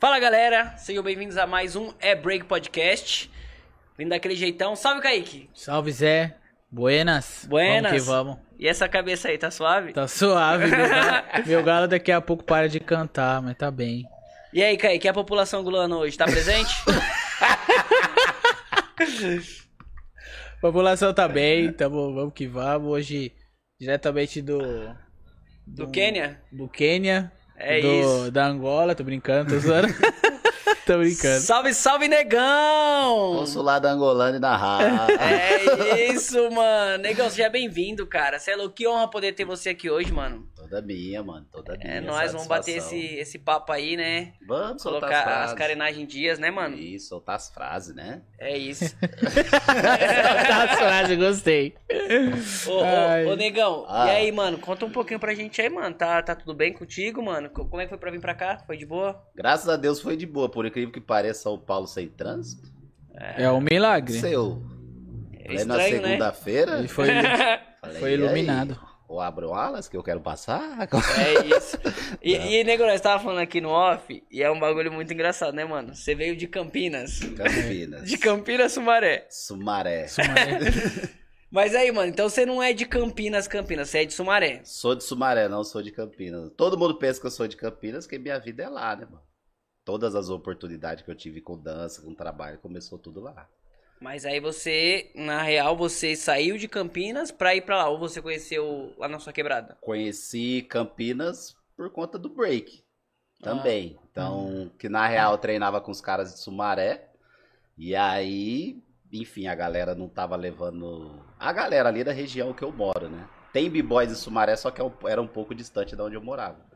Fala galera, sejam bem-vindos a mais um É Break Podcast. Vindo daquele jeitão. Salve, Kaique. Salve, Zé. Buenas. Buenas. Vamos que vamos. E essa cabeça aí, tá suave? Tá suave. Meu galo, meu galo daqui a pouco para de cantar, mas tá bem. E aí, Kaique, a população gulana hoje tá presente? A população tá bem, tamo, vamos que vamos. Hoje, diretamente do. Do Quênia? Do Quênia. É do, isso. Da Angola, tô brincando, tô zoando. tô brincando. Salve, salve, negão! Consulado angolano e na rádio. É isso, mano. Negão, seja bem-vindo, cara. Você é que honra poder ter você aqui hoje, mano. Toda minha, mano. Toda minha. É, nós vamos bater esse, esse papo aí, né? Vamos soltar Colocar as as frases. carenagens em dias, né, mano? Isso, soltar as frases, né? É isso. tá suave, gostei. Ô, ô, ô, negão, Ah. e aí, mano? Conta um pouquinho pra gente aí, mano. Tá, tá tudo bem contigo, mano? Co- Como é que foi pra vir pra cá? Foi de boa? Graças a Deus foi de boa. Por incrível que pareça, São Paulo sem trânsito. É um milagre. Seu. É Falei na estranho, né? segunda-feira. Foi, falei, foi "E aí? iluminado. Ou abro alas que eu quero passar? É isso. E, e nego, nós tava falando aqui no off, e é um bagulho muito engraçado, né, mano? Você veio de Campinas. Campinas. De Campinas, Sumaré. Sumaré. Sumaré. Mas aí, mano, então você não é de Campinas, Campinas, você é de Sumaré. Sou de Sumaré, não sou de Campinas. Todo mundo pensa que eu sou de Campinas, que minha vida é lá, né, mano? Todas as oportunidades que eu tive com dança, com trabalho, começou tudo lá. Mas aí você, na real, você saiu de Campinas pra ir pra lá, ou você conheceu lá na sua quebrada? Conheci Campinas por conta do break também. Ah. Então, que na real eu treinava com os caras de Sumaré. E aí, enfim, a galera não tava levando. A galera ali da região que eu moro, né? Tem b-boys em Sumaré, só que é era um pouco distante de onde eu morava.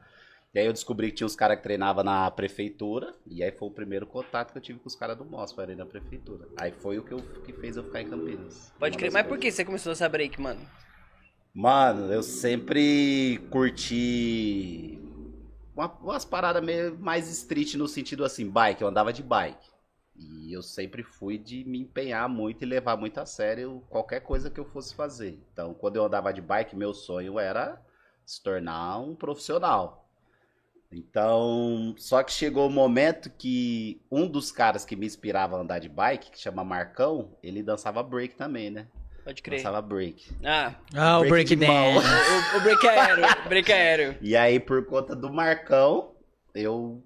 E aí eu descobri que tinha uns caras que treinavam na prefeitura. E aí foi o primeiro contato que eu tive com os caras do Mosco ali na prefeitura. Aí foi o que, eu, que fez eu ficar em Campinas. Pode crer. Mas por coisas. que você começou essa break, mano? Mano, eu sempre curti uma- umas paradas meio mais street no sentido assim, bike, eu andava de bike. E eu sempre fui de me empenhar muito e levar muito a sério qualquer coisa que eu fosse fazer. Então, quando eu andava de bike, meu sonho era se tornar um profissional. Então, só que chegou o momento que um dos caras que me inspirava a andar de bike, que chama Marcão, ele dançava break também, né? Pode crer. Dançava break. Ah, Ah, o Break de mão. breakdance. o, o break aéreo, o break aéreo. E aí, por conta do Marcão, eu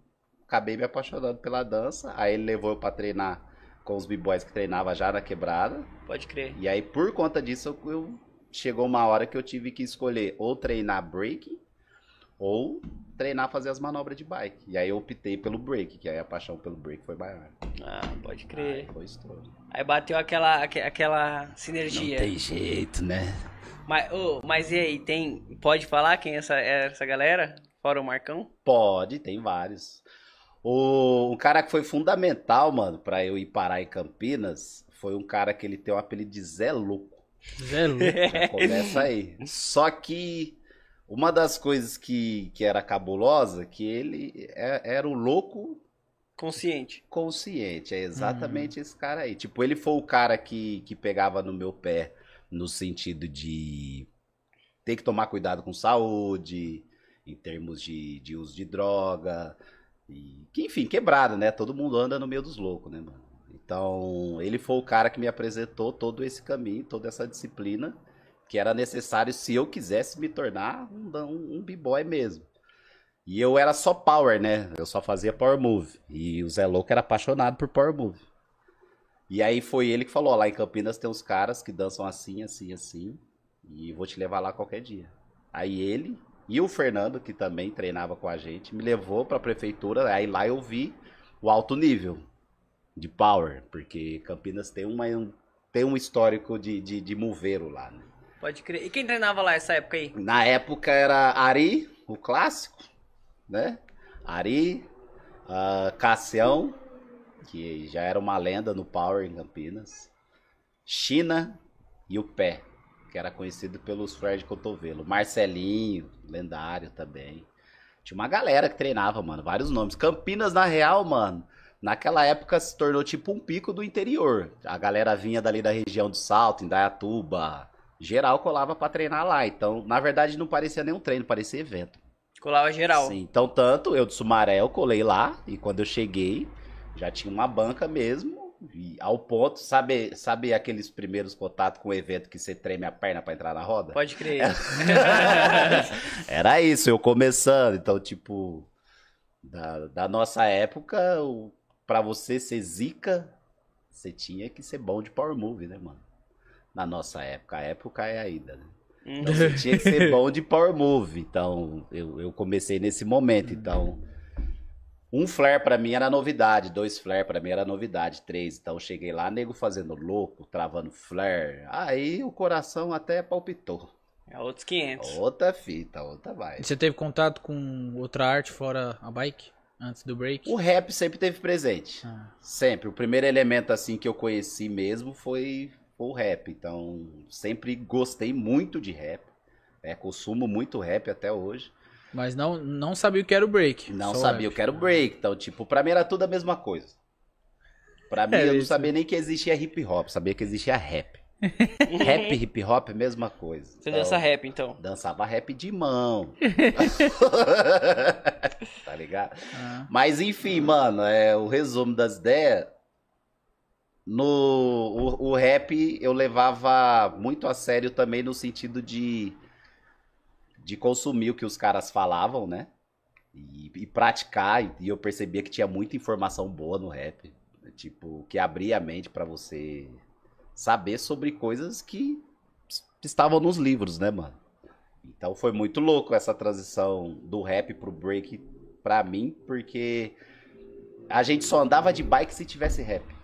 acabei me apaixonando pela dança. Aí ele levou eu pra treinar com os b-boys que treinava já na quebrada. Pode crer. E aí, por conta disso, eu, eu- chegou uma hora que eu tive que escolher ou treinar break ou treinar fazer as manobras de bike. E aí eu optei pelo break, que aí a paixão pelo break foi maior. Ah, pode Aí crer. foi estouro. Aí bateu aquela, aque- aquela Não sinergia. tem jeito, né? Mas, ô, mas e aí, tem. Pode falar quem é essa, é essa galera? Fora o Marcão? Pode, tem vários. O, um cara que foi fundamental, mano, pra eu ir parar em Campinas foi um cara que ele tem o apelido de Zé Louco. Zé Lu. Já começa aí. Só que uma das coisas que, que era cabulosa, que ele é- era o louco Consciente. consciente. É exatamente esse cara aí. Tipo, ele foi o cara que, que pegava no meu pé no sentido de ter que tomar cuidado com saúde, em termos de, de uso de droga. E, que, enfim, quebrado, né? Todo mundo anda no meio dos loucos, né, mano? Então, ele foi o cara que me apresentou todo esse caminho, toda essa disciplina que era necessário se eu quisesse me tornar um, um, um b-boy mesmo. E eu era só power, né? Eu só fazia power move. E o Zé Louco era apaixonado por power move. E aí foi ele que falou, lá em Campinas tem uns caras que dançam assim, assim, assim. E vou te levar lá qualquer dia. Aí ele e o Fernando, que também treinava com a gente, me levou pra prefeitura. Aí lá eu vi o alto nível de power. Porque Campinas tem, uma, um, tem um histórico de, de, de moveiro lá, né? Pode crer. E quem treinava lá essa época aí? Na época era Ari, o clássico, né? Ari, ah, Cassião, que já era uma lenda no Power em Campinas. China e o Pé, que era conhecido pelos Fred Cotovelo. Marcelinho, lendário também. Tinha uma galera que treinava, mano, vários nomes. Campinas, na real, mano, naquela época se tornou tipo um pico do interior. A galera vinha dali da região do Salto, Indaiatuba, geral colava pra treinar lá. Então, na verdade, não parecia nem um treino, parecia evento. Colava geral. Sim, então tanto eu de Sumaré eu colei lá e quando eu cheguei já tinha uma banca mesmo e ao ponto, sabe, sabe aqueles primeiros contatos com o evento que você treme a perna pra entrar na roda? Pode crer. Era isso, eu começando, então tipo da, da nossa época, o, pra você ser zica, você tinha que ser bom de power move, né, mano? Na nossa época, a época é ainda, né? Uhum. Então você tinha que ser bom de power move. Então eu, eu comecei nesse momento. Então um flare pra mim era novidade, dois flare pra mim era novidade, três. Então eu cheguei lá, nego fazendo louco, travando flare. Aí o coração até palpitou. É outros 500. Outra fita, outra vai. E Você teve contato com outra arte fora a bike? Antes do break? O rap sempre teve presente. Ah, Sempre. O primeiro elemento assim que eu conheci mesmo foi o rap. Então, sempre gostei muito de rap. É, consumo muito rap até hoje. mas não, não sabia o que era o break. Não sabia o que era o break. Então, tipo, pra mim era tudo a mesma coisa. Pra mim, É eu não sabia nem que existia hip hop. Sabia que existia rap. rap e hip hop é a mesma coisa. Você Então, dança rap, então. Dançava rap de mão. tá ligado? Ah, Mas enfim, mano, é o resumo das ideias. No o, o rap eu levava muito a sério também no sentido de de consumir o que os caras falavam, né? E, e praticar, e eu percebia que tinha muita informação boa no rap, tipo, que abria a mente pra você saber sobre coisas que estavam nos livros, né, mano? Então foi muito louco essa transição do rap pro break pra mim, porque a gente só andava de bike se tivesse rap.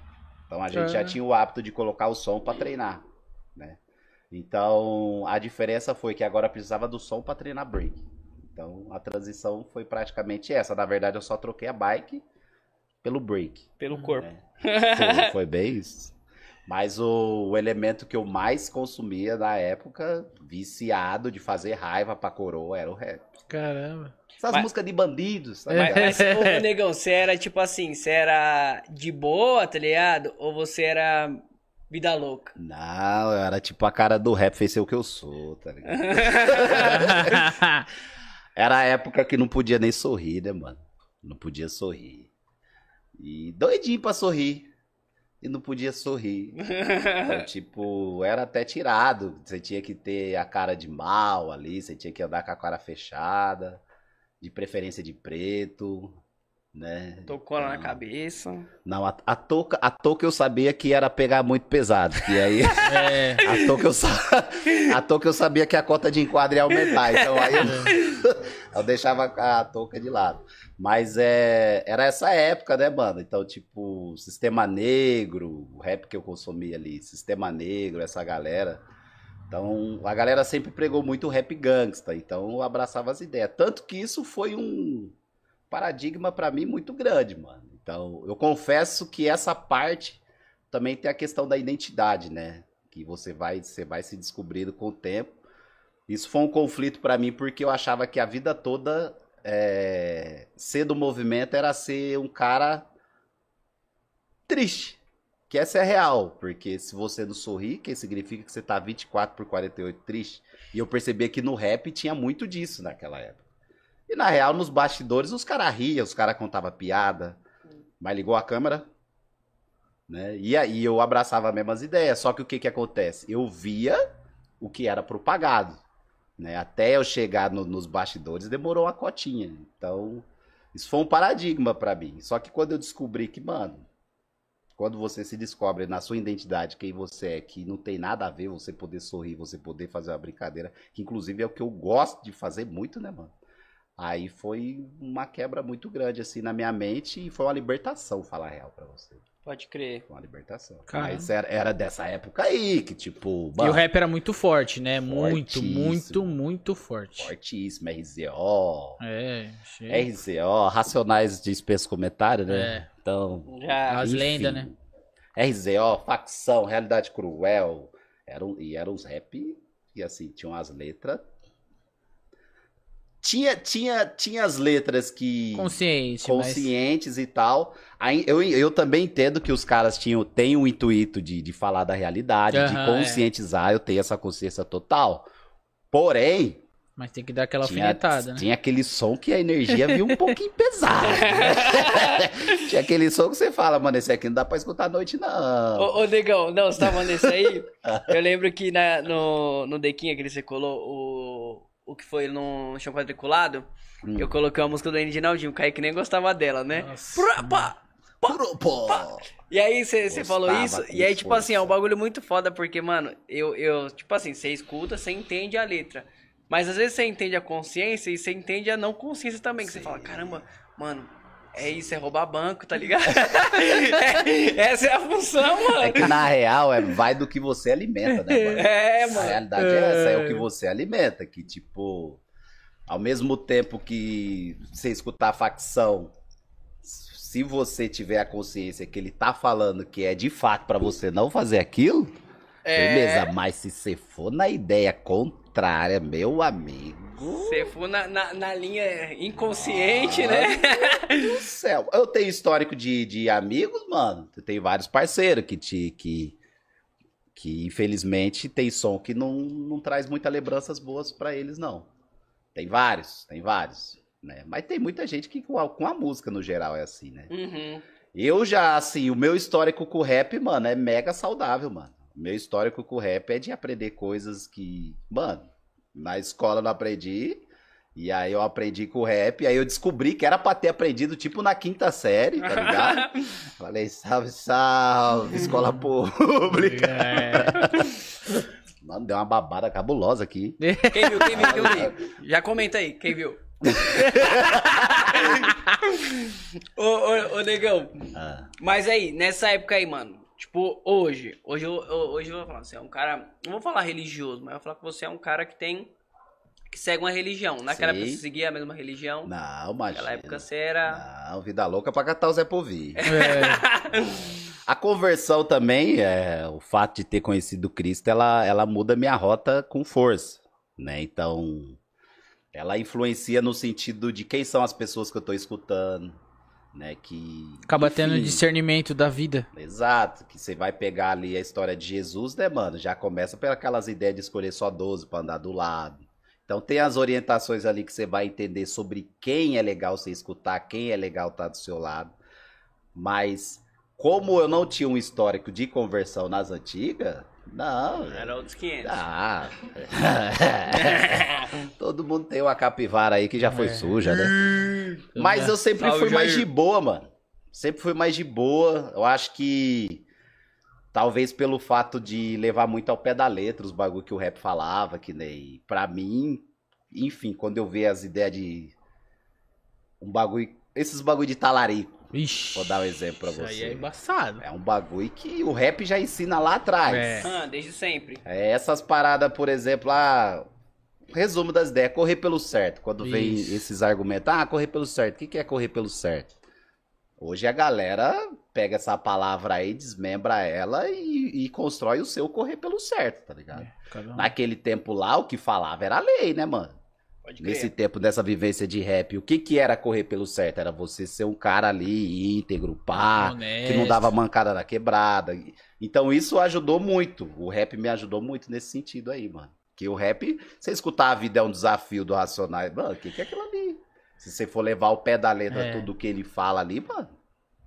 Então a gente É. já tinha o hábito de colocar o som pra treinar, né? Então a diferença foi que agora precisava do som pra treinar break. Então a transição foi praticamente essa. Na verdade eu só troquei a bike pelo break. Pelo corpo. Foi, foi bem isso. Mas o, o elemento que eu mais consumia na época, viciado de fazer raiva pra coroa, era o rap. caramba. Essas Mas- músicas de bandidos, tá Mas, ligado? mas ô, negão, você era tipo assim, você era de boa, tá ligado? Ou você era vida louca? Não, eu era tipo a cara do rap, fez ser o que eu sou, tá ligado? Era a época que não podia nem sorrir, né, mano? Não podia sorrir. E doidinho pra sorrir. E não podia sorrir. Então, tipo, era até tirado. Você tinha que ter a cara de mal ali, você tinha que andar com a cara fechada, de preferência de preto, né? Tocou lá na Então, cabeça. Não, a, a touca, a touca eu sabia que era pegar muito pesado. E aí, é, a touca eu, sa... a touca eu sabia que a cota de enquadro ia aumentar. Então aí eu, eu deixava a touca de lado. Mas é, era essa época, né, mano? Então, tipo, Sistema Negro, o rap que eu consumia ali, Sistema Negro, essa galera. Então, a galera sempre pregou muito rap gangsta. Então, abraçava as ideias. Tanto que isso foi um paradigma pra mim muito grande, mano. Então, eu confesso que essa parte também tem a questão da identidade, né? Que você vai, você vai se descobrindo com o tempo. Isso foi um conflito pra mim porque eu achava que a vida toda é, ser do movimento era ser um cara triste. Que essa é real, porque se você não sorri, que significa que você tá 24 por 48 triste. E eu percebia que no rap tinha muito disso naquela época. E na real, nos bastidores, os caras riam, os caras contavam piada, mas ligou a câmera, né? E aí eu abraçava as mesmas ideias. Só que o que que acontece? Eu via o que era propagado, né? Até eu chegar no- nos bastidores demorou uma cotinha. Então, isso foi um paradigma pra mim. Só que quando eu descobri que, mano, quando você se descobre na sua identidade quem você é, que não tem nada a ver você poder sorrir, você poder fazer uma brincadeira, que inclusive é o que eu gosto de fazer muito, né, mano? Aí foi uma quebra muito grande, assim, na minha mente e foi uma libertação, falar a real pra você. Pode crer. Foi uma libertação. Caramba. Mas era, era dessa época aí, que tipo, E o rap era muito forte, né? Muito, muito, muito forte. fortíssimo, RZO, É, cheio. RZO, Racionais dispensa comentário, né? É. Então, Já. As lendas, né? RZO, Facção, Realidade Cruel, eram, e eram os rap, e assim, tinham as letras. Tinha, tinha, tinha as letras que... Consciente, conscientes e tal. Aí, eu, eu também entendo que os caras tinham, têm o intuito de, de falar da realidade, de Aham, é. conscientizar, eu tenho essa consciência total. Porém, Mas tem que dar aquela tinha, alfinetada, né? tinha aquele som que a energia vinha um pouquinho pesada. né? tinha aquele som que você fala, mano, esse aqui não dá pra escutar à noite, não. Ô, ô, Negão, não, você tava nesse aí? eu lembro que na, no, no Dequinha que você colou o, o que foi no chão quadriculado, Hum. eu coloquei uma música do Naldinho, o Kaique nem gostava dela, né? Nossa, Pra- pá. E aí você falou isso, e aí, tipo força. assim, é um bagulho muito foda, porque, mano, eu, eu, tipo assim, você escuta, você entende a letra. Mas às vezes você entende a consciência e você entende a não consciência também. Que você fala, caramba, mano, é isso, é roubar banco, tá ligado? É, essa é a função, É mano. que na real é vai do que você alimenta, né, mano? É, A mano. realidade é essa, é o que você alimenta, que tipo, ao mesmo tempo que você escutar a facção, se você tiver a consciência que ele tá falando que é de fato pra você não fazer aquilo, É. beleza, mas se você for na ideia contrária, meu amigo, Você for na, na, na linha inconsciente, né? do céu. Eu tenho histórico de, de amigos, mano. Eu tenho vários parceiros que te que que infelizmente tem som que não, não traz muitas lembranças boas pra eles não. Tem vários, tem vários, né? Mas tem muita gente que com a, com a música no geral é assim, né? Uhum. Eu já assim, o meu histórico com o rap, mano, é mega saudável, mano. Meu histórico com o rap é de aprender coisas que, mano, na escola eu não aprendi. E aí eu aprendi com o rap, aí eu descobri que era pra ter aprendido, tipo, na quinta série, tá ligado? Falei, salve, salve, escola pública. É. Mano, deu uma babada cabulosa aqui. Quem viu, quem viu, quem viu? Já comenta aí, quem viu? ô, ô, ô, negão, Ah, mas aí, nessa época aí, mano, tipo, hoje, hoje eu, hoje eu vou falar, você é um cara, não vou falar religioso, mas eu vou falar que você é um cara que tem, que segue uma religião. Naquela Sim. época você seguia a mesma religião, não, imagina. naquela época você era... Não, vida louca pra catar o Zé Povi. É. A conversão também, é, o fato de ter conhecido Cristo, ela, ela muda minha rota com força, né? Então, ela influencia no sentido de quem são as pessoas que eu tô escutando, né? Que Acaba tendo enfim, discernimento da vida. Exato, que você vai pegar ali a história de Jesus, né, mano? Já começa pelas ideias de escolher só 12 pra andar do lado. Então tem as orientações ali que você vai entender sobre quem é legal você escutar, quem é legal estar do seu lado. Mas como eu não tinha um histórico de conversão nas antigas, não. Era outros 500. Ah. Todo mundo tem uma capivara aí que já foi É. suja, né? Mas eu sempre Salve, fui mais Jair. de boa, mano. Sempre fui mais de boa. Eu acho que talvez pelo fato de levar muito ao pé da letra os bagulho que o rap falava, que nem pra mim, enfim, quando eu ver as ideias de um bagulho, esses bagulho de talarico, Ixi. vou dar um exemplo pra Isso aí é você. embaçado. É um bagulho que o rap já ensina lá atrás. É. Ah, desde sempre. É, essas paradas, por exemplo, ah, resumo das ideias, correr pelo certo. Quando vem Isso. esses argumentos, ah, correr pelo certo. O que que é correr pelo certo? Hoje a galera pega essa palavra aí, desmembra ela e, e constrói o seu correr pelo certo, tá ligado? Um. Naquele tempo lá, o que falava era lei, né, mano? Nesse tempo dessa vivência de rap, o que que era correr pelo certo? Era você ser um cara ali íntegro, pá, Honesto. que não dava mancada na quebrada. Então isso ajudou muito. O rap me ajudou muito nesse sentido aí, mano. Que o rap, você escutar a vida é um desafio do Racionais, mano, o que, que é aquilo ali? Se você for levar o pé da letra É. tudo que ele fala ali, mano.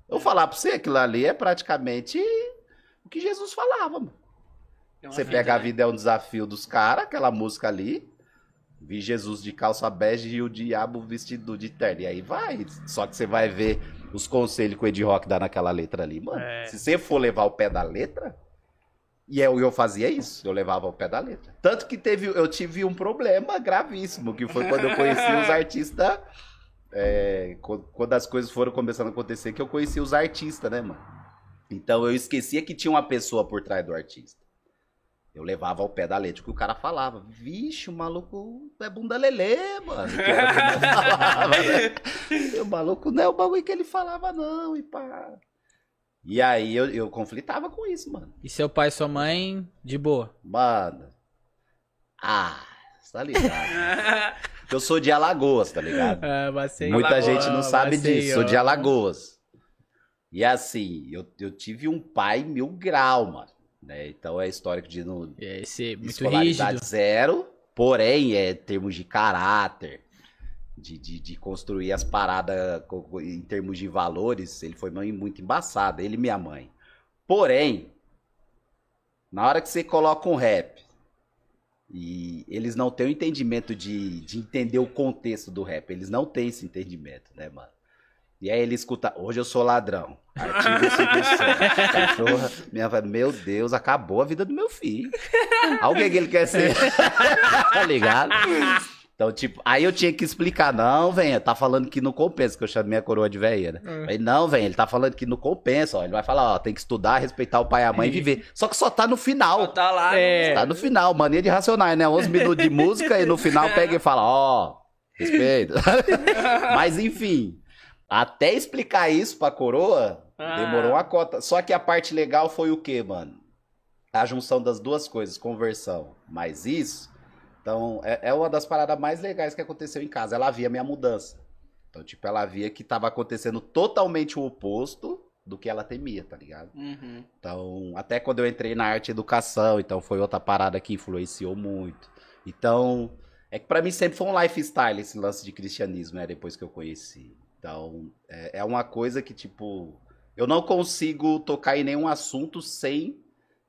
Eu vou falar pra você, aquilo ali é praticamente o que Jesus falava, mano. Você fita, pega a né? vida é um desafio dos caras, aquela música ali. Vi Jesus de calça bege e o diabo vestido de terno. E aí vai. Só que você vai ver os conselhos que o Ed Rock dá naquela letra ali, mano. É. Se você for levar o pé da letra. E eu, eu fazia isso, eu levava o pé da letra. Tanto que teve, eu tive um problema gravíssimo, que foi quando eu conheci os artistas. é, quando as coisas foram começando a acontecer, que eu conheci os artistas, né, mano? Então eu esquecia que tinha uma pessoa por trás do artista. Eu levava ao pé da letra o que o cara falava. Vixe, o maluco é bunda lelê, mano. Nós falava, né? O maluco não é o bagulho que ele falava, não, e pá. E aí eu, eu conflitava com isso, mano. E seu pai e sua mãe, de boa. Mano. Ah, você tá ligado? Eu sou de Alagoas, tá ligado? Ah, Maceió. Muita Alagoas, gente não sabe disso. Sou de Alagoas. E assim, eu, eu tive um pai mil grau, mano. Né? Então é histórico de no, É, esse muito escolaridade rígido. zero. Porém, é termos de caráter, de, de, de construir as paradas em termos de valores, ele foi muito embaçado, ele e minha mãe. Porém, na hora que você coloca um rap e eles não têm o entendimento de, de entender o contexto do rap, eles não têm esse entendimento, né, mano? E aí ele escuta, hoje eu sou ladrão. Santos. Cachorra, minha, meu Deus, acabou a vida do meu filho. Alguém que ele quer ser. tá ligado? Então, tipo, aí eu tinha que explicar, não, velho, tá falando que não compensa, que eu chamo minha coroa de velha, né? Aí, não, velho, ele tá falando que não compensa, ó. Ele vai falar, ó, tem que estudar, respeitar o pai e a mãe e viver. Só que só tá no final. Só tá lá. É. Tá no final, mania de racionais, né? 11 minutos de música e no final pega e fala, ó, respeito. Mas enfim, até explicar isso pra coroa, Ah. demorou uma cota. Só que a parte legal foi o quê, mano? A junção das duas coisas, conversão, mais isso. Então, é, é uma das paradas mais legais que aconteceu em casa. Ela via minha mudança. Então, tipo, ela via que tava acontecendo totalmente o oposto do que ela temia, tá ligado? Uhum. Então, até quando eu entrei na arte e educação, então foi outra parada que influenciou muito. Então, é que pra mim sempre foi um lifestyle esse lance de cristianismo, né? Depois que eu conheci. Então, é, é uma coisa que, tipo, eu não consigo tocar em nenhum assunto sem.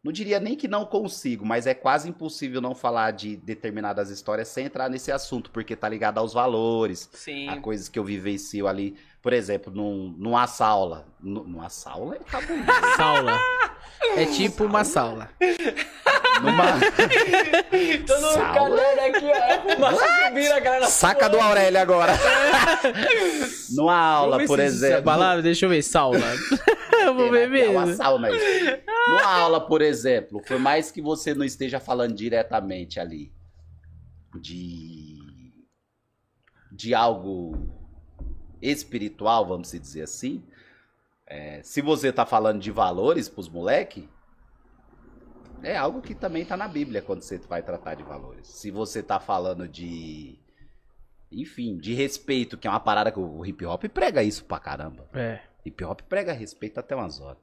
Não diria nem que não consigo, mas é quase impossível não falar de determinadas histórias sem entrar nesse assunto, porque tá ligado aos valores, Sim. a coisas que eu vivencio ali. Por exemplo, num, numa saula. Nu- Numa saula é cabuloso. Saula. É tipo uma saula. Numa. Todo mundo Saula? calando aqui, ó. É fumaça subindo, a galera. Saca do Aurélio agora. Numa aula, por essa exemplo. palavra? Deixa eu ver. Saula. eu vou ver É uma mesmo. sauna aí. Numa aula, por exemplo, por mais que você não esteja falando diretamente ali de de algo espiritual, vamos se dizer assim, é, se você tá falando de valores pros moleque, é algo que também tá na Bíblia quando você vai tratar de valores. Se você tá falando de enfim, de respeito, que é uma parada que o hip hop prega isso pra caramba. É. Hip hop prega respeito até umas horas.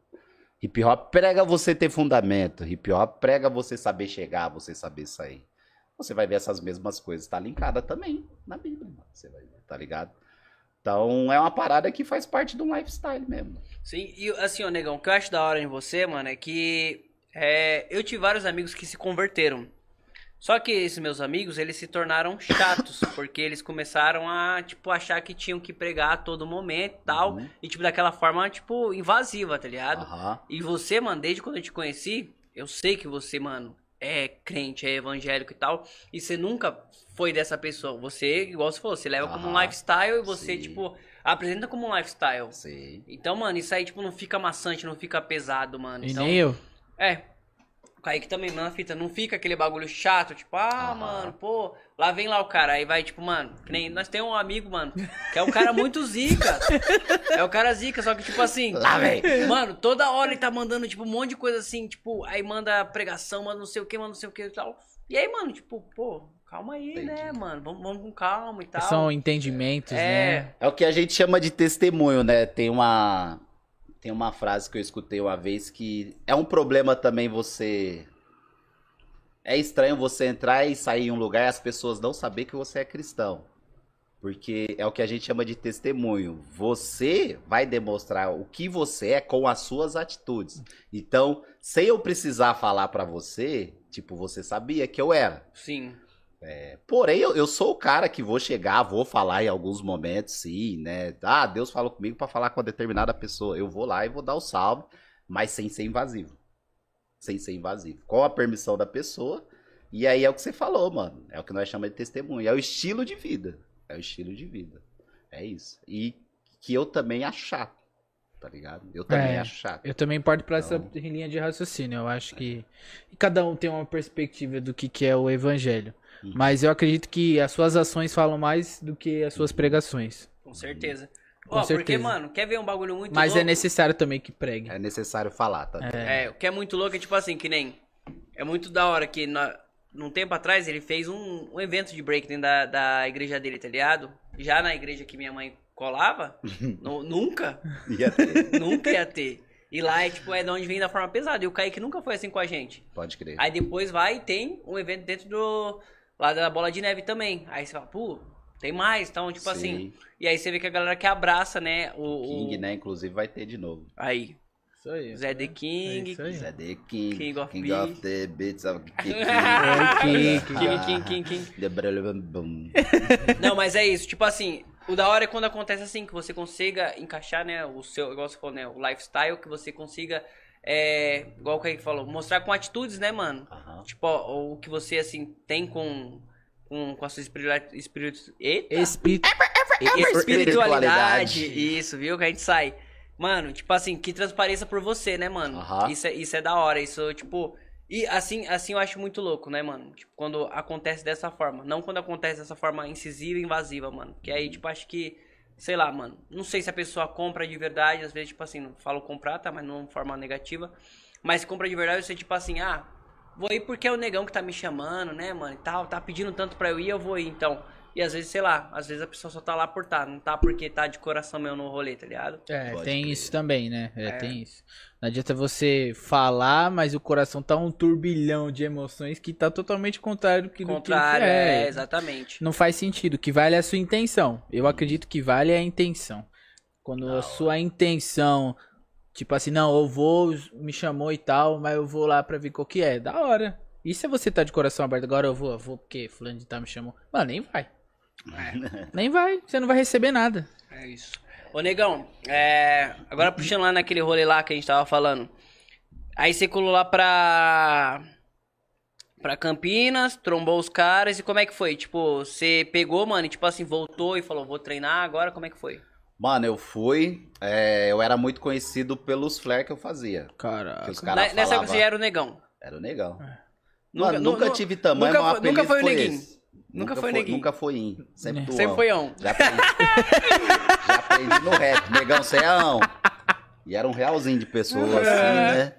Hip hop prega você ter fundamento. Hip hop prega você saber chegar, você saber sair. Você vai ver essas mesmas coisas. Tá linkada também na Bíblia. mano. Você vai ver, tá ligado? Então é uma parada que faz parte de um lifestyle mesmo. Sim, e assim, ô negão, o que eu acho da hora em você, mano, é que é, eu tive vários amigos que se converteram. Só que esses meus amigos, eles se tornaram chatos, porque eles começaram a, tipo, achar que tinham que pregar a todo momento e tal. Uhum. E, tipo, daquela forma, tipo, invasiva, tá ligado? Aham. E você, mano, desde quando eu te conheci, eu sei que você, mano, é crente, é evangélico e tal. E você nunca foi dessa pessoa. Você, igual você falou, você leva como um lifestyle e você, Sim. tipo, apresenta como um lifestyle. Sim. Então, mano, isso aí, tipo, não fica maçante, não fica pesado, mano. E Então, nem eu. É. O Kaique também, mano, a fita, não fica aquele bagulho chato, tipo, ah, Aham. mano, pô, lá vem lá o cara, aí vai, tipo, mano, que nem, nós temos um amigo, mano, que é um cara muito zica. é o cara zica, só que, tipo assim, Lá vem. mano, toda hora ele tá mandando, tipo, um monte de coisa assim, tipo, aí manda pregação, manda não sei o que, manda não sei o que e tal. E aí, mano, tipo, pô, calma aí, né, Entendi. mano, vamos, vamos com calma e tal. São entendimentos, É. né? É o que a gente chama de testemunho, né? Tem uma tem uma frase que eu escutei uma vez que é um problema também você é estranho você entrar e sair em um lugar e as pessoas não saber que você é cristão. Porque é o que a gente chama de testemunho. Você vai demonstrar o que você é com as suas atitudes. Então, sem eu precisar falar pra você, tipo, você sabia que eu era. Sim. Porém, eu, eu sou o cara que vou chegar, vou falar em alguns momentos, sim, né? Ah, Deus falou comigo pra falar com uma determinada pessoa. Eu vou lá e vou dar o salve, mas sem ser invasivo. Sem ser invasivo. Com a permissão da pessoa. E aí é o que você falou, mano. É o que nós chamamos de testemunho. É o estilo de vida. É o estilo de vida. É isso. E que eu também acho chato. Tá ligado? Eu também É. acho chato. Eu também parto pra essa Então- linha de raciocínio. Eu acho que e cada um tem uma perspectiva do que, que é o evangelho. Uhum. Mas eu acredito que as suas ações falam mais do que as suas pregações. Com certeza. Com Ó, porque, mano, quer ver um bagulho muito Mas louco? é necessário também que pregue. É necessário falar, tá? É, o que é muito louco é tipo assim, que nem. É muito da hora que na, num tempo atrás ele fez um, um evento de break dentro da, da igreja dele, tá ligado? Já na igreja que minha mãe colava, nu- nunca, Ia ter. nunca ia ter. E lá é tipo, é de onde vem da forma pesada. E o Kaique nunca foi assim com a gente. Pode crer. Aí depois vai e tem um evento dentro do, lá da Bola de Neve também. Aí você fala, pô, tem mais, então, tipo assim. Sim. E aí você vê que a galera que abraça, né? O, o- King, né? Inclusive vai ter de novo. Aí, Isso aí. Zé The É King. isso aí. Zé The King. King of King of the Beats of King. É, King, King, King, King, King. Não, mas é isso, tipo assim, o da hora é quando acontece assim, que você consiga encaixar, né, o seu, igual você falou, né, o lifestyle, que você consiga, é, igual o Kaique falou, mostrar com atitudes, né, mano? Aham. Tipo, ó, o que você, assim, tem com, com, com a sua espiritualidade, espírito, eita, espiritualidade, isso, viu, que a gente sai. Mano, tipo assim, que transpareça por você, né, mano? Aham. Isso, é, isso é da hora, isso, tipo... E assim, assim eu acho muito louco, né, mano? Tipo, quando acontece dessa forma. Não quando acontece dessa forma incisiva e invasiva, mano. Que aí, tipo, acho que... Sei lá, mano. Não sei se a pessoa compra de verdade. Às vezes, tipo assim, não falo comprar, tá? Mas não de forma negativa. Mas se compra de verdade, você, tipo assim, ah... Vou ir porque é o negão que tá me chamando, né, mano? E tal, tá pedindo tanto pra eu ir, eu vou ir, então. E às vezes, sei lá, às vezes a pessoa só tá lá por tá, não tá porque tá de coração mesmo no rolê, tá ligado? É, Pode tem crer. isso também, né? É, É. tem isso. Não adianta você falar, mas o coração tá um turbilhão de emoções que tá totalmente contrário do que do que Contrário, é, exatamente. Não faz sentido. O que vale é a sua intenção. Eu acredito que vale é a intenção. Quando a sua intenção, tipo assim, não, eu vou, me chamou e tal, mas eu vou lá pra ver qual que é. Da hora. E se você tá de coração aberto, agora eu vou, eu vou porque fulano de tal me chamou. Mano, nem vai. Nem vai. Você não vai receber nada. É isso. Ô, negão, é, agora puxando lá naquele rolê lá que a gente tava falando. Aí você colou lá pra. pra Campinas, trombou os caras e como é que foi? Tipo, você pegou, mano, e tipo assim, voltou e falou, vou treinar agora, como é que foi? Mano, eu fui. é, eu era muito conhecido pelos flare que eu fazia. Que Caraca. os Na- caras nessa época você era o negão. Era o negão. Nunca- Mano, nu- nunca nu- tive tamanho, nunca mas o foi- nunca foi o neguinho. esse. Nunca foi neguinho. Nunca foi in. Sempre Sempre foi on. Já aprendi. Já aprendi no rap. Negão, você é ão. E era um realzinho de pessoa assim, né?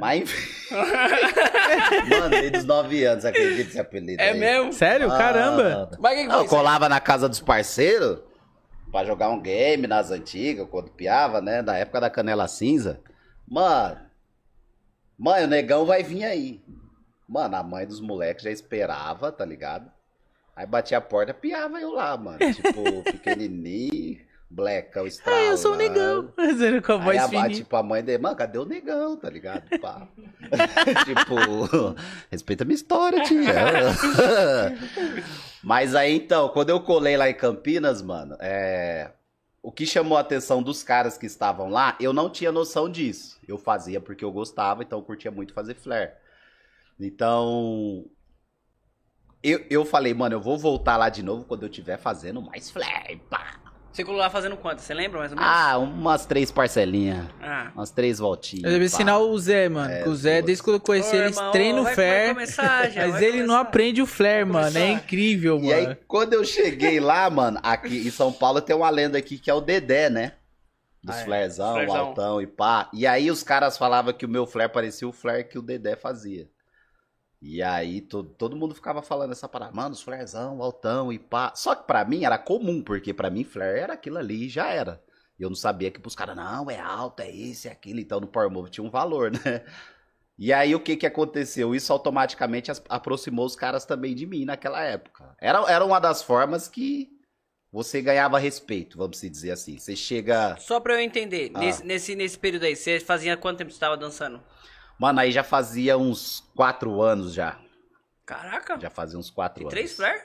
Mas enfim. Mano, desde os 9 anos, acredita esse apelido É aí. mesmo? Sério? Caramba. Mano. Mas o que que Não, foi? eu colava na casa dos parceiros pra jogar um game nas antigas, quando piava, né? Da época da canela cinza. Mano, mãe, o negão vai vir aí. Mano, a mãe dos moleques já esperava, tá ligado? Aí batia a porta, piava eu lá, mano. Tipo, pequenininho, blackão, estralando. Ah, eu sou o negão. Fazendo com a Aí voz a, fininha. tipo, a mãe dele, mano, cadê o negão, tá ligado? Tipo, respeita a minha história, tia. Mas aí, então, quando eu colei lá em Campinas, mano, é... o que chamou a atenção dos caras que estavam lá, eu não tinha noção disso. Eu fazia porque eu gostava, então eu curtia muito fazer flare. Então, eu, eu falei, mano, eu vou voltar lá de novo quando eu estiver fazendo mais flare, pá. Você colou lá fazendo quanto? Você lembra mais ou menos? Ah, umas três parcelinhas. Ah. Umas três voltinhas. Eu devo pá. ensinar o Zé, mano. que o Zé, desde quando eu conheci Ô, ele, irmão, treina o flare. começar já, Mas ele não aprende o flare, mano. É incrível, E mano. aí, quando eu cheguei lá, mano, aqui em São Paulo tem uma lenda aqui que é o Dedé, né? Dos Ah, é. Flarezão. altão e pá. E aí os caras falavam que o meu flare parecia o flare que o Dedé fazia. E aí to- todo mundo ficava falando essa parada, mano, os flarezão, altão e pá. Só que pra mim era comum, porque pra mim flare era aquilo ali e já era. Eu não sabia que pros caras, não, é alto, é isso, é aquilo. Então no Power Move tinha um valor, né? E aí o que que aconteceu? Isso automaticamente aproximou os caras também de mim naquela época. Era, era uma das formas que você ganhava respeito, vamos dizer assim. Você chega. Só pra eu entender, Ah. nesse, nesse, nesse período aí, você fazia quanto tempo você tava dançando? Mano, aí já fazia uns quatro anos já. Caraca, Já fazia uns quatro e anos. três flare?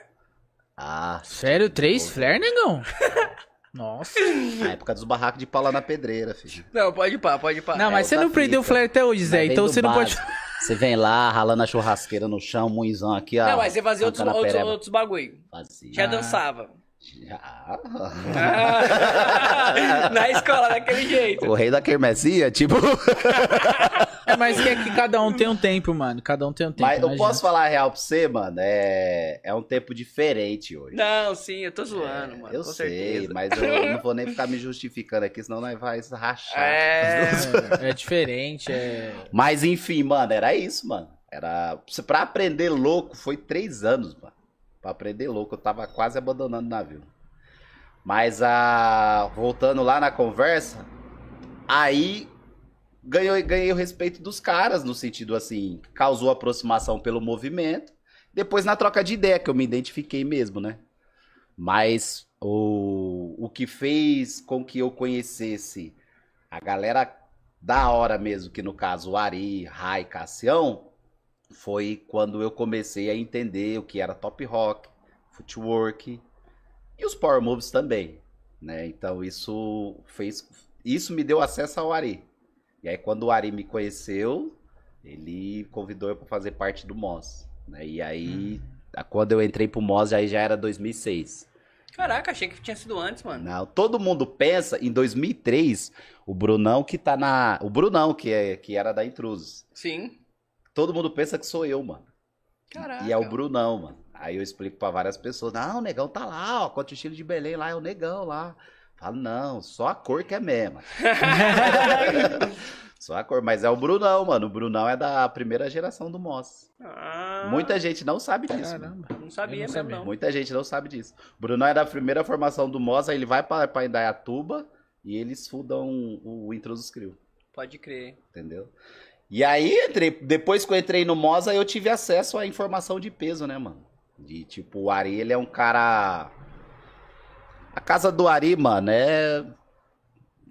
Ah, Sério? Três flare, negão? Nossa. na época dos barracos de pau lá na pedreira, filho. Não, pode ir pá, pode ir pá. Não, é mas você outra não prendeu o flare até hoje, Zé. Então você não pode. Você vem lá, ralando a churrasqueira no chão, muizão aqui, ó. Não, mas você fazia outros, outros, outros bagulho. Fazia. Já Ah. dançava. Já. Na escola, daquele jeito. O rei da quermesia, tipo. É, mas que é que cada um tem um tempo, mano. Cada um tem um tempo. Mas eu posso falar a real pra você, mano? É, é um tempo diferente hoje. Não, sim, eu tô zoando, É, mano. eu com sei, certeza. mas eu não vou nem ficar me justificando aqui, senão nós vai rachar. É. É, é diferente, é. Mas enfim, mano, era isso, mano. Era. Pra aprender louco foi três anos, mano. Pra aprender louco, eu tava quase abandonando o navio. Mas a. Voltando lá na conversa, aí ganhei, ganhei o respeito dos caras, no sentido assim, causou aproximação pelo movimento. Depois na troca de ideia, que eu me identifiquei mesmo, né? Mas o, o que fez com que eu conhecesse a galera da hora mesmo, que no caso o Ari, Rai, Cassião, foi quando eu comecei a entender o que era top rock, footwork e os power moves também, né? Então isso fez, isso me deu acesso ao Ari. E aí quando o Ari me conheceu, ele convidou eu para fazer parte do Moz, né? E aí hum. quando eu entrei pro Moz aí já era 2006. Caraca, achei que tinha sido antes, mano. Não, todo mundo pensa em 2003, o Brunão que tá na, o Brunão que é que era da Intrusos. Sim. Todo mundo pensa que sou eu, mano. Caraca. E é o Brunão, mano. Aí eu explico para várias pessoas: não, o negão tá lá, ó. Contra o estilo de Belém lá, é o negão lá. Falo, não, só a cor que é mesma. só a cor. Mas é o Brunão, mano. O Brunão é da primeira geração do Moss. Ah. Muita gente não sabe disso. Caramba. Mano. Não sabia não mesmo, não. Muita gente não sabe disso. O Brunão é da primeira formação do Moss, aí ele vai pra, pra Indaiatuba e eles fudam o, o Intrusos Crew. Pode crer. Entendeu? E aí, entrei, depois que eu entrei no Moza, eu tive acesso à informação de peso, né, mano? De tipo, o Ari, ele é um cara. A casa do Ari, mano, é.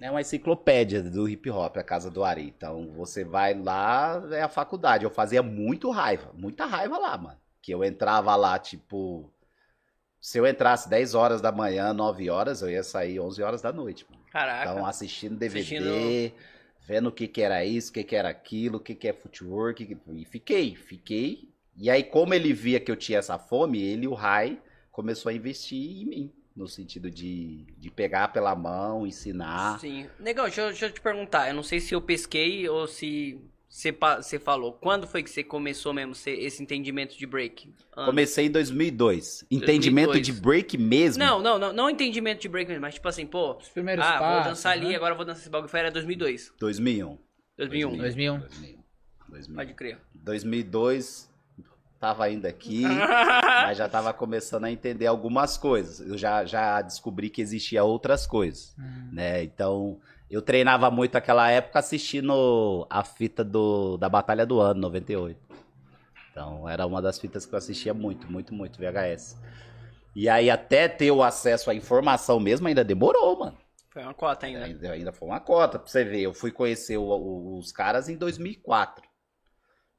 É uma enciclopédia do hip hop, a casa do Ari. Então, você vai lá, é a faculdade. Eu fazia muito raiva, muita raiva lá, mano. Que eu entrava lá, tipo. Se eu entrasse 10 horas da manhã, 9 horas, eu ia sair 11 horas da noite, mano. Caraca. Então, assistindo DVD. Assistindo vendo o que, que era isso, o que, que era aquilo, o que, que é footwork. E fiquei, fiquei. E aí, como ele via que eu tinha essa fome, ele, o Rai, começou a investir em mim. No sentido de, de pegar pela mão, ensinar. Sim. Negão, deixa, deixa eu te perguntar. Eu não sei se eu pesquei ou se você falou, quando foi que você começou mesmo esse entendimento de break? Comecei em 2002. Entendimento 2002. de break mesmo? Não, não, não, não entendimento de break mesmo, mas tipo assim, pô, Os primeiros ah, passos, vou dançar ali, né? agora vou dançar esse bagulho, foi era 2002. 2001. 2001. 2001. 2001. 2001. Pode crer. 2002, tava ainda aqui, mas já tava começando a entender algumas coisas. Eu já, já descobri que existia outras coisas, hum. né? Então, eu treinava muito naquela época assistindo a fita do, da Batalha do Ano, 98. Então, era uma das fitas que eu assistia muito, muito, muito, VHS. E aí, até ter o acesso à informação mesmo, ainda demorou, mano. Foi uma cota ainda. Ainda, ainda foi uma cota, pra você ver. Eu fui conhecer o, o, os caras em 2004.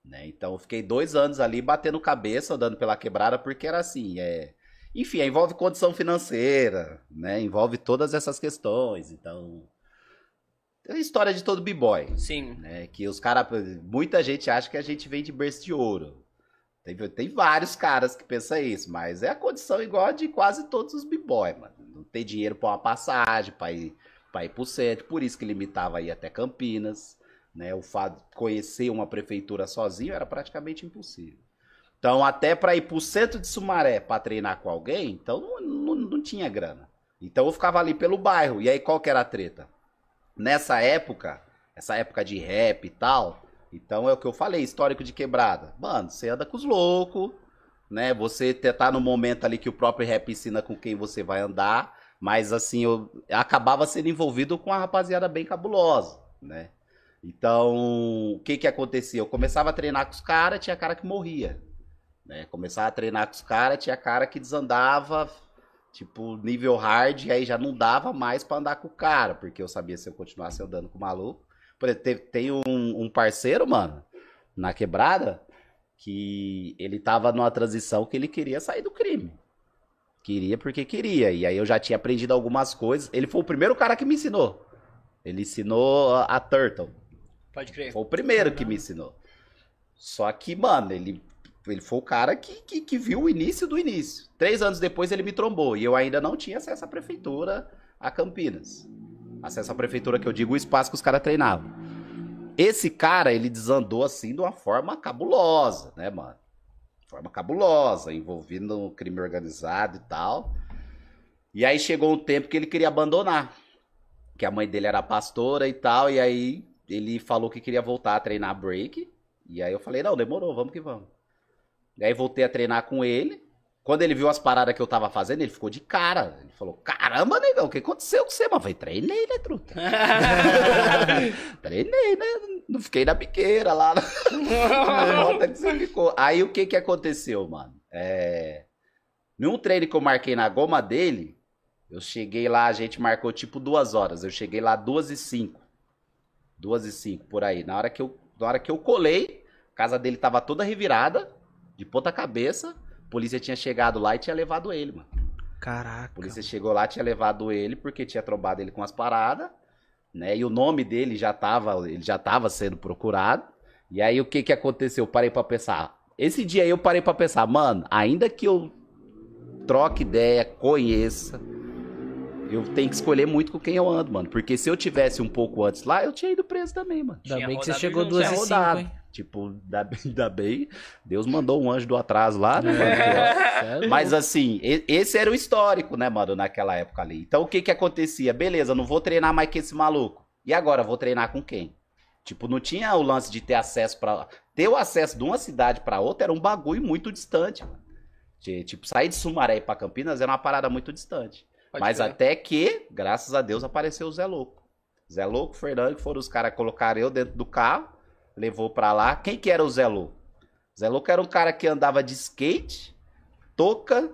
Né? Então, eu fiquei dois anos ali batendo cabeça, andando pela quebrada, porque era assim, é... Enfim, envolve condição financeira, né? Envolve todas essas questões, então... É a história de todo b-boy. Sim. Né? Que os caras. Muita gente acha que a gente vem de berço de ouro. Tem, tem vários caras que pensam isso, mas é a condição igual a de quase todos os b-boy, mano. Não tem dinheiro pra uma passagem, pra ir, pra ir pro centro. Por isso que limitava aí até Campinas. Né? O fato de conhecer uma prefeitura sozinho era praticamente impossível. Então, até para ir pro centro de Sumaré para treinar com alguém, então não, não, não tinha grana. Então eu ficava ali pelo bairro. E aí qual que era a treta? nessa época, essa época de rap e tal, então é o que eu falei, histórico de quebrada. Mano, você anda com os loucos, né? Você tá no momento ali que o próprio rap ensina com quem você vai andar, mas assim, eu acabava sendo envolvido com uma rapaziada bem cabulosa, né? Então, o que que acontecia? Eu começava a treinar com os caras, tinha cara que morria. Né? Começava a treinar com os caras, tinha cara que desandava, Tipo, nível hard, aí já não dava mais para andar com o cara, porque eu sabia se eu continuasse andando com o maluco. Por exemplo, tem um, um parceiro, mano, na quebrada, que ele tava numa transição que ele queria sair do crime. Queria porque queria. E aí eu já tinha aprendido algumas coisas. Ele foi o primeiro cara que me ensinou. Ele ensinou a Turtle. Pode crer. Foi o primeiro que me ensinou. Só que, mano, ele ele foi o cara que, que, que, viu o início do início. Três anos depois ele me trombou e eu ainda não tinha acesso à prefeitura a Campinas. Acesso à prefeitura que eu digo o espaço que os caras treinavam. Esse cara, ele desandou assim de uma forma cabulosa, né, mano? Forma cabulosa, envolvendo crime organizado e tal. E aí chegou um tempo que ele queria abandonar. Que a mãe dele era pastora e tal. E aí ele falou que queria voltar a treinar break. E aí eu falei, não, demorou, vamos que vamos. E aí voltei a treinar com ele. Quando ele viu as paradas que eu tava fazendo, ele ficou de cara. Ele falou: Caramba, negão, o que aconteceu com você? Mas falei: Treinei, né, truta? treinei, né? Não fiquei na biqueira lá. Na volta que você ficou. Aí o que que aconteceu, mano? É... Num treino que eu marquei na goma dele, eu cheguei lá, a gente marcou tipo duas horas. Eu cheguei lá duas e cinco. Duas e cinco, por aí. Na hora que eu, na hora que eu colei, a casa dele tava toda revirada, de ponta cabeça. A polícia tinha chegado lá e tinha levado ele, mano. A Caraca. polícia chegou lá, tinha levado ele porque tinha trombado ele com as paradas, né? E o nome dele já tava, ele já tava sendo procurado. E aí o que que aconteceu? Eu parei pra pensar. Esse dia aí eu parei pra pensar, mano, ainda que eu troque ideia, conheça, eu tenho que escolher muito com quem eu ando, mano. Porque se eu tivesse um pouco antes lá, eu tinha ido preso também, mano. Ainda bem que você chegou duas hein? Tipo, ainda bem, Deus mandou um anjo do atraso lá, né? mano? É, Mas assim, esse era o histórico, né, mano, naquela época ali. Então o que que acontecia? Beleza, não vou treinar mais que esse maluco. E agora, vou treinar com quem? Tipo, não tinha o lance de ter acesso pra. Ter o acesso de uma cidade pra outra era um bagulho muito distante, mano. De- Tipo, sair de Sumaré pra Campinas era uma parada muito distante. Pode Mas até que, graças a Deus, apareceu o Zé Louco. Zé Louco, Fernando, que foram os caras que colocaram eu dentro do carro, levou pra lá. Quem que era o Zé Louco? Zé Louco era um cara que andava de skate, touca,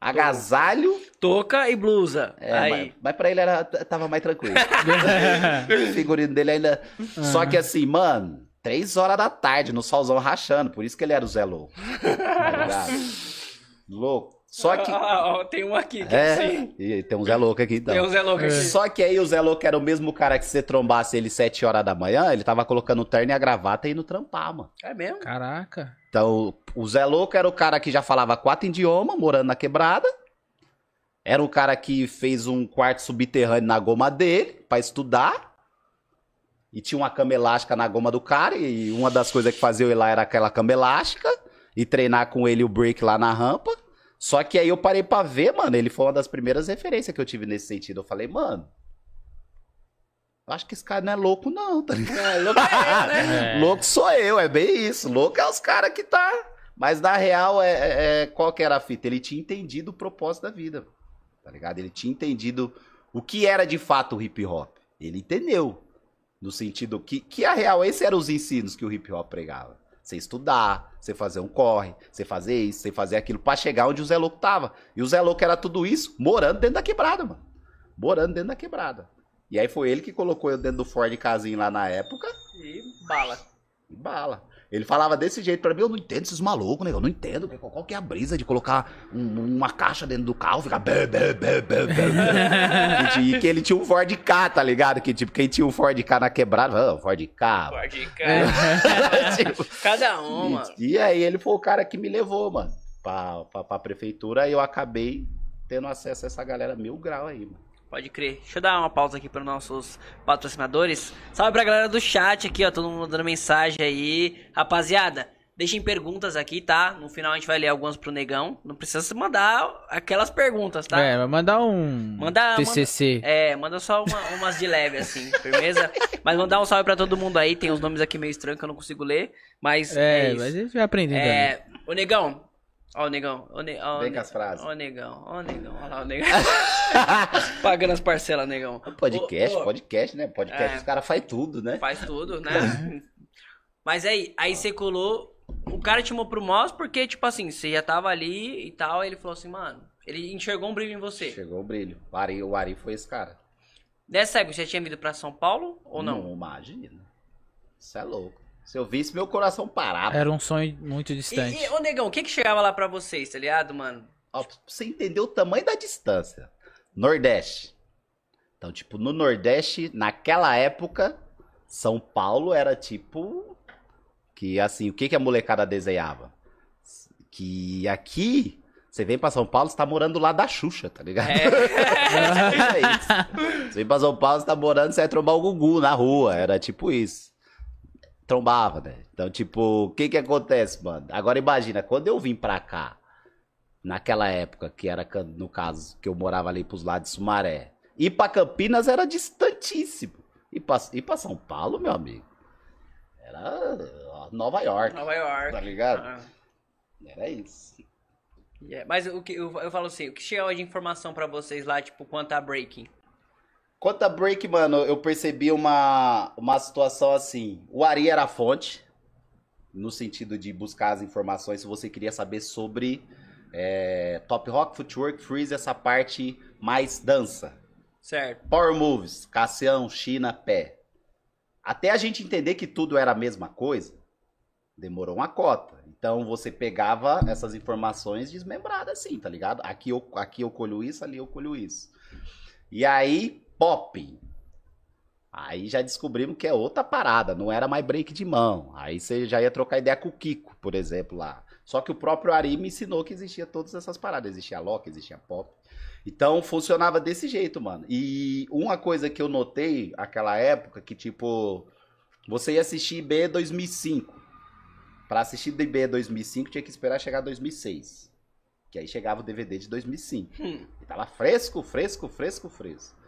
agasalho. Toca e blusa. É, aí. mas, mas pra ele era, tava mais tranquilo. o figurino dele ainda. Só que assim, mano, três horas da tarde, no solzão rachando. Por isso que ele era o Zé Louco. Tá ligado? Louco. Só que. Ah, tem um aqui que é, É, assim. e tem um Zé Louco aqui então. Tem um Zé Louco aqui. Só que aí o Zé Louco era o mesmo cara que você trombasse ele 7 horas da manhã, ele tava colocando o terno e a gravata e indo trampar, mano. É mesmo? Caraca. Então, o Zé Louco era o cara que já falava quatro idiomas, morando na quebrada. Era o cara que fez um quarto subterrâneo na goma dele, pra estudar. E tinha uma cama elástica na goma do cara, e uma das coisas que fazia ele lá era aquela cama elástica, e treinar com ele o break lá na rampa. Só que aí eu parei pra ver, mano, ele foi uma das primeiras referências que eu tive nesse sentido. Eu falei, mano, acho que esse cara não é louco não, tá ligado? É, louco é, né? É. Louco sou eu, é bem isso. Louco é os caras que tá. Mas na real, é, é- é- qual que era a fita? Ele tinha entendido o propósito da vida. Tá ligado? Ele tinha entendido o que era de fato o hip hop. Ele entendeu. No sentido que, que a real, esses eram os ensinos que o hip hop pregava. Você estudar, você fazer um corre, você fazer isso, você fazer aquilo, pra chegar onde o Zé Louco tava. E o Zé Louco era tudo isso morando dentro da quebrada, mano. Morando dentro da quebrada. E aí foi ele que colocou eu dentro do Ford Casinho lá na época. E bala. E bala. Ele falava desse jeito pra mim, eu não entendo esses malucos, né? Eu não entendo qual qual que é a brisa de colocar um- uma caixa dentro do carro, ficar bê, bê, bê, bê, bê, bê. e que ele tinha um Ford K, tá ligado? Que tipo, quem tinha um Ford K na quebrada, oh, Ford K. É. cara. Tipo, Cada um, mano. e, e aí ele foi o cara que me levou, mano, pra, pra, pra prefeitura, e eu acabei tendo acesso a essa galera mil grau aí, mano. Pode crer. Deixa eu dar uma pausa aqui para os nossos patrocinadores. Salve pra galera do chat aqui, ó. Todo mundo dando mensagem aí. Rapaziada, deixem perguntas aqui, tá? No final a gente vai ler algumas pro Negão. Não precisa se mandar aquelas perguntas, tá? É, vai mandar um Manda- TCC. É, manda só uma- umas de leve, assim, firmeza? Mas mandar um salve pra todo mundo aí. Tem uns nomes aqui meio estranhos que eu não consigo ler. Mas é, É, isso. mas a gente vai aprendendo. É, ô Negão. Ó o Negão. Ó, o ne... ó, o Vem com as frases. Ó o Negão. Ó o Negão. Ó lá o Negão. Pagando as parcelas, Negão. Podcast, Ô, ô, podcast, né? Podcast, É. os caras fazem tudo, né? Faz tudo, né? Mas aí, aí você colou. O cara te chamou pro Moss porque, tipo assim, você já tava ali e tal. E ele falou assim, mano. Ele enxergou um brilho em você. Chegou o brilho. O Ari, o Ari foi esse cara. Nessa época, você já tinha vindo pra São Paulo ou não? imagina. Isso é louco. Se eu visse, meu coração parava. Era um sonho muito E, distante. e, ô, Negão, o que que chegava lá pra vocês, tá ligado, mano? Ó, pra você entender o tamanho da distância. Nordeste. Então, tipo, no Nordeste, naquela época, São Paulo era tipo. Que assim, o que, que a molecada desenhava? Que aqui, você vem pra São Paulo, você tá morando do lado da Xuxa, tá ligado? É. É isso. Você vem pra São Paulo, você tá morando, você vai trombar o Gugu na rua. Era tipo isso. Trombava, né? Então, tipo, o que que acontece, mano? Agora imagina, quando eu vim pra cá, naquela época, que era, no caso, que eu morava ali pros lados de Sumaré, ir pra Campinas era distantíssimo. E pra, ir pra São Paulo, meu amigo, era Nova York, Nova York. tá ligado? Ah, Era isso. yeah. Mas o que eu, eu falo assim, o que chegava de informação pra vocês lá, tipo, quanto a breaking? Conta break, mano, eu percebi uma, uma situação assim. O Ari era a fonte, no sentido de buscar as informações se você queria saber sobre é, Top Rock, Footwork, Freeze, essa parte mais dança. Certo. Power Moves, Cassião, China, pé. Até a gente entender que tudo era a mesma coisa, demorou uma cota. Então você pegava essas informações desmembradas assim, tá ligado? Aqui eu, aqui eu colho isso, ali eu colho isso. E aí, pop. Aí já descobrimos que é outra parada, não era mais break de mão. Aí você já ia trocar ideia com o Kiko, por exemplo, lá. Só que o próprio Ari me ensinou que existia todas essas paradas. Existia lock, existia pop. Então funcionava desse jeito, mano. E uma coisa que eu notei aquela época que tipo você ia assistir IB 2005. Para assistir IB 2005 tinha que esperar chegar 2006. Que aí chegava o DVD de 2005. Hum. E tava fresco, fresco, fresco, fresco.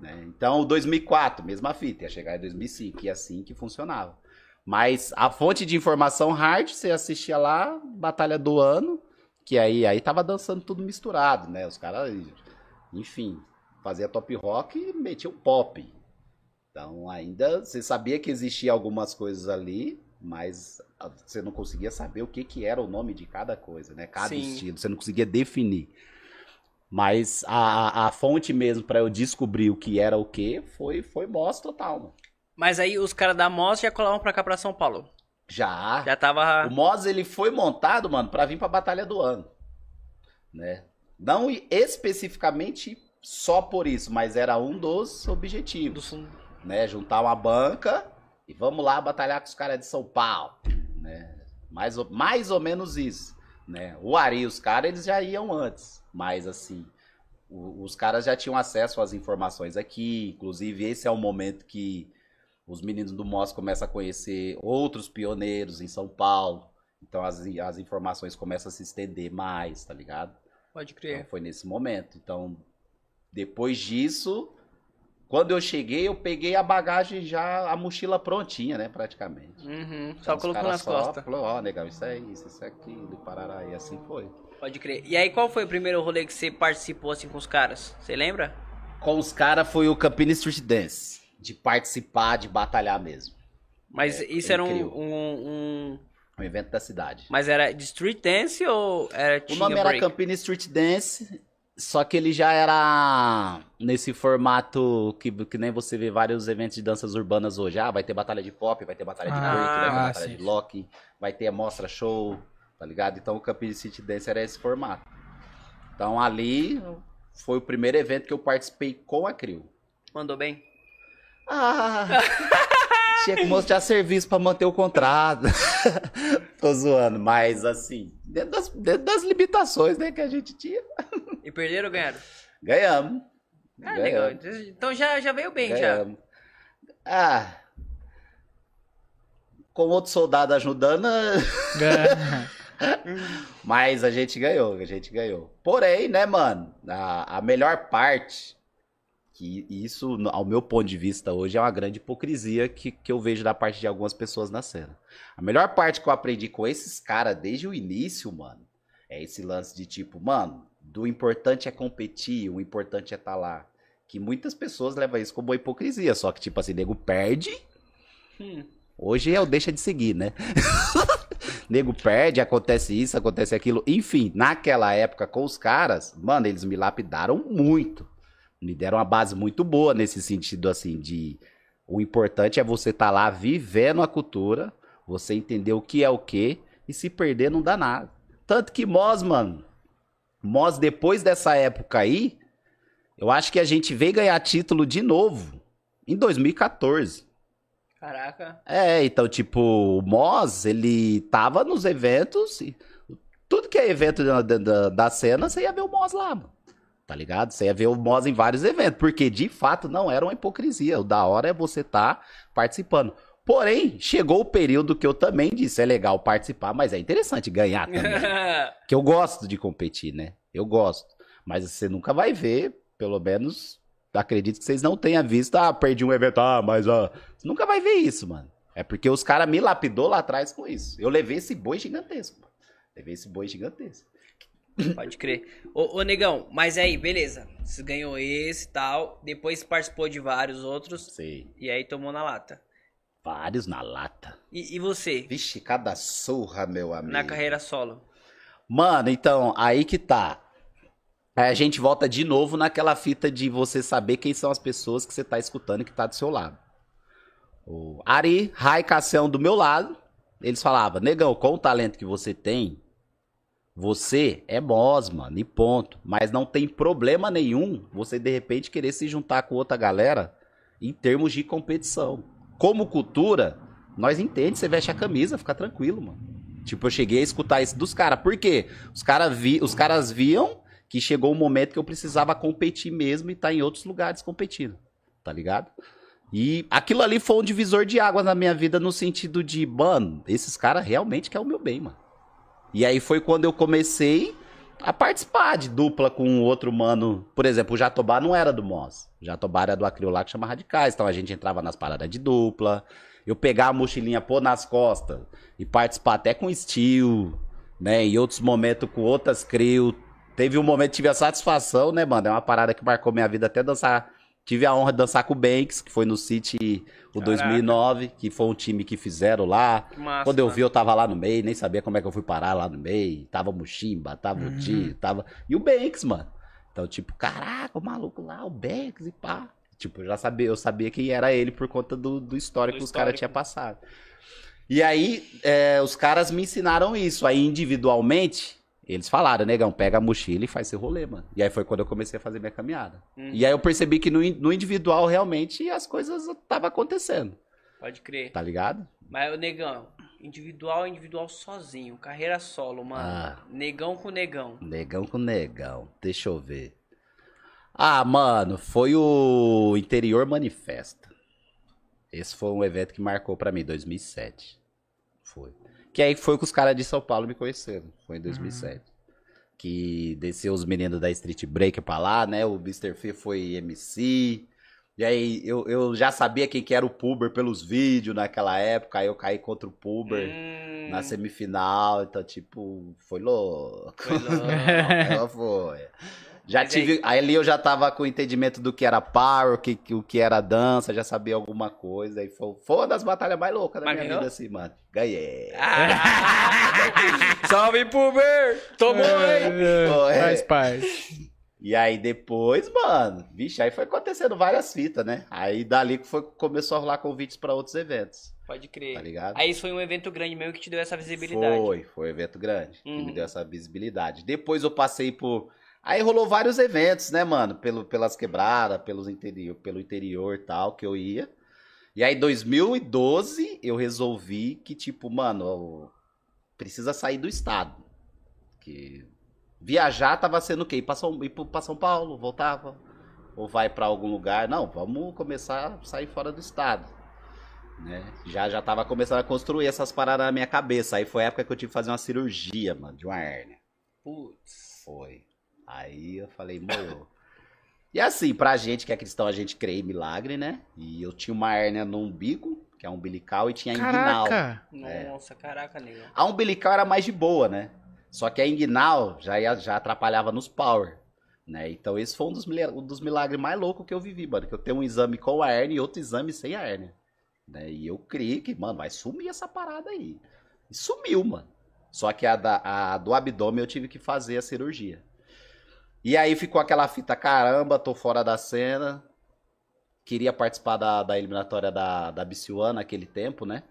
Né? Então, 2004, mesma fita, ia chegar em 2005, e assim que funcionava. Mas a fonte de informação hard, você assistia lá, Batalha do Ano, que aí, aí tava dançando tudo misturado, né? Os caras, enfim, fazia top rock e metia o pop. Então, ainda você sabia que existia algumas coisas ali, mas você não conseguia saber o que, que era o nome de cada coisa, né? Cada Sim. estilo, você não conseguia definir. Mas a, a fonte mesmo pra eu descobrir o que era o que foi, foi Moss total, mano. Mas aí os caras da Moss já colavam pra cá pra São Paulo. Já. Já tava. O Moz ele foi montado, mano, pra vir pra Batalha do Ano. Né? Não especificamente só por isso, mas era um dos do objetivos. Sul. Né? Juntar uma banca e vamos lá batalhar com os caras de São Paulo. Né? Mais, ou, mais ou menos isso. Né? O Ari e os caras, eles já iam antes. Mas assim, o- os caras já tinham acesso às informações aqui. Inclusive, esse é o momento que os meninos do MOS começam a conhecer outros pioneiros em São Paulo. Então as, as informações começam a se estender mais, tá ligado? Pode Então, crer. foi nesse momento. Então, depois disso, quando eu cheguei, eu peguei a bagagem já, a mochila prontinha, né, praticamente. Uhum. Então, Só colocou nas só costas. Falou, ó, negão, isso é isso, isso é aquilo, e parará, e assim foi. Pode crer. E aí, qual foi o primeiro rolê que você participou assim com os caras? Você lembra? Com os caras foi o Campina Street Dance, de participar, de batalhar mesmo. Mas É, isso era um, um, um- Um evento da cidade. Mas era de street dance ou era O nome era break? Campina Street Dance, só que ele já era nesse formato que, que nem você vê vários eventos de danças urbanas hoje. Ah, vai ter batalha de pop, vai ter batalha de Ah, break, vai ter ah, batalha sim. de lock, vai ter mostra show, tá ligado? Então o Campina Street Dance era esse formato. Então ali foi o primeiro evento que eu participei com a Crio. Mandou bem? Ah, tinha que mostrar serviço pra manter o contrato. Tô zoando, mas assim, dentro das, dentro das limitações né, que a gente tinha. E perderam ou ganharam? Ganhamos. Ah, legal. Então já, já veio bem, já. Ganhamos. Ah. Com outro soldado ajudando, mas a gente ganhou, a gente ganhou. Porém, né, mano, a, a melhor parte, que isso, ao meu ponto de vista hoje, é uma grande hipocrisia que, que eu vejo da parte de algumas pessoas na cena. A melhor parte que eu aprendi com esses caras desde o início, mano, é esse lance de tipo, mano, do importante é competir, o importante é estar lá. Que muitas pessoas levam isso como uma hipocrisia, só que, tipo assim, nego perde, Hum. Hoje eu deixa de seguir, né? Nego perde, acontece isso, acontece aquilo. Enfim, naquela época com os caras, mano, eles me lapidaram muito. Me deram uma base muito boa nesse sentido, assim, de. O importante é você estar lá vivendo a cultura, você entender o que é o que, e se perder não dá nada. Tanto que Mós, mano, Mós, depois dessa época aí, eu acho que a gente veio ganhar título de novo em 2014. Caraca. É, então, tipo, o Moz, ele tava nos eventos. e tudo que é evento da, da, da cena, você ia ver o Moz lá, mano. Tá ligado? Você ia ver o Moz em vários eventos. Porque, de fato, não era uma hipocrisia. O da hora é você tá participando. Porém, chegou o período que eu também disse: é legal participar, mas é interessante ganhar também. que eu gosto de competir, né? Eu gosto. Mas você nunca vai ver, pelo menos. Acredito que vocês não tenham visto, ah, perdi um evento, ah, mas ó. Você nunca vai ver isso, mano. É porque os caras me lapidou lá atrás com isso. Eu levei esse boi gigantesco. mano. Levei esse boi gigantesco. Pode crer. Ô, ô, Negão, mas aí, beleza. Você ganhou esse e tal. Depois participou de vários outros. Sei. E aí tomou na lata. Vários na lata. E, e você? Vixe, cada surra, meu amigo. Na carreira solo? Mano, então, aí que tá. Aí a gente volta de novo naquela fita de você saber quem são as pessoas que você tá escutando e que tá do seu lado. O Ari, Rai, Cassião do meu lado, eles falavam, negão, com o talento que você tem, você é boss, mano, e ponto. Mas não tem problema nenhum você, de repente, querer se juntar com outra galera em termos de competição. Como cultura, nós entendemos, você veste a camisa, fica tranquilo, mano. Tipo, eu cheguei a escutar isso dos caras. Por quê? Os, cara vi, os caras viam que chegou um momento que eu precisava competir mesmo e estar tá em outros lugares competindo. Tá ligado? E aquilo ali foi um divisor de águas na minha vida no sentido de, mano, esses caras realmente querem o meu bem, mano. E aí foi quando eu comecei a participar de dupla com outro mano. Por exemplo, o Jatobá não era do Moss. O Jatobá era do Acriolá que chama Radicais. Então a gente entrava nas paradas de dupla. Eu pegar a mochilinha, pôr nas costas e participar até com estilo, né? Em outros momentos com outras crios. Teve um momento que tive a satisfação, né, mano? É uma parada que marcou minha vida até dançar Tive a honra de dançar com o Banks, que foi no City o Caraca. 2009, que foi um time que fizeram lá. Massa, Quando eu vi, eu tava lá no meio, nem sabia como é que eu fui parar lá no meio. Tava Muximba, tava uhum. o Di, tava. E o Banks, mano. Então, tipo, caraca, o maluco lá, o Banks e pá. Tipo, eu já sabia, eu sabia quem era ele por conta do, do histórico do que os caras tinham passado. E aí, é, os caras me ensinaram isso. Aí, individualmente, eles falaram, negão, pega a mochila e faz seu rolê, mano. E aí foi quando eu comecei a fazer minha caminhada. Uhum. E aí eu percebi que no, no individual realmente as coisas estavam acontecendo. Pode crer. Tá ligado? Mas o negão, individual, individual sozinho, carreira solo, mano. Ah, negão com negão. Negão com negão. Deixa eu ver. Ah, mano, foi o Interior Manifesta. Esse foi um evento que marcou para mim, 2007. Foi. Que aí foi que os caras de São Paulo me conheceram. Foi em 2007. Uhum. Que desceu os meninos da Street Breaker pra lá, né? O Mr. Fee foi MC. E aí eu, eu já sabia quem que era o Puber pelos vídeos naquela época. Aí eu caí contra o Puber hum. na semifinal. Então, tipo, foi louco. Foi louco. foi. Já Mas tive. Aí... Ali eu já tava com o entendimento do que era power, o que, o que era dança, já sabia alguma coisa. E foi, foi uma das batalhas mais loucas da Mas minha ganhou? vida, assim, mano. Ganhei. Ah! Salve, Puber! Tomou, hein? É, Faz parte. E aí depois, mano, vixe, aí foi acontecendo várias fitas, né? Aí dali foi, começou a rolar convites para outros eventos. Pode crer. Tá ligado? Aí isso foi um evento grande mesmo que te deu essa visibilidade. Foi, foi um evento grande que me uhum. deu essa visibilidade. Depois eu passei por Aí rolou vários eventos, né, mano? Pelo, pelas quebradas, pelos interior, pelo interior e tal, que eu ia. E aí, 2012, eu resolvi que, tipo, mano, precisa sair do estado. Que viajar tava sendo o quê? Ir pra São, ir pra São Paulo, voltava. Ou vai para algum lugar. Não, vamos começar a sair fora do estado. Né? Já, já tava começando a construir essas paradas na minha cabeça. Aí foi a época que eu tive que fazer uma cirurgia, mano, de uma hérnia. Putz. Foi. Aí eu falei, moio. E assim, pra gente que é cristão, a gente crê em milagre, né? E eu tinha uma hérnia no umbigo, que é umbilical, e tinha caraca. inguinal. É. Nossa, caraca, nego. A umbilical era mais de boa, né? Só que a inguinal já, ia, já atrapalhava nos power. Né? Então esse foi um dos, um dos milagres mais loucos que eu vivi, mano. Que eu tenho um exame com a hérnia e outro exame sem a hérnia. Né? E eu criei que, mano, vai sumir essa parada aí. E sumiu, mano. Só que a, da, a do abdômen eu tive que fazer a cirurgia. E aí ficou aquela fita, caramba, tô fora da cena. Queria participar da, da eliminatória da, da BC1 naquele tempo, né?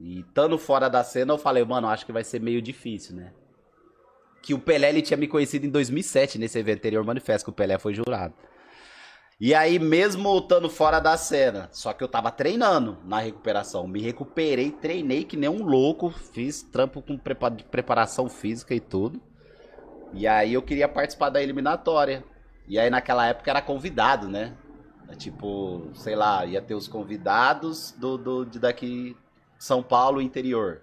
E estando fora da cena, eu falei, mano, acho que vai ser meio difícil, né? Que o Pelé ele tinha me conhecido em 2007 nesse evento anterior manifesto, que o Pelé foi jurado. E aí, mesmo estando fora da cena, só que eu tava treinando na recuperação. Me recuperei, treinei que nem um louco, fiz trampo com preparação física e tudo. E aí eu queria participar da eliminatória. E aí naquela época era convidado, né? É tipo, sei lá, ia ter os convidados do, do de daqui São Paulo interior.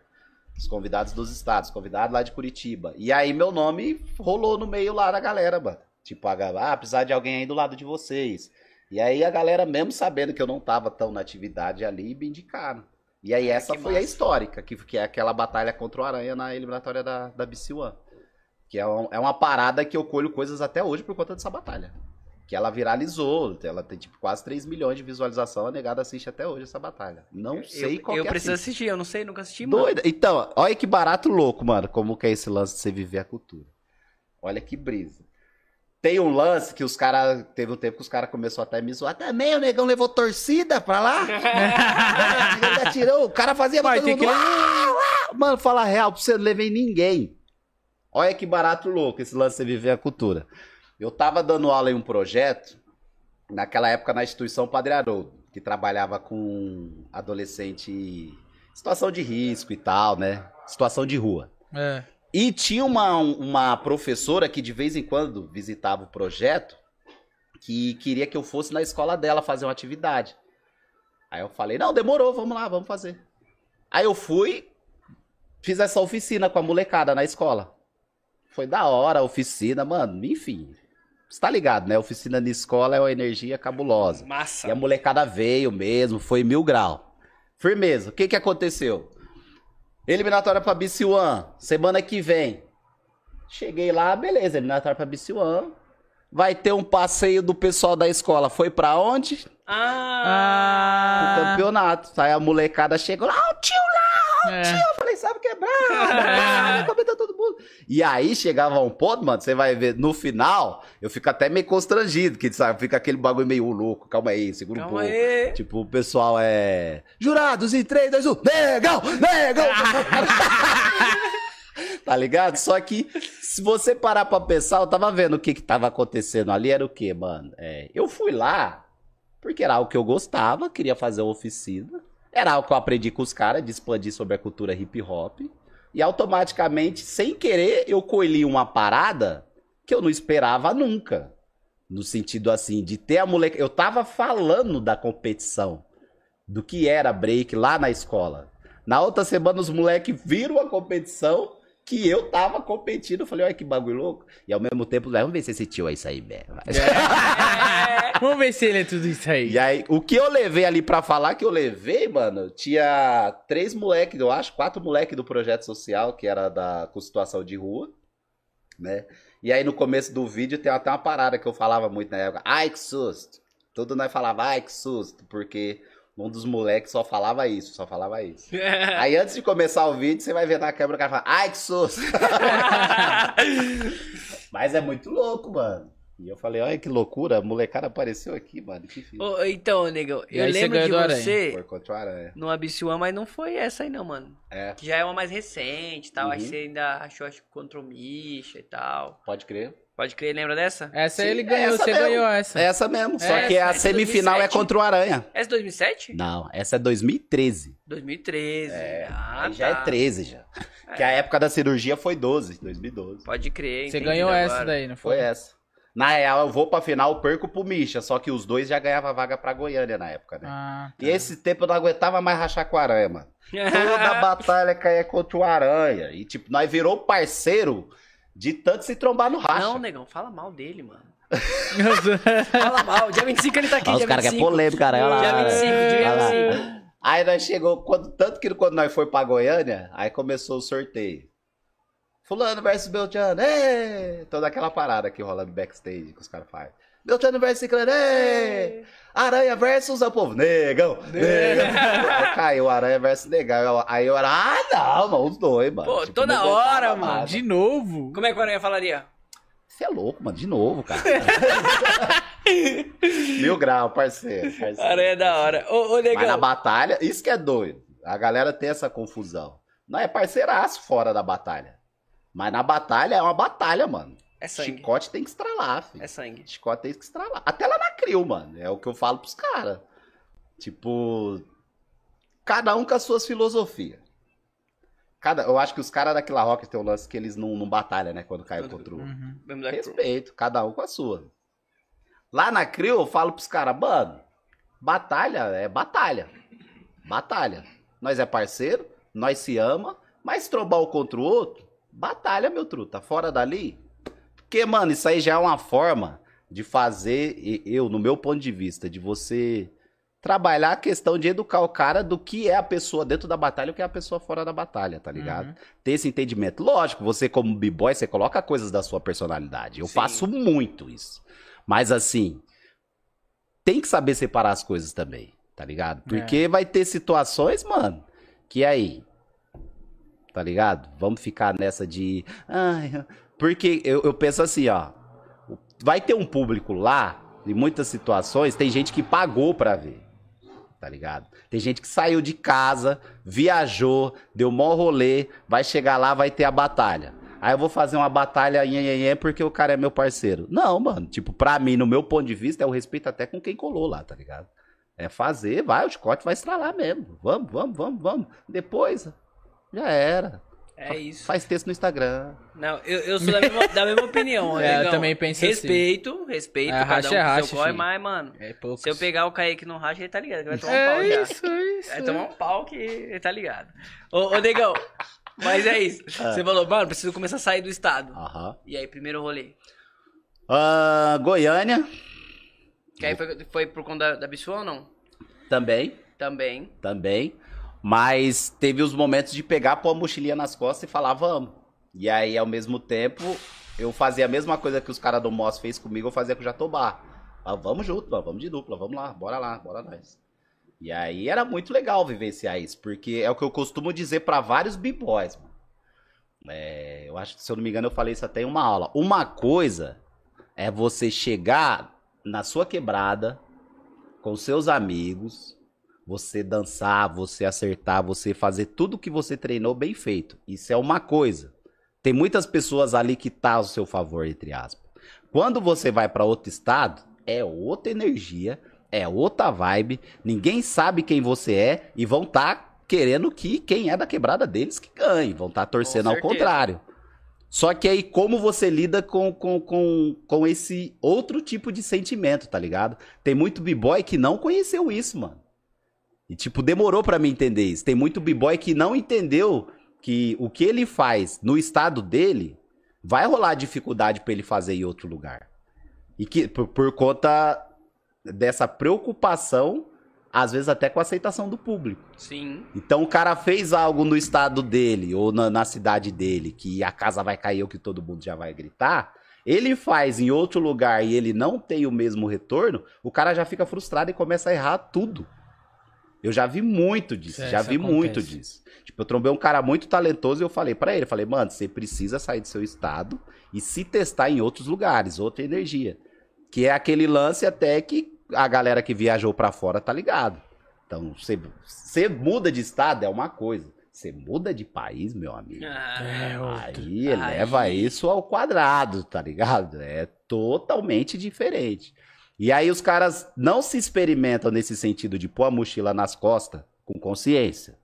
Os convidados dos estados, convidados lá de Curitiba. E aí meu nome rolou no meio lá da galera, mano. Tipo, ah, precisar de alguém aí do lado de vocês. E aí a galera, mesmo sabendo que eu não tava tão na atividade ali, me indicaram. E aí essa que foi massa. a histórica, que, que é aquela batalha contra o Aranha na eliminatória da, da BC One. Que é, um- é uma parada que eu colho coisas até hoje por conta dessa batalha. Que ela viralizou, ela tem tipo quase 3 milhões de visualização, a negada assiste até hoje essa batalha. Não sei eu, qual Eu que é preciso assiste. assistir, eu não sei, nunca assisti, mano. Doida. Então, olha que barato louco, mano, como que é esse lance de você viver a cultura. Olha que brisa. Tem um lance que os caras. Teve um tempo que os caras começaram até a me zoar. Também o negão levou torcida pra lá. Ele atirou, o cara fazia Vai todo ter mundo, que- "Ah, ah". Mano, fala a real, pra você não levei ninguém. Olha que barato louco esse lance de viver a cultura. Eu tava dando aula em um projeto, naquela época na instituição Padre Haroldo, que trabalhava com adolescente em situação de risco e tal, né? Situação de rua. É. E tinha uma, uma professora que de vez em quando visitava o projeto que queria que eu fosse na escola dela fazer uma atividade. Aí eu falei, não, demorou, vamos lá, vamos fazer. Aí eu fui, fiz essa oficina com a molecada na escola. Foi da hora a oficina, mano, enfim. Você tá ligado, né? Oficina na escola é uma energia cabulosa. Massa. E a molecada veio mesmo, foi mil grau. Firmeza. O que que aconteceu? Eliminatória pra BC1, semana que vem. Cheguei lá, beleza, eliminatória pra BC1. Vai ter um passeio do pessoal da escola. Foi pra onde? Ah, O Ah, campeonato. Aí a molecada chegou lá, ó, o tio lá, é. eu comenta todo mundo. E aí chegava um ponto, mano, você vai ver, no final, eu fico até meio constrangido, que sabe, fica aquele bagulho meio "Ô, louco, calma aí, segura um calma pouco. aí. Tipo, o pessoal é. Jurados em 3, 2, 1. Negão! Negão! tá ligado? Só que, se você parar pra pensar, eu tava vendo o que que tava acontecendo ali. Era o quê, mano? É, eu fui lá porque era algo que eu gostava, queria fazer uma oficina. Era algo que eu aprendi com os caras, de expandir sobre a cultura hip hop. E automaticamente, sem querer, eu colhi uma parada que eu não esperava nunca. No sentido assim, de ter a moleque. Eu tava falando da competição, do que era break lá na escola. Na outra semana, os moleques viram a competição que eu tava competindo. Eu falei, olha que bagulho louco. E ao mesmo tempo, vamos ver se esse tio é isso aí mesmo. Vamos ver se ele é tudo isso aí. E aí, o que eu levei ali pra falar que eu levei, mano, tinha três moleques, eu acho, quatro moleques do projeto social, que era da com situação de rua, né? E aí no começo do vídeo tem até uma parada que eu falava muito na época. Ai, que susto! Tudo nós falava, ai, que susto, porque um dos moleques só falava isso, só falava isso. Aí antes de começar o vídeo, você vai ver na câmera o cara fala, ai, que susto! Mas é muito louco, mano. E eu falei, olha que loucura, a molecada apareceu aqui, mano. Que filho. Ô, então, negão, E eu aí você lembro de você Por contra o aranha. no Abissuan, mas não foi essa aí não, mano. É, Que já é uma mais recente e tal. Aí Uhum. você ainda achou, acho que contra o Misha e tal. pode crer. Pode crer, lembra dessa? Essa Sim, ele é ganhou, essa você mesmo. ganhou essa. É essa mesmo, só É, que a essa é semifinal 2007. é contra o Aranha. Essa é 2007? Não, essa é 2013. 2013. É, ah, aí já tá. é 13 já. Que a época da cirurgia foi 12, 2012. Pode crer. Você ganhou essa agora. daí, não foi? Foi essa. Na real, eu vou pra final, perco pro Misha, só que os dois já ganhavam vaga pra Goiânia na época, né? Ah, tá. E esse tempo eu não aguentava mais rachar com o Aranha, mano. Toda batalha caía contra o Aranha. E tipo, nós virou parceiro de tanto se trombar no racha. Não, negão, fala mal dele, mano. Fala mal. Dia 25 ele tá aqui, Olha dia os caras que é 25. polêmico, cara. Olha lá. Dia 25, dia Olha lá. 25. Aí nós chegou, quando, tanto que quando nós foi pra Goiânia, aí começou o sorteio. Fulano versus Beltrano, ê! Toda aquela parada que rola backstage que os caras fazem. Beltrano versus Ciclano, ê! Aranha versus o povo, negão, negão. aí caiu Aranha versus negão. Aí eu era, ah não, mano, os dois, mano. Pô, toda não aguentava hora, mano. De novo? Como é que o Aranha falaria? Você é louco, mano, de novo, cara. Mil grau, parceiro. parceiro Aranha é da hora. Ô, ô Mas na negão. batalha, isso que é doido. A galera tem essa confusão. Não é parceiraço fora da batalha. Mas na batalha é uma batalha, mano. É sangue. Chicote tem que estralar, filho. É sangue. Chicote tem que estralar. Até lá na Crio, mano. É o que eu falo pros caras. Tipo. Cada um com as suas filosofias. Cada, eu acho que os caras daquela rock tem um lance que eles não, não batalham, né? Quando caiu contra o. Uhum. Respeito, cada um com a sua. Lá na Crio, eu falo pros caras, mano, batalha é batalha. Batalha. Nós é parceiro, nós se ama, mas trombar um contra o outro, batalha, meu truta. Fora dali. Porque, mano, isso aí já é uma forma de fazer, eu, no meu ponto de vista, de você trabalhar a questão de educar o cara do que é a pessoa dentro da batalha e o que é a pessoa fora da batalha, tá ligado? Uhum. Ter esse entendimento. Lógico, você como b-boy, você coloca coisas da sua personalidade. Eu Sim. faço muito isso. Mas assim, tem que saber separar as coisas também, tá ligado? Porque vai ter situações, mano, que aí, tá ligado? Vamos ficar nessa de... Ai, porque eu, eu penso assim, ó, vai ter um público lá, em muitas situações, tem gente que pagou pra ver. Tá ligado? Tem gente que saiu de casa, viajou, deu mó rolê, vai chegar lá, vai ter a batalha. Aí eu vou fazer uma batalha nhenhenhen porque o cara é meu parceiro. Não, mano. Tipo, pra mim, no meu ponto de vista, é o respeito até com quem colou lá, tá ligado? É fazer, vai, o chicote vai estralar mesmo. Vamos, vamos, vamos, vamos. Depois, já era. É isso. Faz texto no Instagram. Não, eu, eu sou da mesma, da mesma opinião, É, eu também penso assim. Respeito, respeito, É, racha um é racha, corre, mas, mano, É se eu pegar o Kaique no racha, ele tá ligado, que vai tomar um pau É já. isso, é isso. Vai tomar um pau que ele tá ligado. Ô, ô Negão, mas é isso. Você falou, mano, preciso começar a sair do estado. Aham. E aí, primeiro rolê. Ah, Goiânia, Que aí foi, foi por conta da, da ou não? também. Também. também. Mas teve os momentos de pegar, pôr a mochilinha nas costas e falar, vamos. E aí, ao mesmo tempo, eu fazia a mesma coisa que os caras do Moss fez comigo, eu fazia com o Jatobá. Ah, vamos junto, mano, vamos de dupla, vamos lá, bora lá, bora nós. E aí era muito legal vivenciar isso, porque é o que eu costumo dizer pra vários b-boys, mano. É, eu acho que, se eu não me engano, eu falei isso até em uma aula. Uma coisa é você chegar na sua quebrada com seus amigos, você dançar, você acertar, você fazer tudo que você treinou bem feito. Isso é uma coisa. Tem muitas pessoas ali que tá ao seu favor, entre aspas. Quando você vai pra outro estado, é outra energia, é outra vibe, ninguém sabe quem você é e vão estar querendo que quem é da quebrada deles que ganhe, vão estar torcendo ao contrário. Só que aí, como você lida com, com, com, com esse outro tipo de sentimento, tá ligado? Tem muito b-boy que não conheceu isso, mano. E, tipo, demorou pra mim entender isso. Tem muito b-boy que não entendeu que o que ele faz no estado dele vai rolar dificuldade pra ele fazer em outro lugar. E que, por, por conta dessa preocupação, às vezes até com a aceitação do público. Sim. Então o cara fez algo no estado dele ou na, na cidade dele, que a casa vai cair ou que todo mundo já vai gritar. Ele faz em outro lugar e ele não tem o mesmo retorno, o cara já fica frustrado e começa a errar tudo. Eu já vi muito disso, É, já isso vi muito acontece. disso. Tipo, eu trombei um cara muito talentoso e eu falei pra ele, falei, mano, você precisa sair do seu estado e se testar em outros lugares, outra energia. Que é aquele lance até que a galera que viajou pra fora tá ligado. Então, você, você muda de estado é uma coisa. Você muda de país, meu amigo. Ah, É. Aí Aí- eleva isso ao quadrado, tá ligado? É totalmente diferente. E aí os caras não se experimentam nesse sentido de pôr a mochila nas costas com consciência.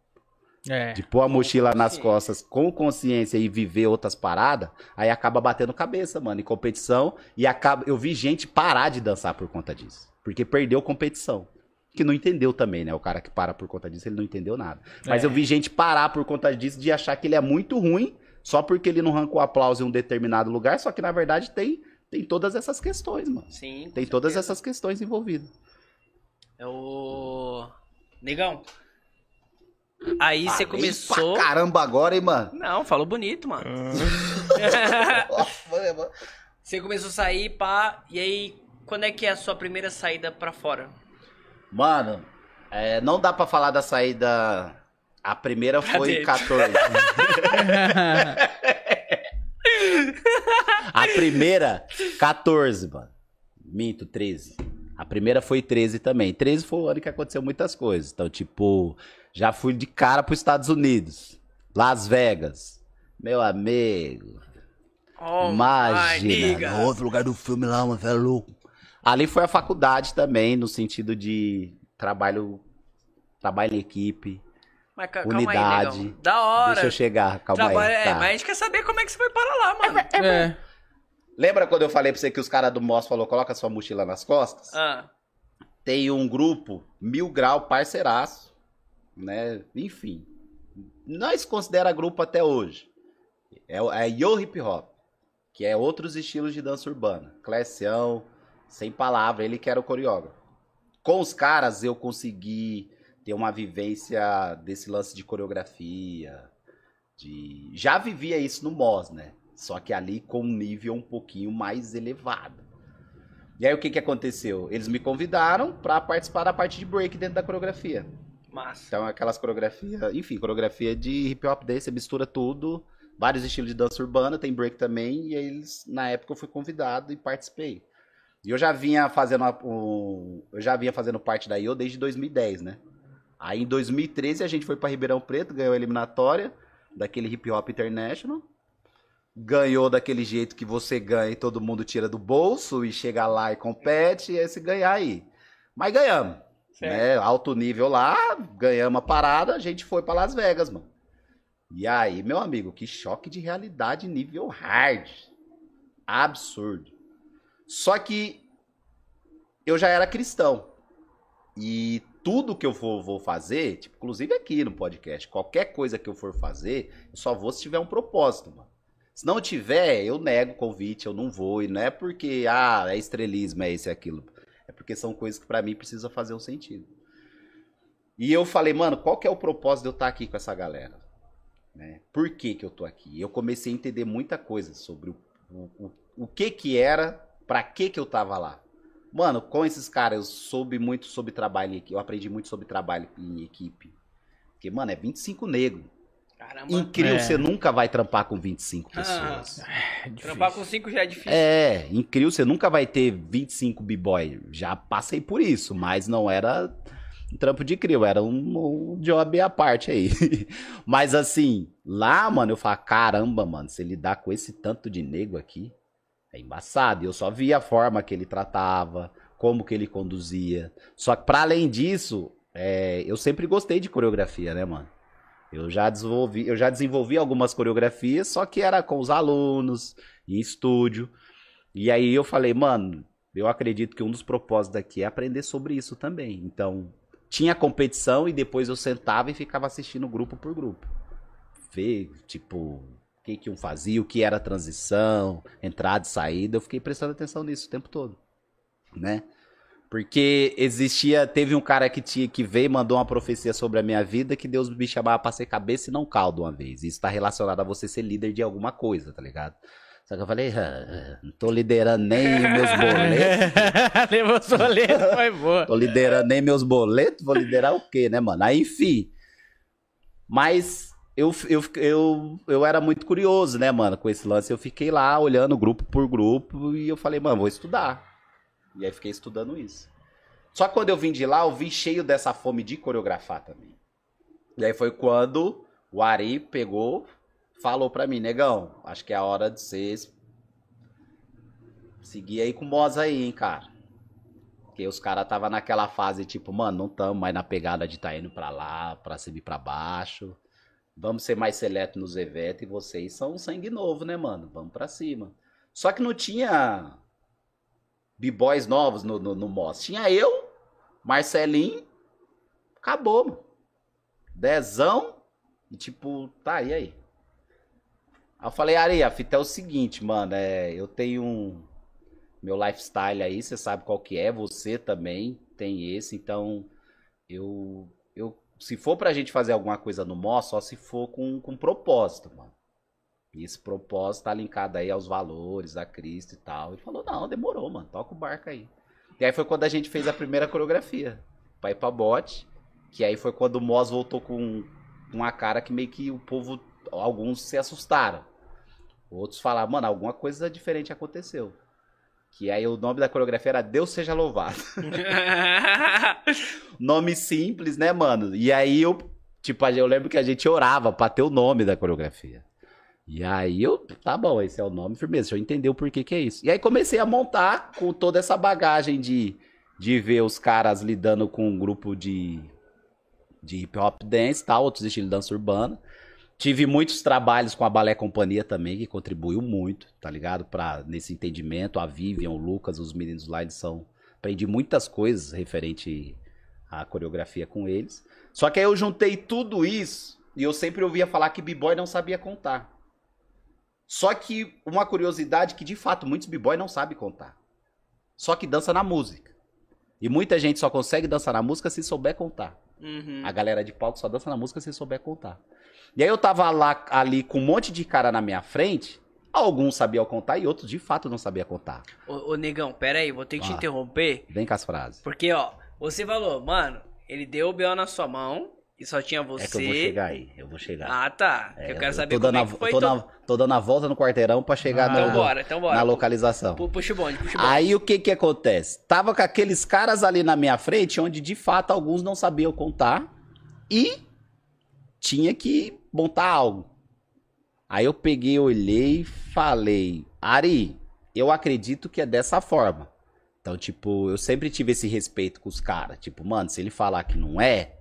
É. De pôr a mochila nas costas com consciência e viver outras paradas, aí acaba batendo cabeça, mano, em competição. E acaba. Eu vi gente parar de dançar por conta disso. Porque perdeu competição. Que não entendeu também, né? O cara que para por conta disso, ele não entendeu nada. Mas É. eu vi gente parar por conta disso, de achar que ele é muito ruim, só porque ele não arrancou aplauso em um determinado lugar, só que na verdade tem, tem todas essas questões, mano. sim. Tem todas certeza. essas questões envolvidas. É o. Negão. Aí você começou. Pra caramba agora, hein, mano? Não, falou bonito, mano. Você começou a sair, pá. E aí, quando é que é a sua primeira saída pra fora? Mano, é, não dá pra falar da saída. A primeira Pra foi dentro. 14. A primeira, 14, mano. Minto, 13. A primeira foi 13 também. 13 foi o ano que aconteceu muitas coisas. Então, tipo, já fui de cara pros Estados Unidos. Las Vegas. Meu amigo. Oh, Imagina. No outro lugar do filme lá, mano, você é louco. Ali foi a faculdade também, no sentido de trabalho, trabalho em equipe. Mas ca- Unidade. calma aí, negão. Da hora. Deixa eu chegar, calma Trabalho, aí. é, tá. mas a gente quer saber como é que você foi para lá, mano. É. Lembra quando eu falei pra você que os caras do Moss falou coloca sua mochila nas costas? Ah, Tem um grupo, Mil Grau Parceiraço, né? Enfim. Nós considera grupo até hoje. É, o- é Yo Hip Hop, que é outros estilos de dança urbana. Clecião, sem palavra, ele que era o coreógrafo. com os caras eu consegui ter uma vivência desse lance de coreografia. De... Já vivia isso no MOS, né? Só que ali com um nível um pouquinho mais elevado. E aí o que, que aconteceu? Eles me convidaram para participar da parte de break dentro da coreografia. Massa. Então aquelas coreografias, enfim, coreografia de hip hop dance, você mistura tudo, vários estilos de dança urbana, tem break também, e aí eles, na época eu fui convidado e participei. E eu já vinha fazendo um, eu já vinha fazendo parte da IO desde 2010, né? Aí em 2013 a gente foi para Ribeirão Preto, ganhou a eliminatória daquele Hip Hop International. Ganhou daquele jeito que você ganha e todo mundo tira do bolso e chega lá e compete e é se ganhar aí. Mas ganhamos. Né? Alto nível lá, ganhamos a parada, a gente foi para Las Vegas, mano. E aí, meu amigo, que choque de realidade nível hard. Absurdo. Só que eu já era cristão. E tudo que eu for, vou fazer, tipo, inclusive aqui no podcast, qualquer coisa que eu for fazer, eu só vou se tiver um propósito, mano. Se não tiver, eu nego o convite, eu não vou. E não é porque, ah, é estrelismo, é isso e aquilo. É porque são coisas que para mim precisa fazer um sentido. E eu falei, mano, qual que é o propósito de eu estar aqui com essa galera? Né? Por que que eu tô aqui? Eu comecei a entender muita coisa sobre o, o, o, o que que era, para que que eu tava lá. Mano, com esses caras eu soube muito sobre trabalho em equipe. Eu aprendi muito sobre trabalho em equipe. Porque, mano, é 25 negros. Caramba. Incrível, É. você nunca vai trampar com 25 Ah, pessoas. É difícil. Trampar com 5 já é difícil. É, incrível, você nunca vai ter 25 b-boy. Já passei por isso, mas não era um trampo de crio, era um, um job à parte aí. mas assim, lá, mano, eu falo, caramba, mano, se lidar com esse tanto de nego aqui, é embaçado. Eu só via a forma que ele tratava, como que ele conduzia. Só que para além disso, é, eu sempre gostei de coreografia, né, mano? Eu já desenvolvi, eu já desenvolvi algumas coreografias, só que era com os alunos, em estúdio. E aí eu falei, mano, eu acredito que um dos propósitos daqui é aprender sobre isso também. Então, tinha competição e depois eu sentava e ficava assistindo grupo por grupo. Ver, tipo, que que um fazia, o que era transição, entrada e saída. Eu fiquei prestando atenção nisso o tempo todo, né? Porque existia, teve um cara que tinha que veio e mandou uma profecia sobre a minha vida que Deus me chamava pra ser cabeça e não caldo uma vez. Isso tá relacionado a você ser líder de alguma coisa, tá ligado? Só que eu falei, "Ah, não tô liderando nem meus boletos. Levou sua letra, foi boa. Tô liderando nem meus boletos, vou liderar o quê, né, mano? Aí, enfim. Mas eu, eu, eu, eu era muito curioso, né, mano, com esse lance. Eu fiquei lá olhando grupo por grupo e eu falei, mano, vou estudar. E aí fiquei estudando isso. Só que quando eu vim de lá, eu vim cheio dessa fome de coreografar também. E aí foi quando o Ari pegou, falou pra mim, negão, acho que é a hora de vocês seguir aí com o Moz aí, hein, cara. Porque os caras tava naquela fase, tipo, mano, não tamo mais na pegada de tá indo pra lá, pra subir pra baixo. Vamos ser mais seleto nos eventos e vocês são sangue novo, né, mano? Vamos pra cima. Só que não tinha b-boys novos no, no, no Moss. Tinha eu, Marcelinho, acabou, mano. Dezão, e tipo, tá, e aí? Aí eu falei, Ari, a fita é o seguinte, mano, é, eu tenho um, meu lifestyle aí, você sabe qual que é, você também tem esse, então eu se for pra gente fazer alguma coisa no Mó, só se for com, com propósito, mano. E esse propósito tá linkado aí aos valores da Cristo e tal. Ele falou, não, demorou, mano, toca o barco aí. E aí foi quando a gente fez a primeira coreografia, pra ir pra bote, que aí foi quando o Moz voltou com uma cara que meio que o povo, alguns se assustaram. Outros falaram, mano, alguma coisa diferente aconteceu. Que aí o nome da coreografia era Deus Seja Louvado. nome simples, né, mano? E aí eu, tipo, eu lembro que a gente orava pra ter o nome da coreografia. E aí eu, tá bom, esse é o nome, firmeza, deixa eu entender o porquê que é isso. E aí comecei a montar com toda essa bagagem de, de ver os caras lidando com um grupo de, de hip hop dance e tal, outros estilos de dança urbana. Tive muitos trabalhos com a Balé Companhia também, que contribuiu muito, tá ligado? Pra, nesse entendimento, a Vivian, o Lucas, os meninos lá, eles são... Aprendi muitas coisas referente à coreografia com eles. Só que aí eu juntei tudo isso e eu sempre ouvia falar que b-boy não sabia contar. Só que uma curiosidade que de fato muitos b-boy não sabem contar. Só que dança na música. E muita gente só consegue dançar na música se souber contar. Uhum. A galera de palco só dança na música se souber contar. E aí eu tava lá ali com um monte de cara na minha frente. Alguns sabiam contar e outros de fato não sabiam contar. Ô, ô, negão, pera aí, vou ter que te Ah. interromper. Vem com as frases. Porque, ó, você falou, mano, ele deu o B.O. na sua mão e só tinha você. É que eu vou chegar aí, eu vou chegar. Ah, tá. É, eu quero saber tô como dando, é que foi. tô, então- na- tô dando a volta no quarteirão pra chegar Ah. no- Então bora, então bora. na localização. Pu- Puxa o bonde, puxa o bonde. Aí o que que acontece? Tava com aqueles caras ali na minha frente, onde de fato alguns não sabiam contar e tinha que montar algo. Aí eu peguei, olhei falei, Ari, eu acredito que é dessa forma. Então, tipo, eu sempre tive esse respeito com os caras. Tipo, mano, se ele falar que não é,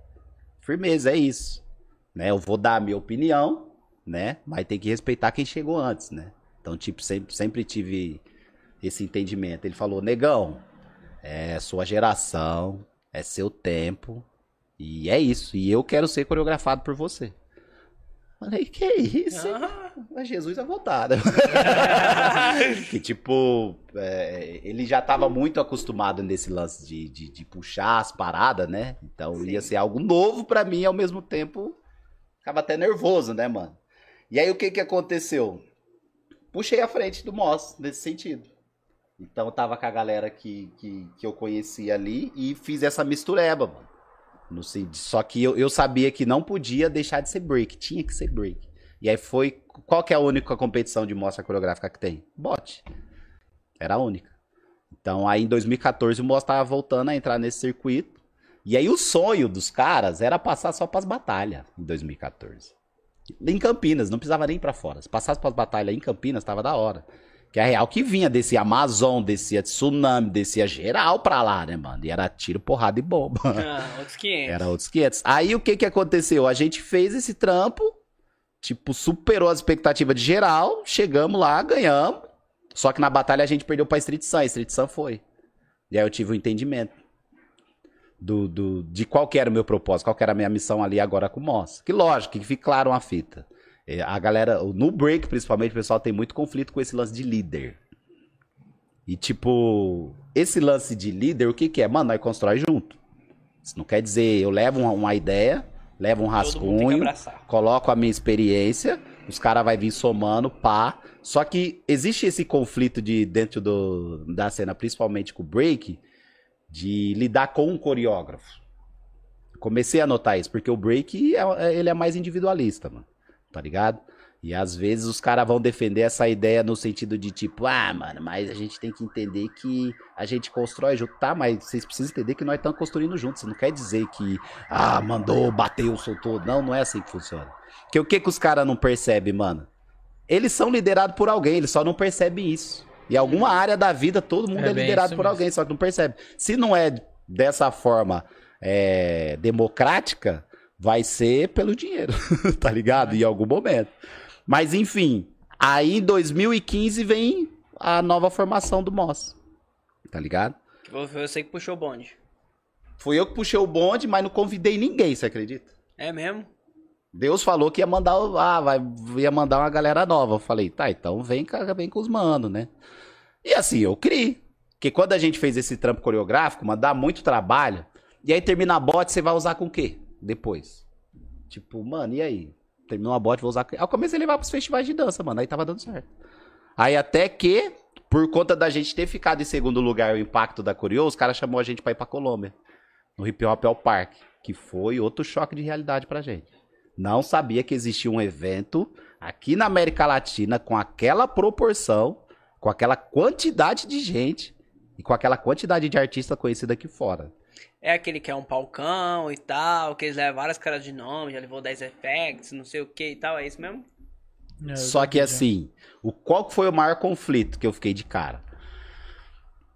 firmeza, é isso. Né? Eu vou dar a minha opinião, né? Mas tem que respeitar quem chegou antes, né? Então, tipo, sempre, sempre tive esse entendimento. Ele falou, negão, é sua geração, é seu tempo, e é isso. E eu quero ser coreografado por você. Falei, que isso? Ah, Mas Jesus é voltado. que tipo, é, ele já tava muito acostumado nesse lance de, de, de puxar as paradas, né? Então Sim. ia ser algo novo pra mim, ao mesmo tempo, ficava até nervoso, né, mano? E aí o que que aconteceu? Puxei a frente do Moss nesse sentido. Então eu tava com a galera que, que, que eu conhecia ali e fiz essa mistureba, mano. No, sen- só que eu, eu sabia que não podia deixar de ser break, tinha que ser break. E aí foi. Qual que é a única competição de mostra coreográfica que tem? Bot. Era a única. Então aí em 2014 o Moss tava voltando a entrar nesse circuito. E aí o sonho dos caras era passar só pras batalhas em 2014. Em Campinas, não precisava nem pra fora. Se passasse pras batalhas em Campinas, tava da hora. Que é real que vinha, descia Amazon, descia tsunami, descia geral pra lá, né, mano? E era tiro, porrada e bomba. ah, outros 500. Era outros 500. Aí o que que aconteceu? A gente fez esse trampo, tipo, superou as expectativas de geral, chegamos lá, ganhamos. Só que na batalha a gente perdeu pra Street Sun, Street Sun foi. E aí eu tive o entendimento do, do, de qual era o meu propósito, qual era a minha missão ali agora com o Moss. Que lógico, que fique claro uma fita. É, A galera, no break principalmente, o pessoal tem muito conflito com esse lance de líder. E tipo, esse lance de líder, o que que é? Mano, nós constrói junto. Isso não quer dizer, eu levo uma, uma ideia, levo um rascunho, coloco a minha experiência, os caras vão vir somando, pá. Só que existe esse conflito de dentro do, da cena, principalmente com o break, de lidar com um coreógrafo. Comecei a notar isso, porque o break é, é- ele é mais individualista, mano. Tá ligado? E às vezes os caras vão defender essa ideia no sentido de tipo, ah, mano, mas a gente tem que entender que a gente constrói junto. Tá, mas vocês precisam entender que nós estamos construindo juntos. Não quer dizer que, ah, mandou, bateu, soltou. Não, não é assim que funciona. Porque o que, que os caras não percebem, mano? Eles são liderados por alguém, eles só não percebem isso. Em alguma área da vida, todo mundo É é, liderado por mesmo. alguém, só que não percebe. Se não é dessa forma é, democrática, vai ser pelo dinheiro, tá ligado? Em algum momento. Mas enfim, aí em 2015 vem a nova formação do Moss. Tá ligado? Foi você que puxou o bonde. Fui eu que puxei o bonde, mas não convidei ninguém, você acredita? É mesmo? Deus falou que ia mandar, ah, vai, ia mandar uma galera nova. Eu falei, tá, então vem, vem com os manos, né? E assim, eu criei. Porque quando a gente fez esse trampo coreográfico, mano, dá muito trabalho. E aí termina a bot, você vai usar com o quê? Depois. Tipo, mano, e aí? Terminou a bot, vou usar. Aí eu comecei a levar pros festivais de dança, mano. Aí tava dando certo. Aí até que, por conta da gente ter ficado em segundo lugar o impacto da Coreô, os caras chamou a gente pra ir pra Colômbia. No Hip Hop All Park. Que foi outro choque de realidade pra gente. Não sabia que existia um evento aqui na América Latina com aquela proporção, com aquela quantidade de gente e com aquela quantidade de artista conhecido aqui fora. É aquele que é um palcão e tal, que eles levam várias caras de nome, já levou 10 effects, não sei o que e tal, é isso mesmo? É, Só que assim, o qual que foi o maior conflito que eu fiquei de cara?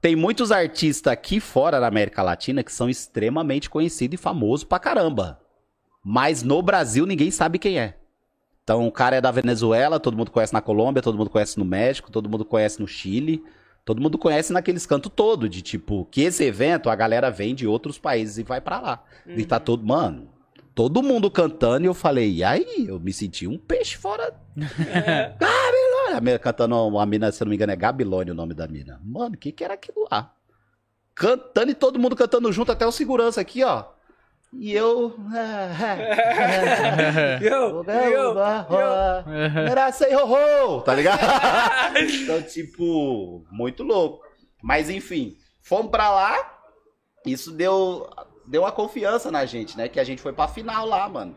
Tem muitos artistas aqui fora da América Latina que são extremamente conhecidos e famosos pra caramba. Mas no Brasil ninguém sabe quem é. Então o cara é da Venezuela, todo mundo conhece na Colômbia, todo mundo conhece no México, todo mundo conhece no Chile, todo mundo conhece naqueles cantos todo de tipo que esse evento a galera vem de outros países e vai pra lá. E tá todo, mano, todo mundo cantando e eu falei, e aí? Eu me senti um peixe fora a mina cantando uma mina, se eu não me engano, é Gabilônia o nome da mina. Mano, o que que era aquilo lá? cantando e todo mundo cantando junto, até o segurança aqui, ó. E eu. Eu, eu, Era sem horror, tá ligado? então, tipo, muito louco. Mas enfim, fomos pra lá. Isso deu, deu uma confiança na gente, né? Que a gente foi pra final lá, mano.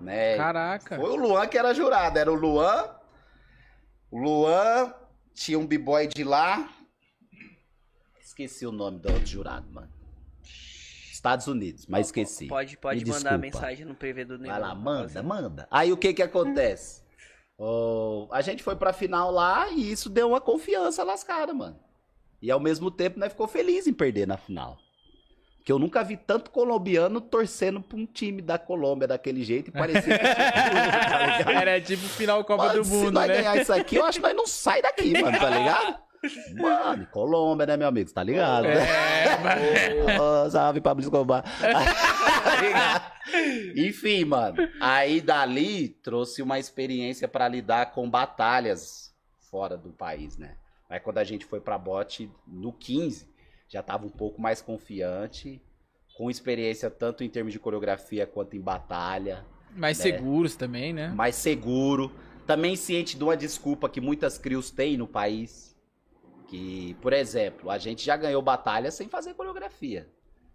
Né? Caraca. Foi o Luan que era jurado. Era o Luan. O Luan tinha um b-boy de lá. Esqueci o nome do outro jurado, mano. Estados Unidos, mas esqueci. Pode, pode Me mandar mensagem no PV do Neymar. Vai lá, manda, manda. Aí o que que acontece? Ô, a gente foi pra final lá e isso deu uma confiança lascada, mano. E ao mesmo tempo, nós ficou feliz em perder na final. Porque eu nunca vi tanto colombiano torcendo pra um time da Colômbia daquele jeito e parecia que tá? Era tipo final Copa Mano, do se Mundo, nós né? ganhar isso aqui, eu acho que nós não sai daqui, mano, tá ligado? Mano, Colômbia, né, meu amigo? Tá ligado? É, mas- Ô, salve, Pablo Escobar. Enfim, mano. Aí dali trouxe uma experiência pra lidar com batalhas fora do país, né? Aí quando a gente foi pra bote no 15, já tava um pouco mais confiante, com experiência tanto em termos de coreografia quanto em batalha mais É. seguros também, né? mais seguro. Também ciente de uma desculpa que muitas crios têm no país. Que, por exemplo, a gente já ganhou batalha sem fazer coreografia.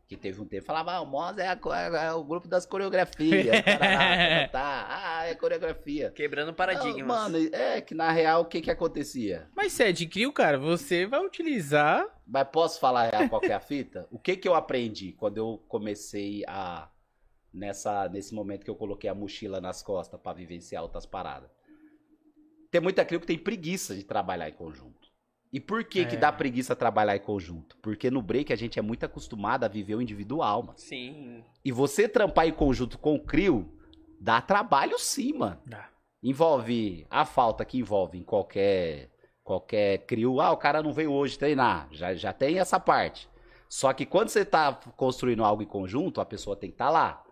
Que teve um tempo que falava, ah, o Moz é, é o grupo das coreografias. tarará, tá, tá, ah, é coreografia. Quebrando Ah, paradigmas. mano, é que na real o que que acontecia? Mas se é de crio, cara, você vai utilizar. Mas posso falar a qual é a fita? O que que eu aprendi quando eu comecei a nessa nesse momento que eu coloquei a mochila nas costas pra vivenciar outras paradas? Tem muita crio que tem preguiça de trabalhar em conjunto. E por que que É. dá preguiça trabalhar em conjunto? Porque no break a gente é muito acostumado a viver o individual, mano. Sim. E você trampar em conjunto com o crio dá trabalho sim, mano Dá. envolve a falta que envolve em qualquer qualquer crio. Ah, o cara não veio hoje treinar. Já, já tem essa parte. Só que quando você tá construindo algo em conjunto, a pessoa tem que estar lá.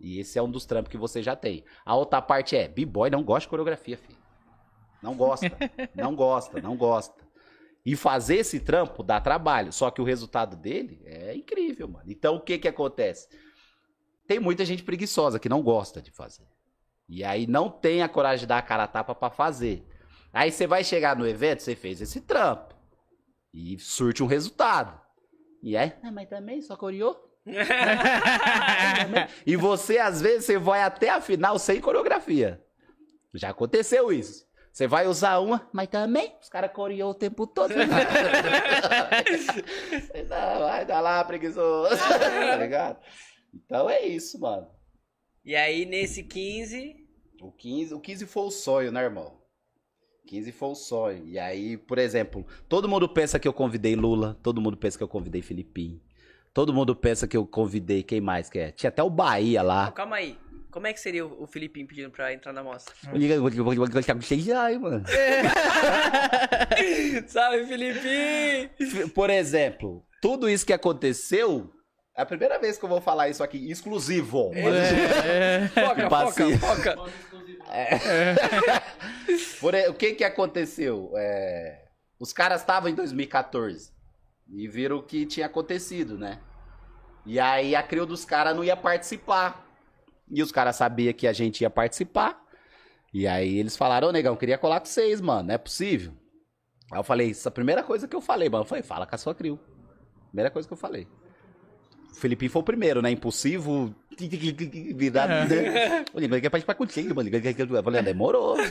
E esse é um dos trampos que você já tem. A outra parte é, b-boy não gosta de coreografia, filho. Não gosta. não gosta, não gosta. E fazer esse trampo dá trabalho. Só que o resultado dele é incrível, mano. Então o que que acontece? Tem muita gente preguiçosa que não gosta de fazer. E aí não tem a coragem de dar a cara a tapa pra fazer. Aí você vai chegar no evento, você fez esse trampo. E surte um resultado. E aí, ah, mas também só coreou? e você, às vezes, você vai até a final sem coreografia. Já aconteceu isso. Você vai usar uma, mas também os caras coreou o tempo todo. Você não, vai dar lá, preguiçoso. tá ligado? Então é isso, mano. E aí, nesse 15, O 15, o 15 foi o sonho, né, irmão? 15 foi o sonho. E aí, por exemplo, todo mundo pensa que eu convidei Lula, todo mundo pensa que eu convidei Filipinho. Todo mundo pensa que eu convidei quem mais que é? Tinha até o Bahia Não, lá. calma aí. Como é que seria o Filipinho pedindo pra entrar na mostra? Ai, mano. Salve, Filipinho! Por exemplo, tudo isso que aconteceu, é a primeira vez que eu vou falar isso aqui, exclusivo. É, Foca, Tipo assim. foca, foca. Por e- o que que aconteceu? É, os caras estavam em 2014 e viram o que tinha acontecido, né? E aí a crio dos caras não ia participar. E os caras sabiam que a gente ia participar. E aí eles falaram, ô negão, queria colar com vocês, mano, não é possível. Aí eu falei, essa primeira coisa que eu falei, mano, eu falei, fala com a sua crio. Primeira coisa que eu falei. O Felipinho foi o primeiro, né? Impulsivo. Virado. né? Falei, mas quer participar contigo, mano. Eu falei, demorou.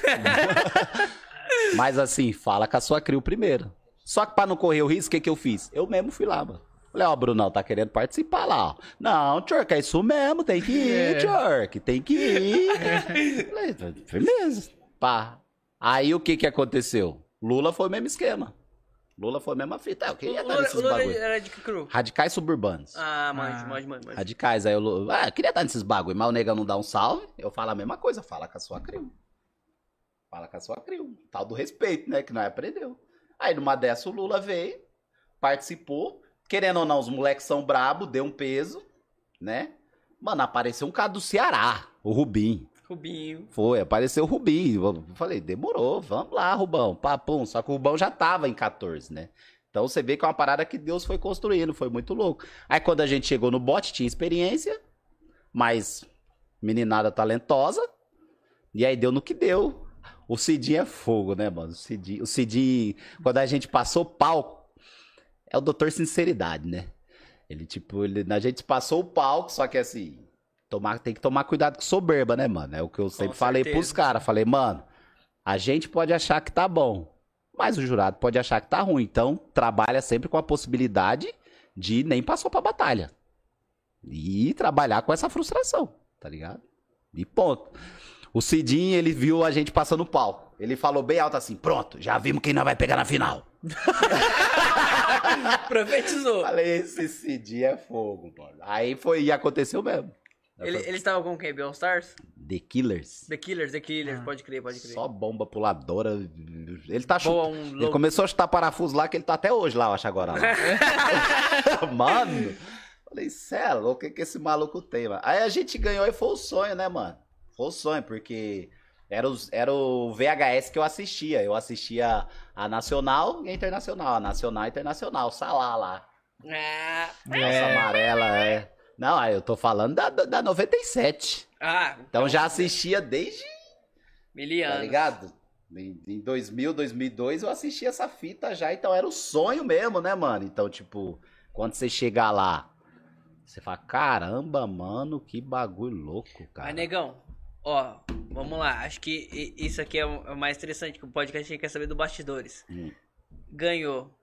Mas assim, fala com a sua crio primeiro. Só que pra não correr o risco, o que, que eu fiz? Eu mesmo fui lá, mano. Falei, ó, Brunão, tá querendo participar lá, ó. Não, Tchork, é isso mesmo, tem que ir, É. Tchork, tem que ir. Falei, firmeza. Pá. Aí o que que aconteceu? Lula foi o mesmo esquema. Lula foi a mesma fita. Ah, Eu queria O estar nesses o Lula bagulho. era de que cru? Radicais suburbanos. Ah, manjo, Ah. manjo, manjo. Radicais. Aí eu, ah, eu queria estar nesses bagulho, mas o negão não dá um salve. Eu falo a mesma coisa, fala com a sua crio. Fala com a sua crio. Tal do respeito, né? Que nós aprendeu. Aí numa dessa o Lula veio, participou. Querendo ou não, os moleques são brabo, deu um peso, né? Mano, apareceu um cara do Ceará, o Rubim. Rubinho. Foi, apareceu o Rubim. Eu falei, demorou, vamos lá, Rubão. Papum. Só que o Rubão já tava em 14, né? Então você vê que é uma parada que Deus foi construindo, foi muito louco. Aí quando a gente chegou no bote, tinha experiência, mas meninada talentosa, e aí deu no que deu. O Cidinho é fogo, né, mano? O Cidinho, o Cidinho, quando a gente passou o palco, é o doutor sinceridade, né? Ele, tipo, ele, a gente passou o palco, só que assim, tomar, tem que tomar cuidado com soberba, né, mano? É o que eu sempre falei certeza. pros caras. Falei, mano, a gente pode achar que tá bom, mas o jurado pode achar que tá ruim. Então, trabalha sempre com a possibilidade de nem passou pra batalha. E trabalhar com essa frustração, tá ligado? E ponto. O Cidinho, ele viu a gente passando o palco. Ele falou bem alto assim: pronto, já vimos quem nós vai pegar na final. Profetizou. Falei, esse Cidinho é fogo, mano. Aí foi, e aconteceu mesmo. Ele, eles estavam com quem? All Stars? The Killers. The Killers, The Killers, pode crer, pode crer. Só bomba puladora. Ele tá chutando. Boa, um Ele começou a chutar parafuso lá, que ele tá até hoje lá, eu acho agora. mano, falei, cê é louco, o que, que esse maluco tem, mano? Aí a gente ganhou e foi o sonho, né, mano? Foi o sonho, porque era, os, era o VHS que eu assistia. Eu assistia a Nacional e a Internacional. A Nacional e a Internacional, Salá lá. Ah, Essa amarela, é. Não, aí eu tô falando da, da, da 97. ah, Então já assistia desde miliano. Tá ligado? Em, em 2000, 2002 eu assisti essa fita já, então era o sonho mesmo, né, mano? Então, tipo, quando você chegar lá, você fala, caramba, mano, que bagulho louco, cara. Mas, negão, ó, vamos lá. Acho que isso aqui é o é o mais interessante, que o podcast a gente quer saber do bastidores. Hum. Ganhou.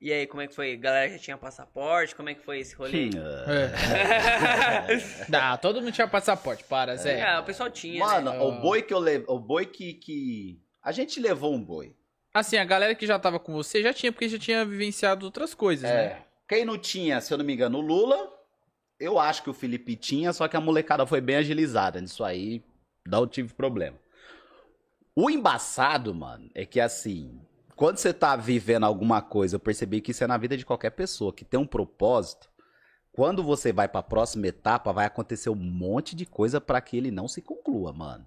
E aí, como é que foi? Galera já tinha passaporte? Como é que foi esse rolê? Hum, É. Não, todo mundo tinha passaporte, para, Zé. É, o pessoal tinha, Mano, né? o boi que eu levei, o boi que, que... A gente levou um boi. Assim, a galera que já tava com você já tinha, porque já tinha vivenciado outras coisas, né? É. Quem não tinha, se eu não me engano, o Lula, eu acho que o Felipe tinha, só que a molecada foi bem agilizada nisso aí, não tive problema. O embaçado, mano, é que assim, quando você tá vivendo alguma coisa, eu percebi que isso é na vida de qualquer pessoa, que tem um propósito. Quando você vai pra próxima etapa, vai acontecer um monte de coisa pra que ele não se conclua, mano.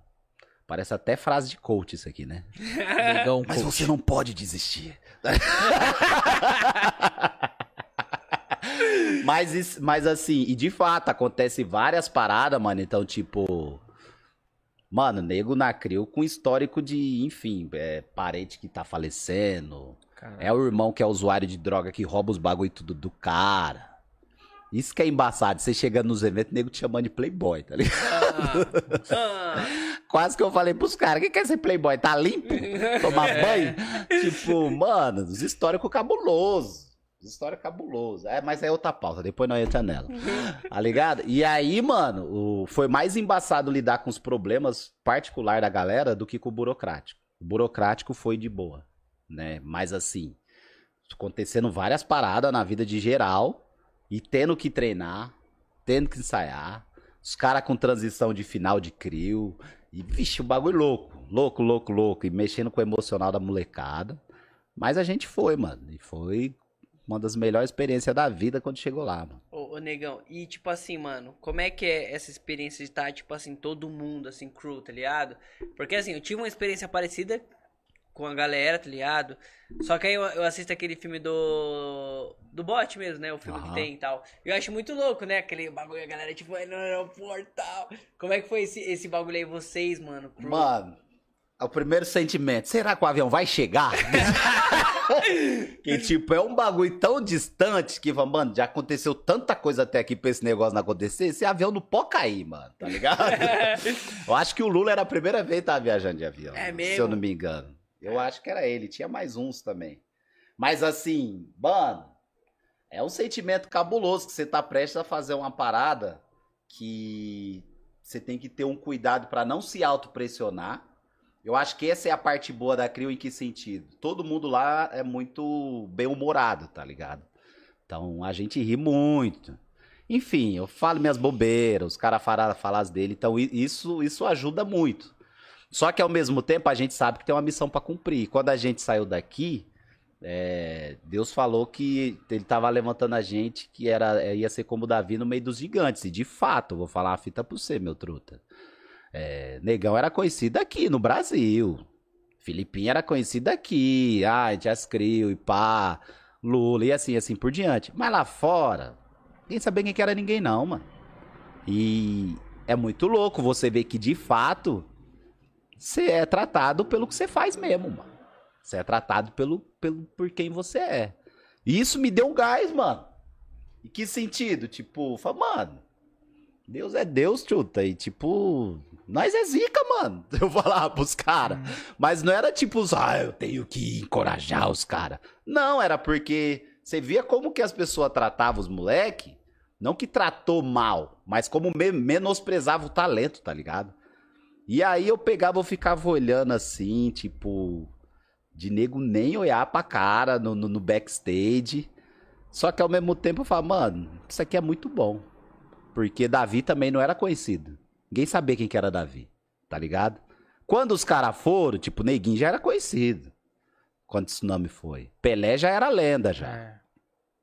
Parece até frase de coach isso aqui, né? Negão Mas coach. você não pode desistir. mas, mas assim, e de fato, acontece várias paradas, mano. Então, tipo. Mano, nego na crio com histórico de, enfim, é, parente que tá falecendo. Caralho. É o irmão que é usuário de droga que rouba os bagulho tudo do cara. Isso que é embaçado. Você chegando nos eventos, nego te chamando de playboy, tá ligado? Ah, ah, Quase que eu falei pros caras, o que quer ser playboy? Tá limpo? Tomar banho? tipo, mano, os históricos cabulosos. Os históricos cabulosos. É, mas é outra pauta, depois nós entra nela. Tá ligado? E aí, mano, o- foi mais embaçado lidar com os problemas particular da galera do que com o burocrático. O burocrático foi de boa, né? Mas assim, acontecendo várias paradas na vida de geral e tendo que treinar, tendo que ensaiar. Os caras com transição de final de crio. E, vixe, o bagulho louco. Louco, louco, louco. E mexendo com o emocional da molecada. Mas a gente foi, mano. E foi uma das melhores experiências da vida quando chegou lá, mano. Ô, ô, negão, e tipo assim, mano, como é que é essa experiência de estar, tipo assim, todo mundo, assim, crew, tá ligado? Porque assim, eu tive uma experiência parecida com a galera, tá ligado? Só que aí eu, eu assisto aquele filme do. do bot mesmo, né? O filme que tem e tal. E eu acho muito louco, né? Aquele bagulho, a galera, tipo, vai no aeroporto tal. Como é que foi esse, esse bagulho aí, vocês, mano? crew? Mano, é o primeiro sentimento. Será que o avião vai chegar? que, tipo, é um bagulho tão distante que, mano, já aconteceu tanta coisa até aqui pra esse negócio não acontecer. Esse avião não pode cair, mano, tá ligado? eu acho que o Lula era a primeira vez que tava viajando de avião. É Se mesmo? eu não me engano. Eu acho que era ele. Tinha mais uns também. Mas assim, mano, é um sentimento cabuloso que você tá prestes a fazer uma parada que você tem que ter um cuidado pra não se autopressionar. Eu acho que essa é a parte boa da Crio em que sentido? Todo mundo lá é muito bem-humorado, tá ligado? Então a gente ri muito. Enfim, eu falo minhas bobeiras, os caras falam, falam as dele, então isso, isso ajuda muito. Só que ao mesmo tempo a gente sabe que tem uma missão pra cumprir. Quando a gente saiu daqui, é, Deus falou que ele tava levantando a gente, que era é, ia ser como Davi no meio dos gigantes. E de fato, vou falar uma fita pra você, meu truta. É, Negão era conhecido aqui no Brasil. Filipinho era conhecido aqui. Ah, Jazz Crio e pá. Lula, e assim, assim por diante. Mas lá fora, ninguém sabia quem que era ninguém, não, mano. E é muito louco você ver que, de fato, você é tratado pelo que você faz mesmo, mano. Você é tratado pelo, pelo, por quem você é. E isso me deu um gás, mano. Em que sentido? Tipo, fala, mano, Deus é Deus, chuta. E tipo, nós é zica, mano. Eu falava pros caras. Mas não era tipo, ah, eu tenho que encorajar os caras. Não, era porque você via como que as pessoas tratavam os moleque. Não que tratou mal, mas como me menosprezava o talento, tá ligado? E aí eu pegava, eu ficava olhando assim, tipo, de nego nem olhar pra cara no, no, no backstage. Só que ao mesmo tempo eu falava, mano, isso aqui é muito bom. Porque Davi também não era conhecido. Ninguém sabia quem que era Davi, tá ligado? Quando os caras foram, tipo, Neguinho já era conhecido. Quando esse nome foi. Pelé já era lenda já, É.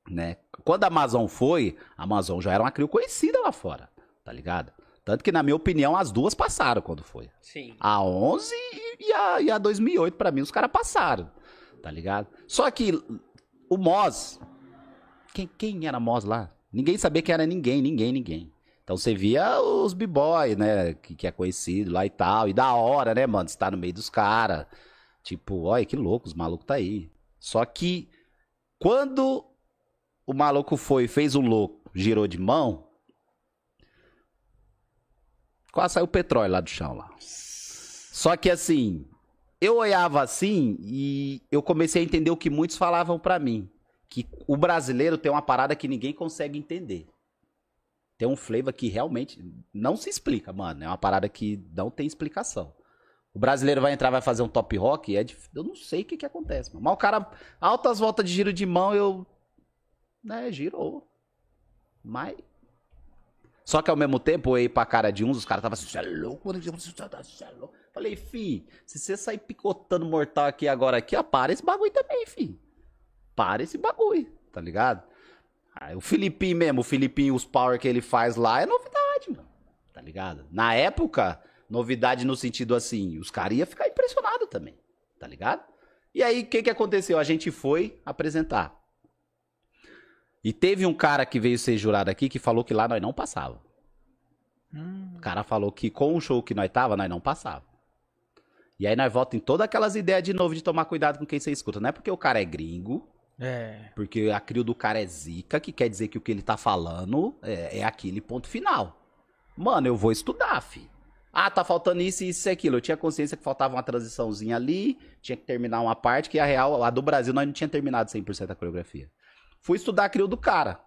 né? Quando a Amazon foi, a Amazon já era uma crio conhecida lá fora, tá ligado? Tanto que, na minha opinião, as duas passaram quando foi. Sim. A 11 e- a, e a 2008, pra mim, os caras passaram, tá ligado? Só que o Moz, quem, quem era Moz lá? Ninguém sabia quem era ninguém, ninguém, ninguém. Então você via os b-boy, né, que, que é conhecido lá e tal, e da hora, né, mano, você tá no meio dos caras. Tipo, olha que louco, os malucos tá aí. Só que quando o maluco foi, fez o louco, girou de mão, quase saiu petróleo lá do chão lá. Só que assim, eu olhava assim e eu comecei a entender o que muitos falavam pra mim, que o brasileiro tem uma parada que ninguém consegue entender. Tem um flavor que realmente não se explica, mano. É uma parada que não tem explicação. O brasileiro vai entrar, vai fazer um top rock, é dif- eu não sei o que que acontece, mano. Mas o cara, altas voltas de giro de mão, eu, né, girou. Mas só que ao mesmo tempo, eu ia pra cara de uns, os caras estavam assim, você é louco, você é louco. Falei, fi, se você sair picotando mortal aqui agora aqui, ó, para esse bagulho também, fi. Para esse bagulho, tá ligado? O Filipinho mesmo, o Filipinho, os power que ele faz lá é novidade, mano. Tá ligado? Na época, novidade no sentido assim, os caras iam ficar impressionados também, tá ligado? E aí, o que que aconteceu? A gente foi apresentar. E teve um cara que veio ser jurado aqui que falou que lá nós não passava. Hum, O cara falou que com o show que nós tava, nós não passava. E aí nós voltamos em todas aquelas ideias de novo de tomar cuidado com quem você escuta. Não é porque o cara é gringo, é. porque a crio do cara é zica, que quer dizer que o que ele tá falando é, é aquele ponto final. Mano, eu vou estudar, fi. Ah, tá faltando isso, isso e aquilo. Eu tinha consciência que faltava uma transiçãozinha ali, tinha que terminar uma parte, que a real, a do Brasil, nós não tinha terminado 100% da coreografia. Fui estudar a crio do cara.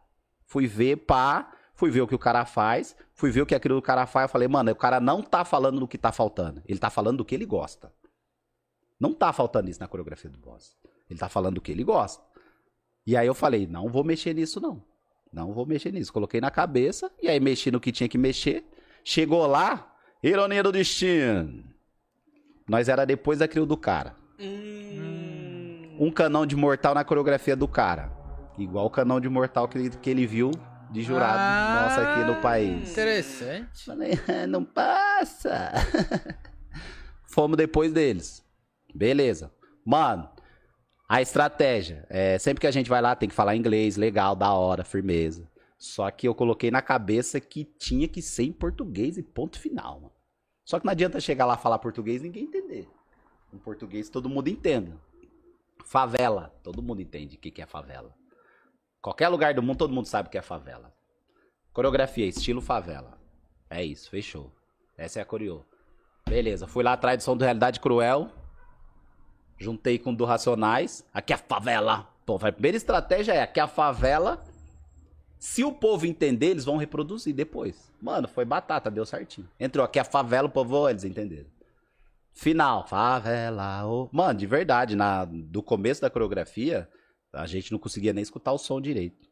Fui ver, pá, fui ver o que o cara faz, fui ver o que a crio do cara faz. Eu falei, mano, o cara não tá falando do que tá faltando. Ele tá falando do que ele gosta. Não tá faltando isso na coreografia do boss. Ele tá falando do que ele gosta. E aí eu falei, não vou mexer nisso, não. Não vou mexer nisso. Coloquei na cabeça, e aí mexi no que tinha que mexer. Chegou lá, ironia do destino. Nós era depois da crio do cara. Hum. Um canão de mortal na coreografia do cara. Igual o canão de mortal que ele, que ele viu de jurado Ah, nosso aqui no país. Interessante. Falei, não passa. Fomos depois deles. Beleza. Mano, a estratégia. É, sempre que a gente vai lá, tem que falar inglês, legal, da hora, firmeza. Só que eu coloquei na cabeça que tinha que ser em português e ponto final, mano. Só que não adianta chegar lá falar português e ninguém entender. Em português todo mundo entenda. Favela, todo mundo entende o que que é favela. Qualquer lugar do mundo, todo mundo sabe o que é favela. Coreografia, estilo favela. É isso, fechou. Essa é a coreô. Beleza, fui lá atrás do som do Realidade Cruel. Juntei com o do Racionais. Aqui é a favela. Pô, a primeira estratégia é aqui é a favela. Se o povo entender, eles vão reproduzir depois. Mano, foi batata, deu certinho. Entrou aqui a favela, o povo, eles entenderam. Final, favela. ô. Mano, de verdade, na, do começo da coreografia, a gente não conseguia nem escutar o som direito.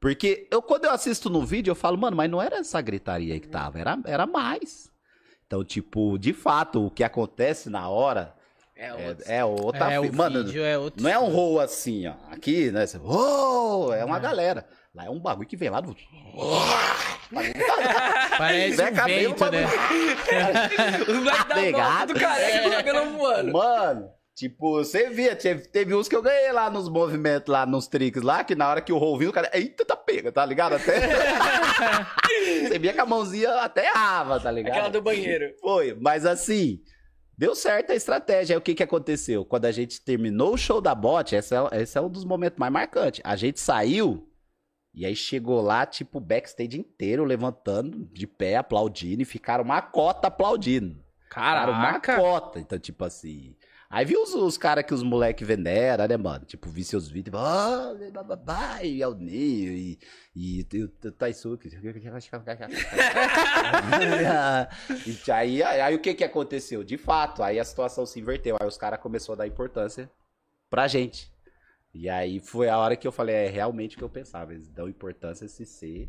Porque eu, quando eu assisto no vídeo, eu falo, mano, mas não era essa gritaria que tava, era, era mais. Então, tipo, de fato, o que acontece na hora É, é, outro. é outra. É, fi- o mano, vídeo é outro. não é um roll assim, ó. Aqui, né? Você, "Uou", é uma galera. Lá é um bagulho que vem lá do. Parece Zé um Cabelo, vento, né? Os moleques da Pegado. do careca com o cabelo voando. Mano, Tipo, você via, teve, teve uns que eu ganhei lá nos movimentos, lá nos tricks lá, que na hora que o roll vinha, o cara, eita, tá pega, tá ligado? Até. você via que a mãozinha até errava, tá ligado? Aquela do banheiro. Foi, mas assim, deu certo a estratégia. Aí o que que aconteceu? Quando a gente terminou o show da bot, esse é, esse é um dos momentos mais marcantes. A gente saiu e aí chegou lá, tipo, o backstage inteiro levantando de pé, aplaudindo, e ficaram uma cota aplaudindo. Ficaram uma Caraca. cota. Então, tipo assim. Aí viu os, os caras que os moleques veneram, né, mano? Tipo, vi seus vídeos, ah, bababá, e o Ninho, e, e, e o Taisuke. e aí, aí, aí o que que aconteceu? De fato, aí a situação se inverteu. Aí os caras começaram a dar importância pra gente. E aí foi a hora que eu falei, é realmente o que eu pensava. Eles dão importância a esse ser,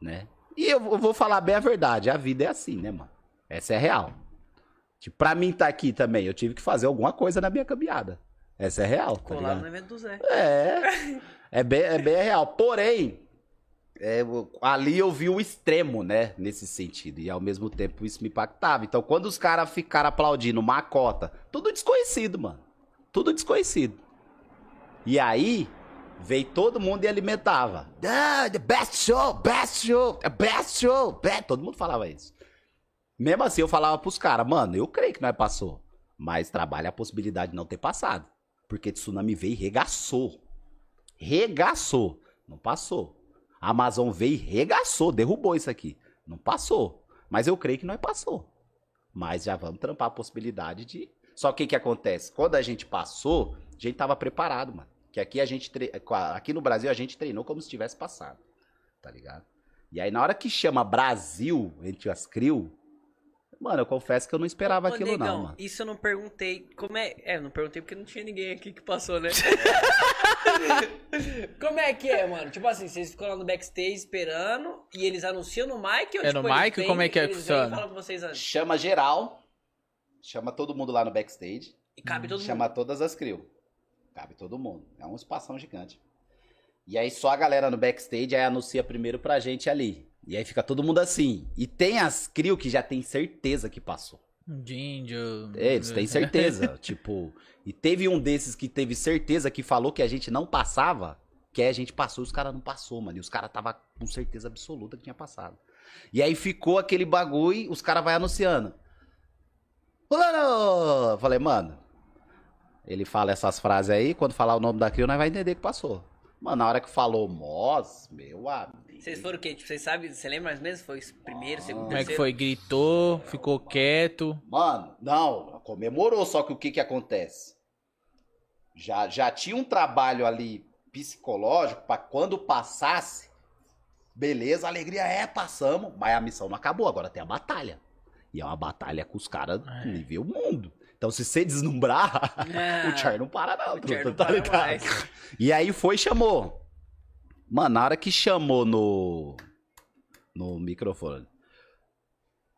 né? E eu vou- vou falar bem a verdade, a vida é assim, né, mano? Essa é real. Tipo, pra mim estar aqui também, eu tive que fazer alguma coisa na minha caminhada. Essa é real, tá ligado? no evento do Zé. É, é bem, é bem real. Porém, é, ali eu vi o extremo, né? Nesse sentido. E ao mesmo tempo isso me impactava. Então, quando os caras ficaram aplaudindo uma cota, tudo desconhecido, mano. Tudo desconhecido. E aí, veio todo mundo e alimentava. Ah, the best show, best show, the best show. Best. Todo mundo falava isso. Mesmo assim, eu falava pros caras, mano, eu creio que nós passou. Mas trabalha a possibilidade de não ter passado. Porque tsunami veio e regaçou. Regaçou. Não passou. A Amazon veio e regaçou, derrubou isso aqui. Não passou. Mas eu creio que nós passou. Mas já vamos trampar a possibilidade de. Só que o que acontece? Quando a gente passou, a gente tava preparado, mano. Que aqui a gente tre... aqui no Brasil a gente treinou como se tivesse passado. Tá ligado? E aí na hora que chama Brasil entre as CRIO, mano, eu confesso que eu não esperava Ô, aquilo negão, não, mano. Isso eu não perguntei. Como é? É, eu não perguntei porque não tinha ninguém aqui que passou, né? Como é que é, mano? Tipo assim, vocês ficam lá no backstage esperando e eles anunciam no mic ou É tipo, no mic? vêm- Como é que é que funciona? falam com vocês antes? Chama geral, chama todo mundo lá no backstage. E cabe todo Chama mundo. todas as crew. Cabe todo mundo. É um espação gigante. E aí só a galera no backstage aí anuncia primeiro pra gente ali. E aí fica todo mundo assim. E tem as crew que já tem certeza que passou. Índio. Eles têm certeza. tipo, e teve um desses que teve certeza que falou que a gente não passava. Que aí a gente passou e os caras não passou, mano. E os caras tava com certeza absoluta que tinha passado. E aí ficou aquele bagulho, os caras vai anunciando. Fulano! Falei, mano. Ele fala essas frases aí, quando falar o nome da crio, nós vai entender que passou. Mano, na hora que falou Moz, meu amigo. Vocês foram o quê? Tipo, vocês sabem, você lembra mais mesmo? Foi primeiro, segundo, Como é que foi? Gritou, ficou quieto. Mano, não, comemorou, só que o que que acontece? Já, já tinha um trabalho ali psicológico pra quando passasse, beleza, alegria é, passamos, mas a missão não acabou, agora tem a batalha. E é uma batalha com os caras É. nível mundo. Então se você deslumbrar, Ah, o Char não para não, o tu não tá para ligado? mais. E aí foi e chamou. Mano, na hora que chamou no. No microfone.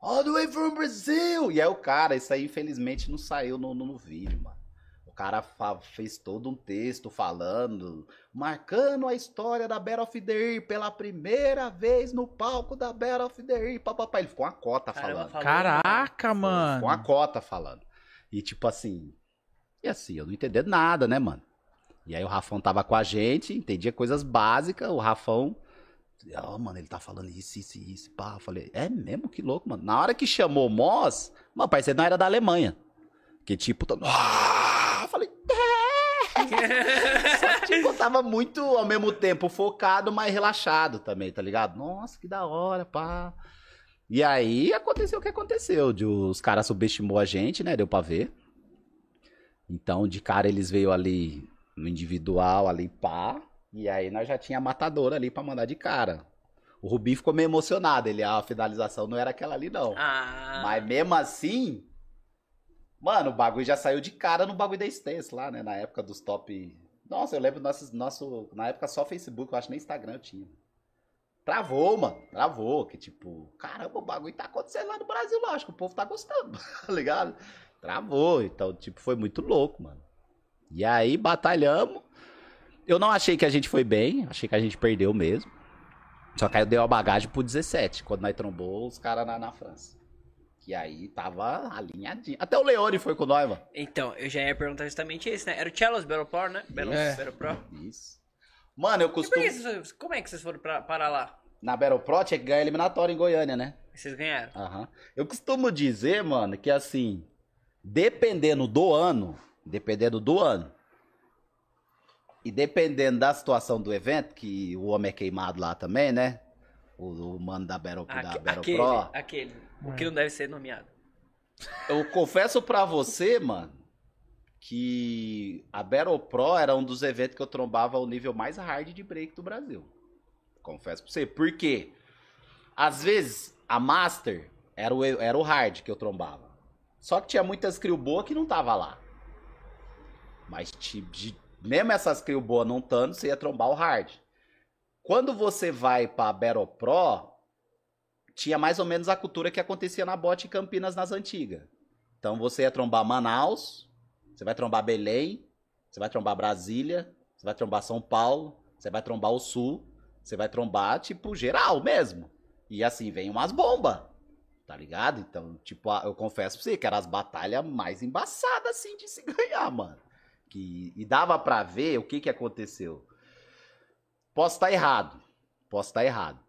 All the way from Brazil! E aí o cara, isso aí infelizmente não saiu no, no, no vídeo, mano. O cara fez todo um texto falando, marcando a história da Battle of the Year pela primeira vez no palco da Battle of the Year. Papapá. Ele ficou uma cota Caramba, falando. falou, Caraca, Ficou uma mano. cota falando. E tipo assim. E assim, eu não entendendo nada, né, mano? E aí o Rafão tava com a gente, entendia coisas básicas, o Rafão. Ó, mano, ele tá falando isso, isso isso. Pá, eu falei, é mesmo? Que louco, mano. Na hora que chamou o Moss, meu parceiro não era da Alemanha. Que tipo, todo... ah, eu falei, é! Só que, tipo, tava muito, ao mesmo tempo, focado, mas relaxado também, tá ligado? Nossa, que da hora, pá. E aí aconteceu o que aconteceu. de Os caras subestimou a gente, né? Deu pra ver. Então, de cara, eles veio ali no individual, ali pá. E aí nós já tinha a matadora ali pra mandar de cara. O Rubi ficou meio emocionado. Ele, ah, a finalização não era aquela ali, não. Ah, Mas mesmo assim, mano, o bagulho já saiu de cara no bagulho da Stance lá, né? Na época dos top. Nossa, eu lembro nossos, nosso. Na época só Facebook, eu acho que nem Instagram eu tinha. Travou, mano. Travou. Que tipo, caramba, o bagulho tá acontecendo lá no Brasil, lá. Acho que o povo tá gostando, tá ligado? Travou. Então, tipo, foi muito louco, mano. E aí, batalhamos. Eu não achei que a gente foi bem, achei que a gente perdeu mesmo. Só que aí eu dei uma bagagem pro 17, quando nós trombou os caras na, na França. Que aí tava alinhadinho. Até o Leone foi com nós, mano. Então, eu já ia perguntar justamente isso, né? Era o Chelos Battle Pro, né? Battle, É. Battle Pro. Isso. Mano, eu E costumo. vocês, como é que vocês foram pra, parar lá? Na Battle Pro tinha que ganhar eliminatória em Goiânia, né? Vocês ganharam. Aham. Eu costumo dizer, mano, que assim, dependendo do ano, dependendo do ano, e dependendo da situação do evento, que o homem é queimado lá também, né? O, o mano da Battle, da Aque- Battle aquele, Pro. aquele. O que não deve ser nomeado. Eu confesso pra você, mano, que a Battle Pro era um dos eventos que eu trombava o nível mais hard de break do Brasil. Confesso pra você. Por quê? Às vezes, a Master era o, era o hard que eu trombava. Só que tinha muitas crew boa que não tava lá. Mas ti- de- mesmo essas crew boa não estando, você ia trombar o hard. Quando você vai pra Battle Pro, tinha mais ou menos a cultura que acontecia na bote em Campinas nas antigas. Então você ia trombar Manaus, você vai trombar Belém, você vai trombar Brasília, você vai trombar São Paulo, você vai trombar o Sul, você vai trombar, tipo, geral mesmo. E assim, vem umas bombas, tá ligado? Então, tipo, eu confesso pra você que eram as batalhas mais embaçadas, assim, de se ganhar, mano. Que, e dava pra ver o que que aconteceu. Posso estar errado, posso estar errado.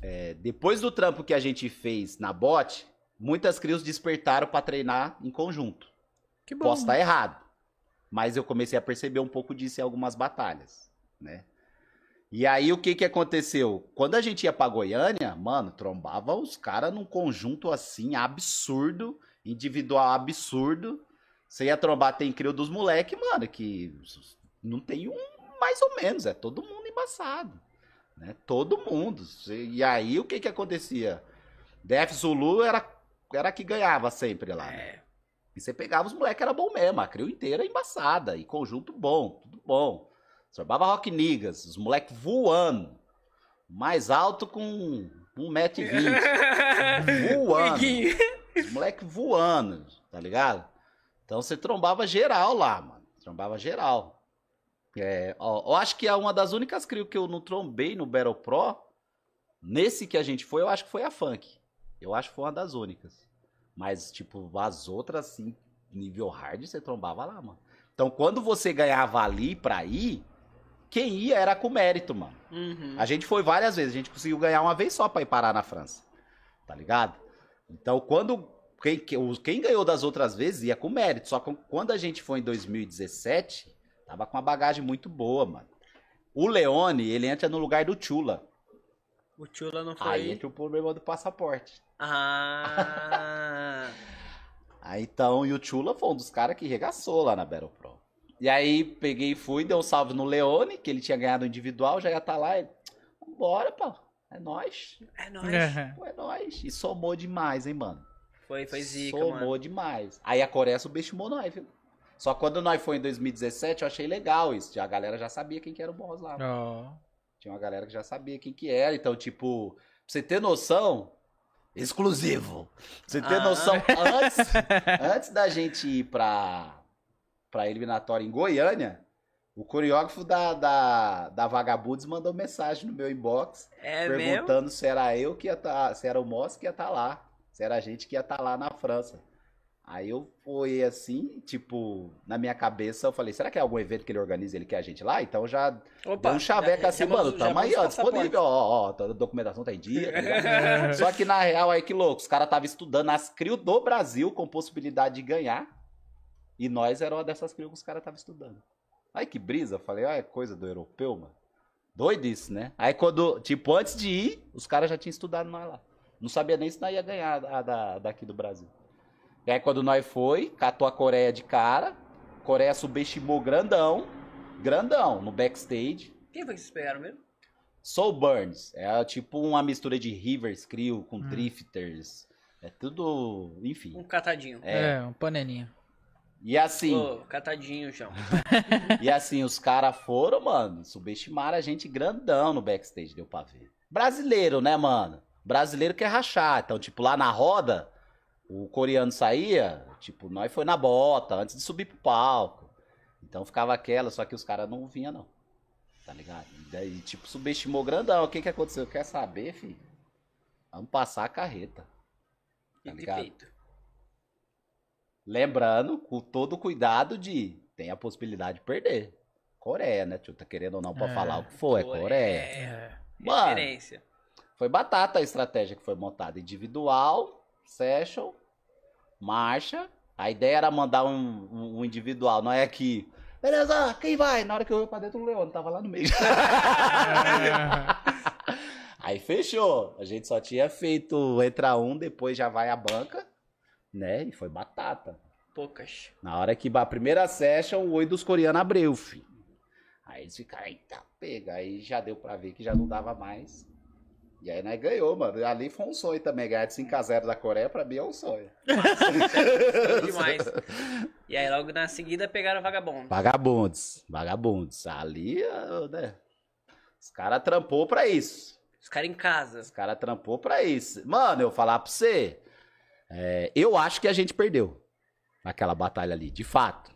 É, depois do trampo que a gente fez na bot, muitas crios despertaram pra treinar em conjunto. Que bom. Posso estar errado. Mas eu comecei a perceber um pouco disso em algumas batalhas, né? E aí o que que aconteceu? Quando a gente ia pra Goiânia, mano, trombava os caras num conjunto assim absurdo, individual absurdo. Você ia trombar, tem crio dos moleque, mano, que não tem um mais ou menos, é todo mundo embaçado, né? Todo mundo. E aí o que que acontecia? Def Zulu era era que ganhava sempre lá, né? É. E você pegava os moleques, era bom mesmo. A crio inteira embaçada. E conjunto bom, tudo bom. Sorbava Rock Niggas, os moleques voando. Mais alto com 1,20m. voando. Os moleques voando, tá ligado? Então você trombava geral lá, mano. Trombava geral. É, ó, eu acho que é uma das únicas crios que eu não trombei no Battle Pro. Nesse que a gente foi, eu acho que foi a Funk. Eu acho que foi uma das únicas. Mas, tipo, as outras, assim, nível hard, você trombava lá, mano. Então, quando você ganhava ali pra ir, quem ia era com mérito, mano. Uhum. A gente foi várias vezes, a gente conseguiu ganhar uma vez só pra ir parar na França. Tá ligado? Então, quando. Quem, quem ganhou das outras vezes ia com mérito. Só que quando a gente foi em 2017, tava com uma bagagem muito boa, mano. O Leone, ele entra no lugar do Chula. O Chula não foi. Aí entra o problema do passaporte. Ah. Aí então, e o Chula foi um dos caras que regaçou lá na Battle Pro. E aí peguei e fui, dei um salve no Leone, que ele tinha ganhado o individual, já ia estar lá. E, Vambora, pô. É nóis. É nóis. É. Pô, é nóis. E somou demais, hein, mano. Foi, foi zica, somou mano. demais. Aí a Coreia subestimou nós, viu? Só que quando nós foi em 2017, eu achei legal isso. Já, a galera já sabia quem que era o boss lá. Ó. Tinha uma galera que já sabia quem que era. Então, tipo, pra você ter noção, exclusivo. Pra você ter Ah. noção, antes, antes da gente ir pra, pra eliminatória em Goiânia, o coreógrafo da, da, da Vagabundos mandou mensagem no meu inbox É mesmo? perguntando se era eu que ia estar, se era o Moss que ia estar lá, se era a gente que ia estar lá na França. Aí eu fui assim, tipo, na minha cabeça, eu falei, será que é algum evento que ele organiza, ele quer a gente lá? Então já Opa, deu um chaveco assim, mano, tamo aí, ó, disponível, ó, ó, a documentação tá em dia, tá? Só que na real, aí que louco, os caras estavam estudando as CRIO do Brasil com possibilidade de ganhar, e nós era uma dessas CRIO que os caras estavam estudando. Aí que brisa, eu falei, ó, é coisa do europeu, mano. Doido isso, né? Aí quando, tipo, antes de ir, os caras já tinham estudado nós lá. Não sabia nem se nós ia ganhar a da, daqui do Brasil. E aí quando nós foi, catou a Coreia de cara, Coreia subestimou grandão, grandão, no backstage. Quem foi que vocês pegaram mesmo? Soul Burns, é tipo uma mistura de Rivers Crew com Drifters, é tudo, enfim. Um catadinho. É. É, um panelinha. E assim, Ô, catadinho, João. E assim, os caras foram, mano, subestimaram a gente grandão no backstage, deu pra ver. Brasileiro, né, mano? Brasileiro quer rachar. Então, tipo, lá na roda, o coreano saía, tipo, nós foi na bota, antes de subir pro palco. Então ficava aquela, só que os caras não vinham, não. Tá ligado? E daí, tipo, subestimou grandão. O que que aconteceu? Quer saber, filho? Vamos passar a carreta. Tá ligado? Lembrando, com todo o cuidado de tem a possibilidade de perder. Coreia, né, tio? Tá querendo ou não pra É. falar o que for, é Coreia. É, Mano, referência. Foi batata a estratégia que foi montada. Individual, session, marcha. A ideia era mandar um, um- um individual, não é que. Beleza, quem vai? Na hora que eu ia pra dentro, o Leone tava lá no meio. Aí fechou. A gente só tinha feito entra um, depois já vai a banca, né? E foi batata. Poucas. Na hora que a primeira session, o oi dos coreanos abriu, filho. Aí eles ficaram, eita, pega. Aí já deu pra ver que já não dava mais. E aí nós ganhou, mano. Ali foi um sonho também. Ganhar de 5x0 da Coreia, pra mim é um sonho. Foi demais. E aí logo na seguida pegaram o vagabundo. Vagabundos, vagabundos. Ali, ah, né? Os caras trampou pra isso. Os caras em casa. Os caras trampou pra isso. Mano, eu falar pra você. é, eu acho que a gente perdeu naquela batalha ali, de fato.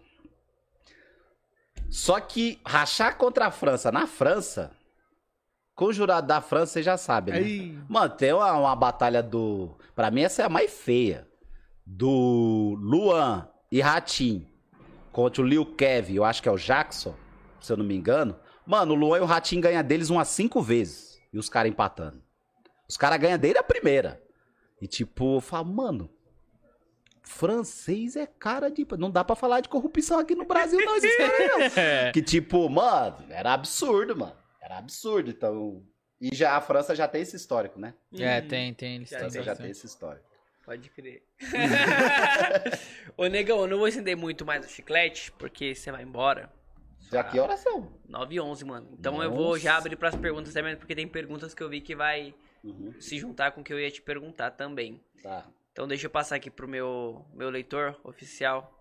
Só que rachar contra a França na França, com o jurado da França, você já sabe, né? Aí. Mano, tem uma, uma batalha do. Pra mim, essa é a mais feia. Do Luan e Ratim contra o Liu Kevin, eu acho que é o Jackson, se eu não me engano. Mano, o Luan e o Ratim ganham deles umas cinco vezes. E os caras empatando. Os caras ganham dele a primeira. E tipo, eu falo, mano. Francês é cara de. Não dá pra falar de corrupção aqui no Brasil, não, aí, não. Que tipo, mano, era absurdo, mano. Era absurdo. Então. E já a França já tem esse histórico, né? É, Hum, tem, tem. Eles Já França já tem esse histórico. Pode crer. Ô, negão, eu não vou estender muito mais o chiclete, porque você vai embora. Já que horas são? 9 e 11, mano. Então eu vou Nossa. já abrir pras perguntas também, porque tem perguntas que eu vi que vai Uhum, se juntar com o que eu ia te perguntar também. tá. Então deixa eu passar aqui pro meu, meu leitor oficial.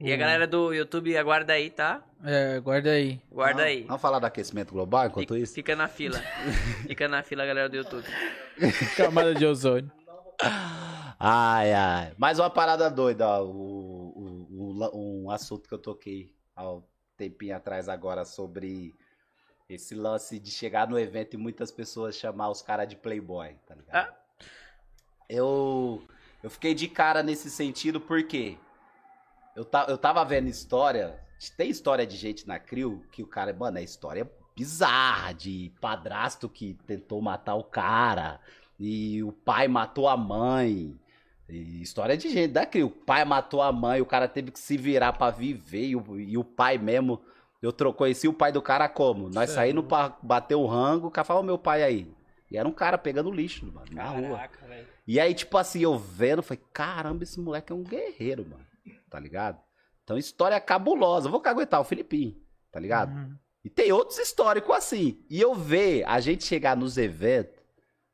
E a galera do YouTube, aguarda aí, tá? É, guarda aí. Guarda Não, aí. Vamos falar do aquecimento global enquanto Fica, isso? fica na fila. fica na fila, galera do YouTube. Camada de ozônio. Ai, ai. Mais uma parada doida, ó. O, o- o um assunto que eu toquei há um tempinho atrás agora sobre esse lance de chegar no evento e muitas pessoas chamar os caras de playboy, tá ligado? Ah. Eu, eu fiquei de cara nesse sentido porque eu, ta, eu tava vendo história, tem história de gente na CRIO que o cara, mano, é história bizarra de padrasto que tentou matar o cara e o pai matou a mãe. E história de gente da CRIO. O pai matou a mãe, o cara teve que se virar pra viver e o, e o pai mesmo. Eu conheci o pai do cara como? Nós saímos pra bater o rango, o cara falou, "Ô, meu pai aí. E era um cara pegando lixo, mano, na rua. Caraca, velho. E aí, tipo assim, eu vendo, falei, caramba, esse moleque é um guerreiro, mano. Tá ligado? Então, história cabulosa. Eu vou caguetar o Filipinho, tá ligado? Uhum. E tem outros históricos assim. E eu ver a gente chegar nos eventos,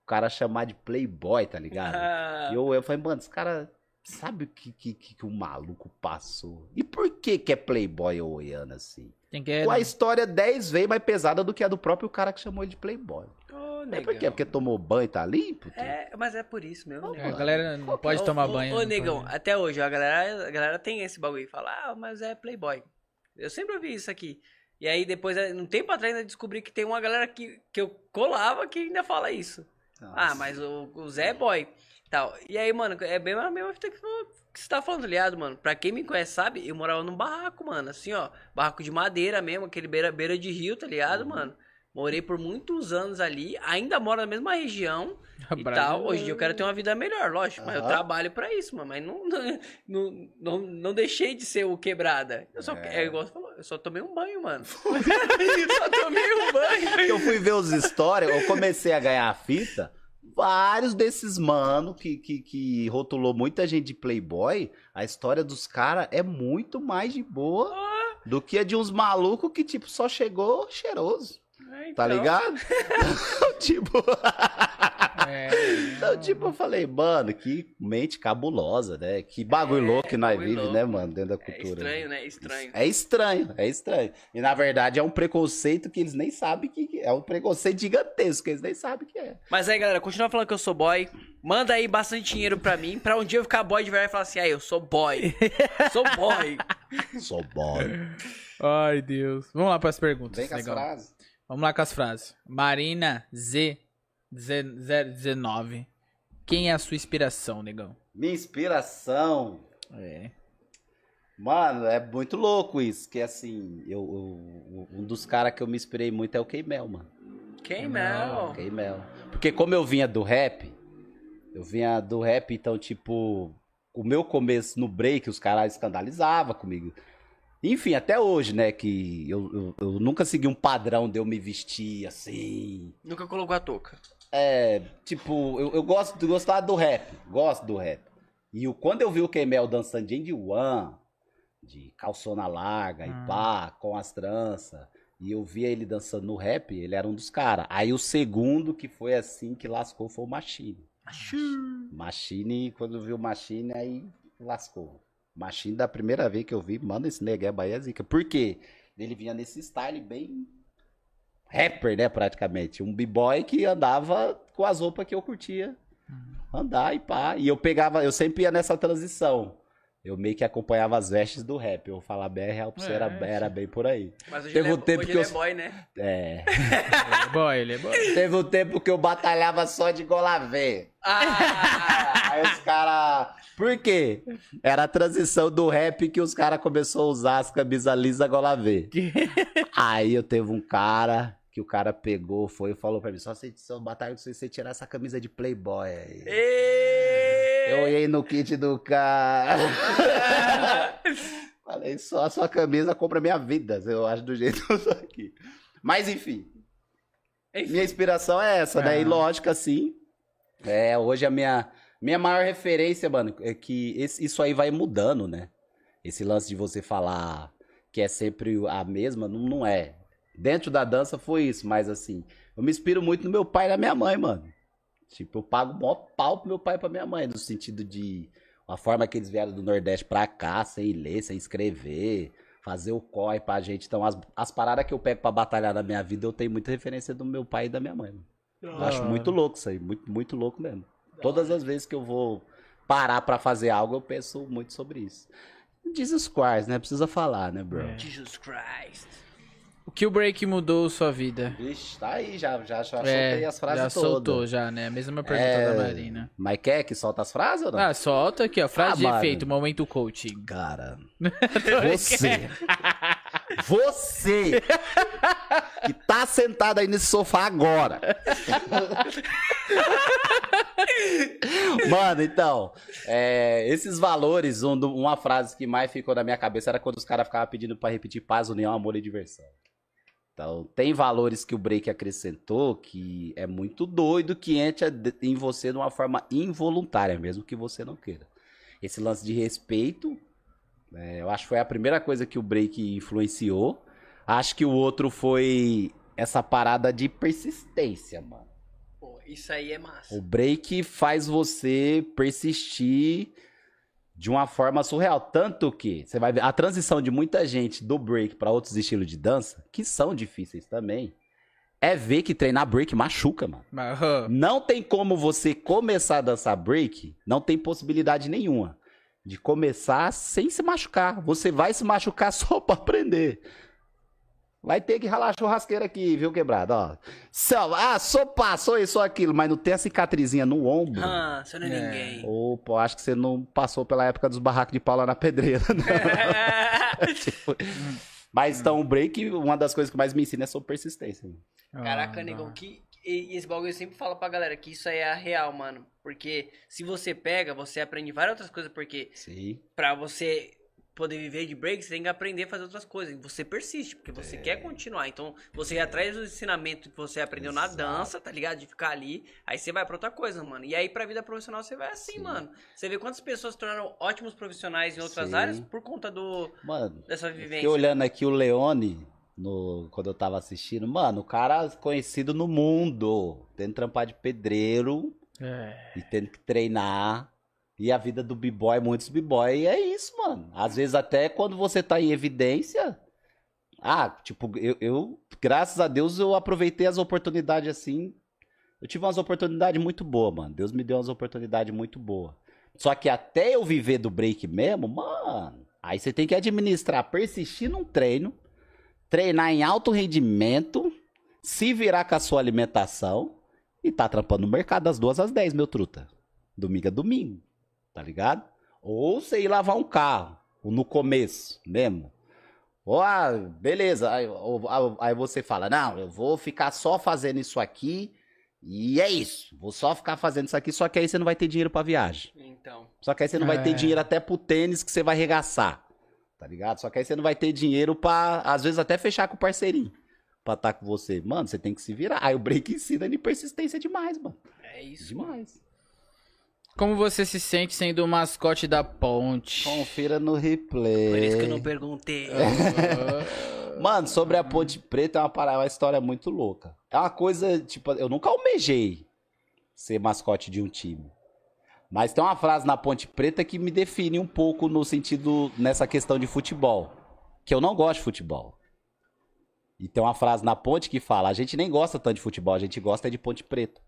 o cara chamar de playboy, tá ligado? Ah, E eu, eu falei, mano, esse cara sabe o que, que, que, o maluco passou? E por que que é playboy ou oiano assim? Tem que Com a história 10 vezes mais pesada do que a do próprio cara que chamou ele de playboy. Ô, É negão. por quê? Porque tomou banho e tá limpo? tio? É, mas é por isso mesmo. Ô, negão. A galera não pode tomar banho. Ô, negão, pode. até hoje, a galera, a galera tem esse bagulho. Fala, ah, mas é playboy. Eu sempre ouvi isso aqui. E aí, depois, um tempo atrás, eu descobri que tem uma galera que, que eu colava que ainda fala isso. Ah, Nossa. mas o, o Zé é boy. Tal. E aí, mano, é bem a mesma fita que você- que você tá falando, tá ligado, mano? Pra quem me conhece, sabe, eu morava num barraco, mano. Assim, ó. Barraco de madeira mesmo, aquele beira, beira de rio, tá ligado, Uhum. mano? Morei por muitos anos ali, ainda moro na mesma região e tal. Hoje em dia eu quero ter uma vida melhor, lógico. Mas eu trabalho pra isso, mano. Mas não, não, não, não, não deixei de ser o quebrada. Eu só, É. é. igual você falou, eu só tomei um banho, mano. só tomei um banho. eu fui ver os stories, eu comecei a ganhar a fita. Vários desses mano que, que, que rotulou muita gente de Playboy, a história dos caras é muito mais de boa do que a de uns malucos que, tipo, só chegou cheiroso. É, Tá então. ligado? tipo, É, então, tipo, eu falei, mano, que mente cabulosa, né? Que bagulho É, louco que nós bagulho vive, louco. né, mano, dentro da É cultura. estranho, né? Estranho. É estranho, é estranho. E na verdade é um preconceito que eles nem sabem que que é. É um preconceito gigantesco que eles nem sabem que é. Mas aí, galera, continua falando que eu sou boy. Manda aí bastante dinheiro pra mim, pra um dia eu ficar boy de verdade e falar assim, aí, eu sou boy. sou boy. Sou boy. Ai, Deus. Vamos lá para as perguntas. Vem com as frases. Vamos lá com as frases. Marina Z, Z, Z 19. Quem é a sua inspiração, negão? Minha inspiração. É. Mano, é muito louco isso. Que assim, eu, eu- um dos caras que eu me inspirei muito é o Keimel, mano. Quem, Mel? Keimel. Porque como eu vinha do rap, eu vinha do rap, então, tipo, o meu começo no break, os caras escandalizavam comigo. Enfim, até hoje, né, que eu, eu, eu nunca segui um padrão de eu me vestir assim. Nunca colocou a touca. É, tipo, eu, eu gosto de gostar do rap, gosto do rap. E o, quando eu vi o Keimel dançando de One, de calçona larga Ah. e pá, com as tranças, e eu via ele dançando no rap, ele era um dos caras. Aí o segundo que foi assim que lascou foi o Machine. Machine, quando eu vi o Machine, aí lascou. Machine, da primeira vez que eu vi, mano, esse negué Bahia é zica. Por quê? Ele vinha nesse style bem rapper, né, praticamente. Um b-boy que andava com as roupas que eu curtia. Andar e pá. E eu pegava, eu sempre ia nessa transição. Eu meio que acompanhava as vestes do rap. Eu falava BR real pra você, É, era, sim. era bem por aí. Mas hoje Teve ele, um é, tempo hoje que ele eu- é boy, né? É. Ele é boy, ele é boy. Teve um tempo que eu batalhava só de golavê. Ah, Aí os caras. Por quê? Era a transição do rap que os caras começaram a usar as camisas lisas golavê. Aí eu teve um cara que o cara pegou, foi e falou pra mim: só se batalha se você tirar essa camisa de Playboy aí. Eu olhei no kit do cara. Falei, só a sua camisa compra minha vida. Eu acho do jeito que eu tô aqui. Mas enfim, Enfim, minha inspiração é essa, né? E lógico, assim. É, hoje a minha, minha maior referência, mano, é que esse- isso aí vai mudando, né? Esse lance de você falar que é sempre a mesma, não, não é. Dentro da dança foi isso, mas assim, eu me inspiro muito no meu pai e na minha mãe, mano. Tipo, eu pago o maior pau pro meu pai e pra minha mãe, no sentido de a forma que eles vieram do Nordeste pra cá, sem ler, sem escrever, fazer o corre pra gente. Então, as, as paradas que eu pego pra batalhar na minha vida, eu tenho muita referência do meu pai e da minha mãe. Mano. Eu acho muito louco isso aí, muito, muito louco mesmo. Todas as vezes que eu vou parar pra fazer algo, eu penso muito sobre isso. Jesus Christ, né? Precisa falar, né, bro? É. Jesus Christ. O que o break mudou sua vida? Vixe, tá aí, já, já, já É, soltei as frases já todas. soltou já, né? A mesma pergunta É, da Marina. Mas quer que solta as frases ou não? Ah, solta aqui, ó. Frase Ah, de efeito, momento coaching. Cara, você, você que tá sentado aí nesse sofá agora. Mano, então, é, esses valores, um uma frase que mais ficou na minha cabeça era quando os caras ficavam pedindo pra repetir paz, união, amor e diversão. Então, tem valores que o break acrescentou que é muito doido que entra em você de uma forma involuntária, mesmo que você não queira. Esse lance de respeito, é, eu acho que foi a primeira coisa que o break influenciou. Acho que o outro foi essa parada de persistência, mano. Pô, isso aí é massa. O break faz você persistir de uma forma surreal. Tanto que você vai ver a transição de muita gente do break para outros estilos de dança, que são difíceis também, é ver que treinar break machuca, mano. Ó, Não tem como você começar a dançar break, não tem possibilidade nenhuma de começar sem se machucar. Você vai se machucar só pra aprender. Vai ter que ralar a churrasqueira aqui, viu, quebrado? Ó. Só, ah, sou pá, sou isso, sou aquilo, mas não tem a cicatrizinha no ombro. Ah, você não é, É. ninguém. Opa, acho que você não passou pela época dos barracos de pau lá na pedreira, né? Tipo, Mas então, o break, uma das coisas que mais me ensina é sobre persistência. mano. Caraca, Ah, negão, não. que. E e esse bagulho eu sempre falo pra galera que isso aí é a real, mano. Porque se você pega, você aprende várias outras coisas. Porque Sim. pra você poder viver de break, você tem que aprender a fazer outras coisas. E você persiste, porque você quer continuar. Então, você já traz o ensinamento que você aprendeu na Exato. dança, tá ligado? De ficar ali. Aí você vai pra outra coisa, mano. E aí pra vida profissional você vai assim, Sim. mano. Você vê quantas pessoas se tornaram ótimos profissionais em outras Sim. áreas por conta do Mano, dessa vivência. fiquei olhando aqui o Leone, no, quando eu tava assistindo. Mano, o cara conhecido no mundo, tendo que trampar de pedreiro É. e tendo que treinar. E a vida do b-boy, muitos b-boy, é isso, mano. Às vezes até quando você tá em evidência... Ah, tipo, eu, eu, graças a Deus, eu aproveitei as oportunidades assim. Eu tive umas oportunidades muito boas, mano. Deus me deu umas oportunidades muito boas. Só que até eu viver do break mesmo, mano, aí você tem que administrar, persistir num treino, treinar em alto rendimento, se virar com a sua alimentação e tá trampando no mercado das duas às 10, meu truta. Domingo é domingo, tá ligado? Ou você ir lavar um carro, no começo mesmo. Ou, ah, beleza, aí, ou- aí você fala, não, eu vou ficar só fazendo isso aqui e é isso. Vou só ficar fazendo isso aqui, só que aí você não vai ter dinheiro pra viagem. Então. Só que aí você não vai ter É. dinheiro até pro tênis que você vai regaçar. Tá ligado? Só que aí você não vai ter dinheiro pra, às vezes, até fechar com o parceirinho. Pra estar com você. Mano, você tem que se virar. Aí o break ensina de persistência demais, mano. É isso. Demais. Como você se sente sendo o mascote da ponte? Confira no replay. Por isso que eu não perguntei. Mano, sobre a Ponte Preta é uma, parada, uma história muito louca. É uma coisa, tipo, eu nunca almejei ser mascote de um time. Mas tem uma frase na Ponte Preta que me define um pouco no sentido, nessa questão de futebol. Que eu não gosto de futebol. E tem uma frase na Ponte que fala: a gente nem gosta tanto de futebol, a gente gosta é de Ponte Preta.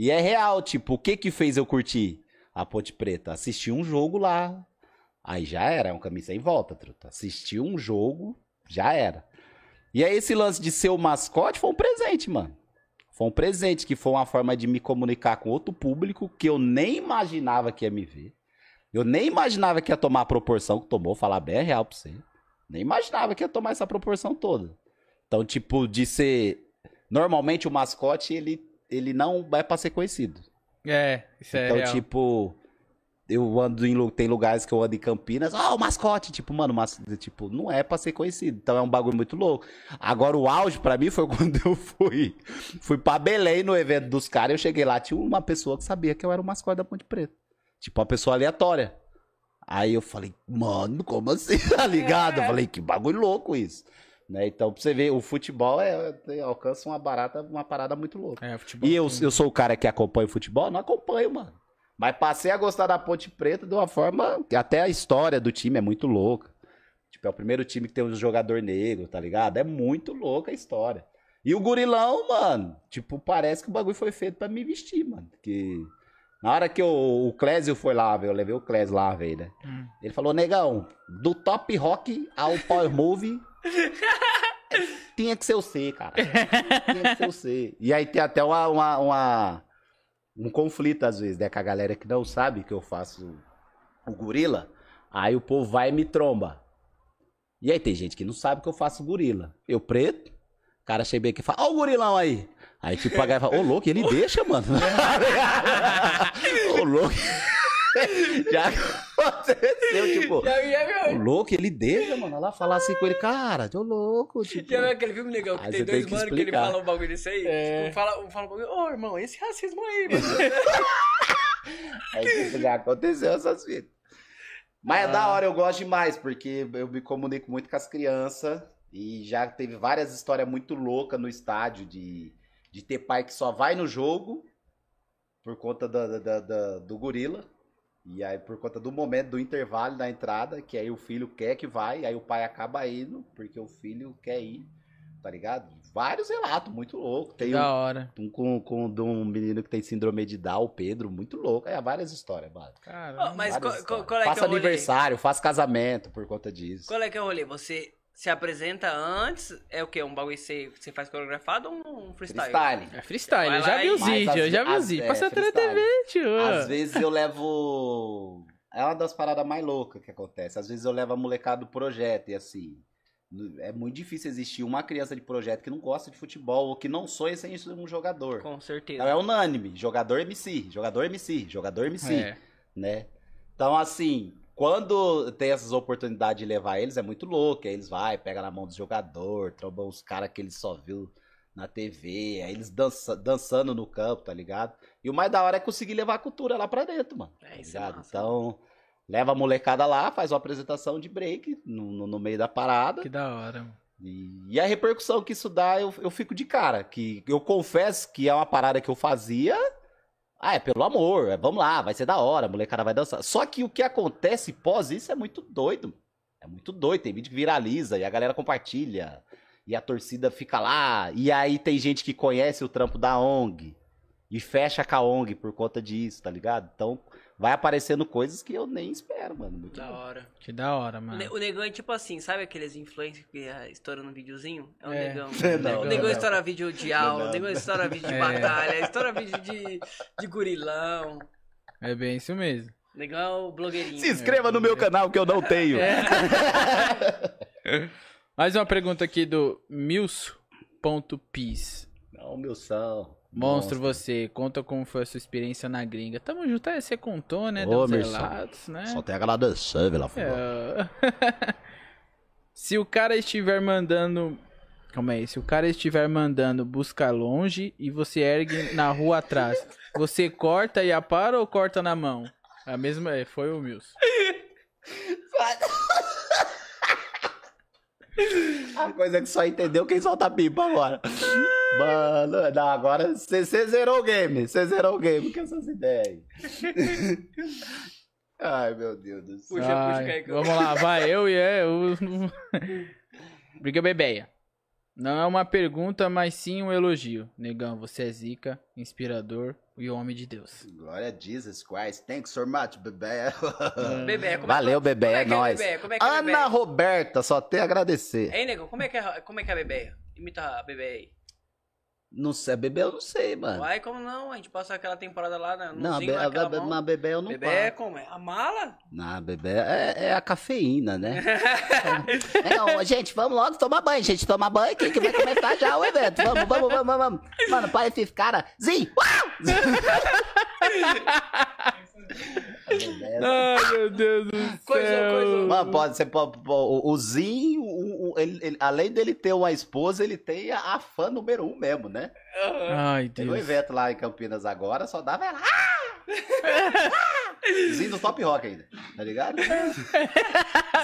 E é real, tipo, o que que fez eu curtir a Ponte Preta? Assistir um jogo lá. Aí já era, é um caminho sem volta, truta. Assistir um jogo, já era. E aí esse lance de ser o mascote foi um presente, mano. Foi um presente que foi uma forma de me comunicar com outro público que eu nem imaginava que ia me ver. Eu nem imaginava que ia tomar a proporção que tomou, falar bem é real pra você. Nem imaginava que ia tomar essa proporção toda. Então, tipo, de ser. Normalmente o mascote, ele, ele não é pra ser conhecido. É, isso é então, real. tipo, eu ando em. Tem lugares que eu ando em Campinas, ó, o mascote. Tipo, mano, mas, tipo, não é pra ser conhecido. Então é um bagulho muito louco. Agora, o auge pra mim foi quando eu fui. Fui pra Belém no evento dos caras. Eu cheguei lá, tinha uma pessoa que sabia que eu era o mascote da Ponte Preta. Tipo, uma pessoa aleatória. Aí eu falei, mano, como assim? Tá ligado? Eu falei, que bagulho louco isso. Né? Então, pra você ver, o futebol é, é- alcança uma barata, uma parada muito louca. É, futebol. E eu, eu sou o cara que acompanha o futebol? Não acompanho, mano. Mas passei a gostar da Ponte Preta de uma forma que até a história do time é muito louca. Tipo, é o primeiro time que tem um jogador negro, tá ligado? É muito louca a história. E o gurilão, mano, tipo, parece que o bagulho foi feito pra me vestir, mano. Que na hora que eu- o Clésio foi lá, velho, eu levei o Clésio lá, velho, né? Hum. Ele falou, negão, do top rock ao power move, tinha que ser o C, cara. Tinha que ser o C. E aí tem até uma, uma- uma- um conflito, às vezes, né? Com a galera que não sabe que eu faço o gorila. Aí o povo vai e me tromba. E aí tem gente que não sabe que eu faço gorila. Eu preto, o cara chega aqui e fala, ó o gorilão aí. Aí tipo, a galera fala, ô louco, ele deixa, mano. ô louco. Já aconteceu, tipo, Já, já, ô louco, ele deixa, mano. Ela falar assim com ele, cara, ô louco, tipo. Já viu aquele filme legal que tem dois que mano que ele fala um bagulho desse aí? É. Tipo, fala, fala um bagulho, ô irmão, esse racismo aí, mano. Aí já aconteceu essas fitas. Mas é da hora, eu gosto demais, porque eu me comunico muito com as crianças e já teve várias histórias muito loucas no estádio de, de ter pai que só vai no jogo por conta da- da- da- do gorila. E aí, por conta do momento do intervalo da entrada, que aí o filho quer que vai, aí o pai acaba indo, porque o filho quer ir, tá ligado? Vários relatos, muito louco. Tem um, Da hora. um com, com de um menino que tem síndrome de Down, o Pedro, muito louco. É, várias histórias, mano. Caramba. Ó, mas Várias qual, qual, histórias. qual é que faço é o rolê? aniversário, faço casamento por conta disso. Qual é que é o rolê? Você se apresenta antes, é o quê? Um bagulho que você, você faz coreografado ou um freestyle? Freestyle. É freestyle, eu já vi os vídeos, já vi os vídeos. Passa até na freestyle. TV, tio. Às vezes eu levo. É uma das paradas mais loucas que acontece. Às vezes eu levo a molecada do projeto e assim. É muito difícil existir uma criança de projeto que não gosta de futebol ou que não sonha sem ser um jogador. Com certeza. Então é unânime. Jogador MC, jogador MC, jogador MC. É. né? Então, assim, quando tem essas oportunidades de levar eles, é muito louco. Aí eles vai, pega na mão do jogador, trombam os caras que eles só viu na TV, aí eles dança, dançando no campo, tá ligado? E o mais da hora é conseguir levar a cultura lá pra dentro, mano. É, tá isso é massa. então, leva a molecada lá, faz uma apresentação de break no, no- no meio da parada. Que da hora. E, e a repercussão que isso dá, eu, eu fico de cara. Que eu confesso que é uma parada que eu fazia. Ah, é pelo amor, é, vamos lá, vai ser da hora, a molecada vai dançar. Só que o que acontece pós isso é muito doido. É muito doido. Tem vídeo que viraliza e a galera compartilha. E a torcida fica lá. E aí tem gente que conhece o trampo da ONG. E fecha com a ONG por conta disso, tá ligado? Então vai aparecendo coisas que eu nem espero, mano. Muito Da louco. hora. Que da hora, mano. o negão é tipo assim, sabe aqueles influencers que ah, estouram no videozinho? É o É. negão. Não, o negão não. estoura vídeo de aula, Não, o negão estoura vídeo de É. batalha, estoura vídeo de, de gurilão. É bem isso mesmo. Legal, blogueirinho. Se inscreva no meu canal que eu não tenho. Mais uma pergunta aqui do Milso.pis. Não, meu Monstro, você, conta como foi a sua experiência na gringa. Tamo junto, aí você contou, né? Ô, Deu relatos, né? Só tem a agradecer, Vila Flor. É. Se o cara estiver mandando. Calma aí. Se o cara estiver mandando buscar longe e você ergue na rua atrás, você corta e apara ou corta na mão? A mesma. é, Foi o Milson. A coisa é que só entendeu quem solta pipa agora. Mano, não, agora você zerou o game. Você zerou o game com essas ideias. Ai, meu Deus do céu. Puxa, puxa, Ai, Caicão. Vamos lá, vai. Eu e é. Eu... Briga Bebeia. Não é uma pergunta, mas sim um elogio. Negão, você é zica, inspirador e homem de Deus. Glória a Jesus Christ. Thanks so much, bebê. Bebê, como Valeu, é, que- bebê, é é é nóis. é que é Ana? Roberta, só tem a agradecer. Hein, nego, como é que é, como é, que é a bebê? Imita a bebê aí. Não sei, bebê eu não sei, mano. Vai, como não? A gente passa aquela temporada lá na, no Não, zinho, a, be- mão. mas bebê eu não Bebê é como? É a mala? Não, bebê é, é a cafeína, né? Não, gente, vamos logo tomar banho, gente. Tomar banho que, que vai começar já o evento. Vamos, vamos, vamos, vamos. Mano, para esses caras. Zinho! Uau! Ai, meu Deus do céu. Coisa, coisa. Mano, pode ser. o, Zinho, o- o- ele- ele- além dele ter uma esposa, ele tem a, a fã número um mesmo, né? Ai, Teve um Deus. evento lá em Campinas agora, só dava ela. Ah! Zinho do top rock ainda, tá ligado?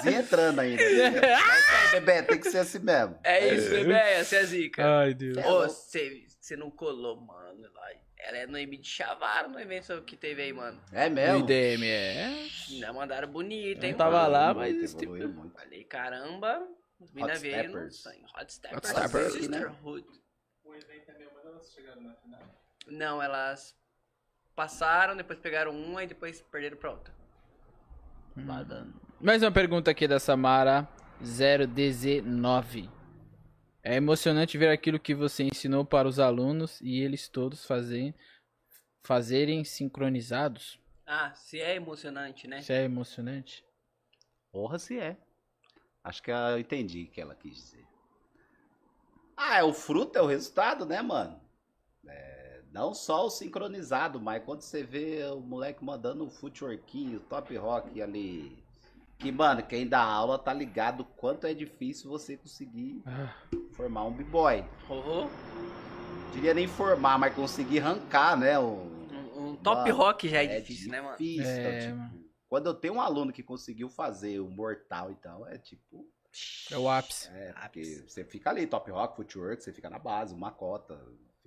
Zinho entrando ainda. Mas, bebê, tem que ser assim mesmo. É isso, bebê, essa é a zica. Ai, Deus. É Ô, você você não colou, mano. lá. Ela é noiva de Chavaro no evento que teve aí, mano. É mesmo? IDM é. Ainda mandaram bonito, Eu hein, tava mano? lá, mas muito, evoluiu muito. Falei, caramba. Mina Hot veio no Steppers. sangue. Hot Steppers. Steppers, Sisterhood. O evento é meu, mas elas chegaram na final. Não, elas passaram, depois pegaram uma e depois perderam pra outra. Mais uma pergunta aqui da Samara 0DZ9. É emocionante ver aquilo que você ensinou para os alunos e eles todos fazem, fazerem sincronizados. Ah, se é emocionante, né? Isso é emocionante? Porra, se é. Acho que eu entendi o que ela quis dizer. Ah, é o fruto, é o resultado, né, mano? É, não só o sincronizado, mas quando você vê o moleque mandando o footwork, o top rock ali. Que, mano, quem dá aula tá ligado o quanto é difícil você conseguir Ah, formar um b-boy. Oh, Diria nem formar, mas conseguir arrancar, né? Um, um top Mano, rock já é, difícil, né, mano? difícil, É, então, tipo, mano. quando eu tenho um aluno que conseguiu fazer o mortal, então é tipo. é o ápice. É, porque você fica ali, top rock, footwork, você fica na base, uma cota,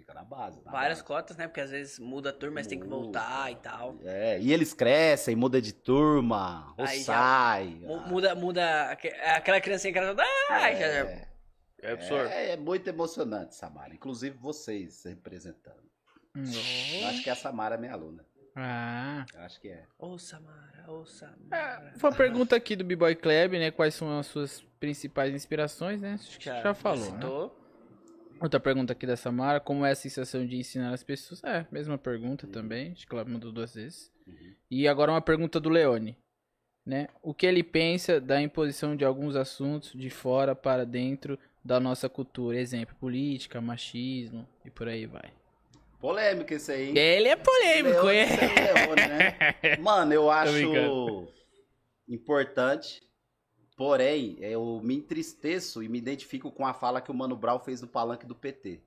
fica na base. na Várias base. cotas, né? Porque às vezes muda a turma, mas tem que voltar e tal. É, e eles crescem, muda de turma, ou Aí já sai. Mu- ah, Muda, muda aque- aquela criancinha que era toda. Ah, já, já. é, É absurdo. é, é muito emocionante, Samara. Inclusive vocês representando. Eu acho que a Samara é minha aluna. Ah. Eu acho que é. Ô, Samara, ô, Samara. Foi uma pergunta aqui do B-Boy Club, né? Quais são as suas principais inspirações, né? Acho que já, falou, né? citou. Outra pergunta aqui da Samara, como é a sensação de ensinar as pessoas? É, mesma pergunta também, acho que ela mandou duas vezes. Uhum. E agora uma pergunta do Leone, né? O que ele pensa da imposição de alguns assuntos de fora para dentro da nossa cultura? Exemplo, política, machismo e por aí vai. Polêmico esse aí. hein? Ele é polêmico, Leone, é? é Leone, né? Mano, eu acho importante, porém, eu me entristeço e me identifico com a fala que o Mano Brown fez no palanque do PT.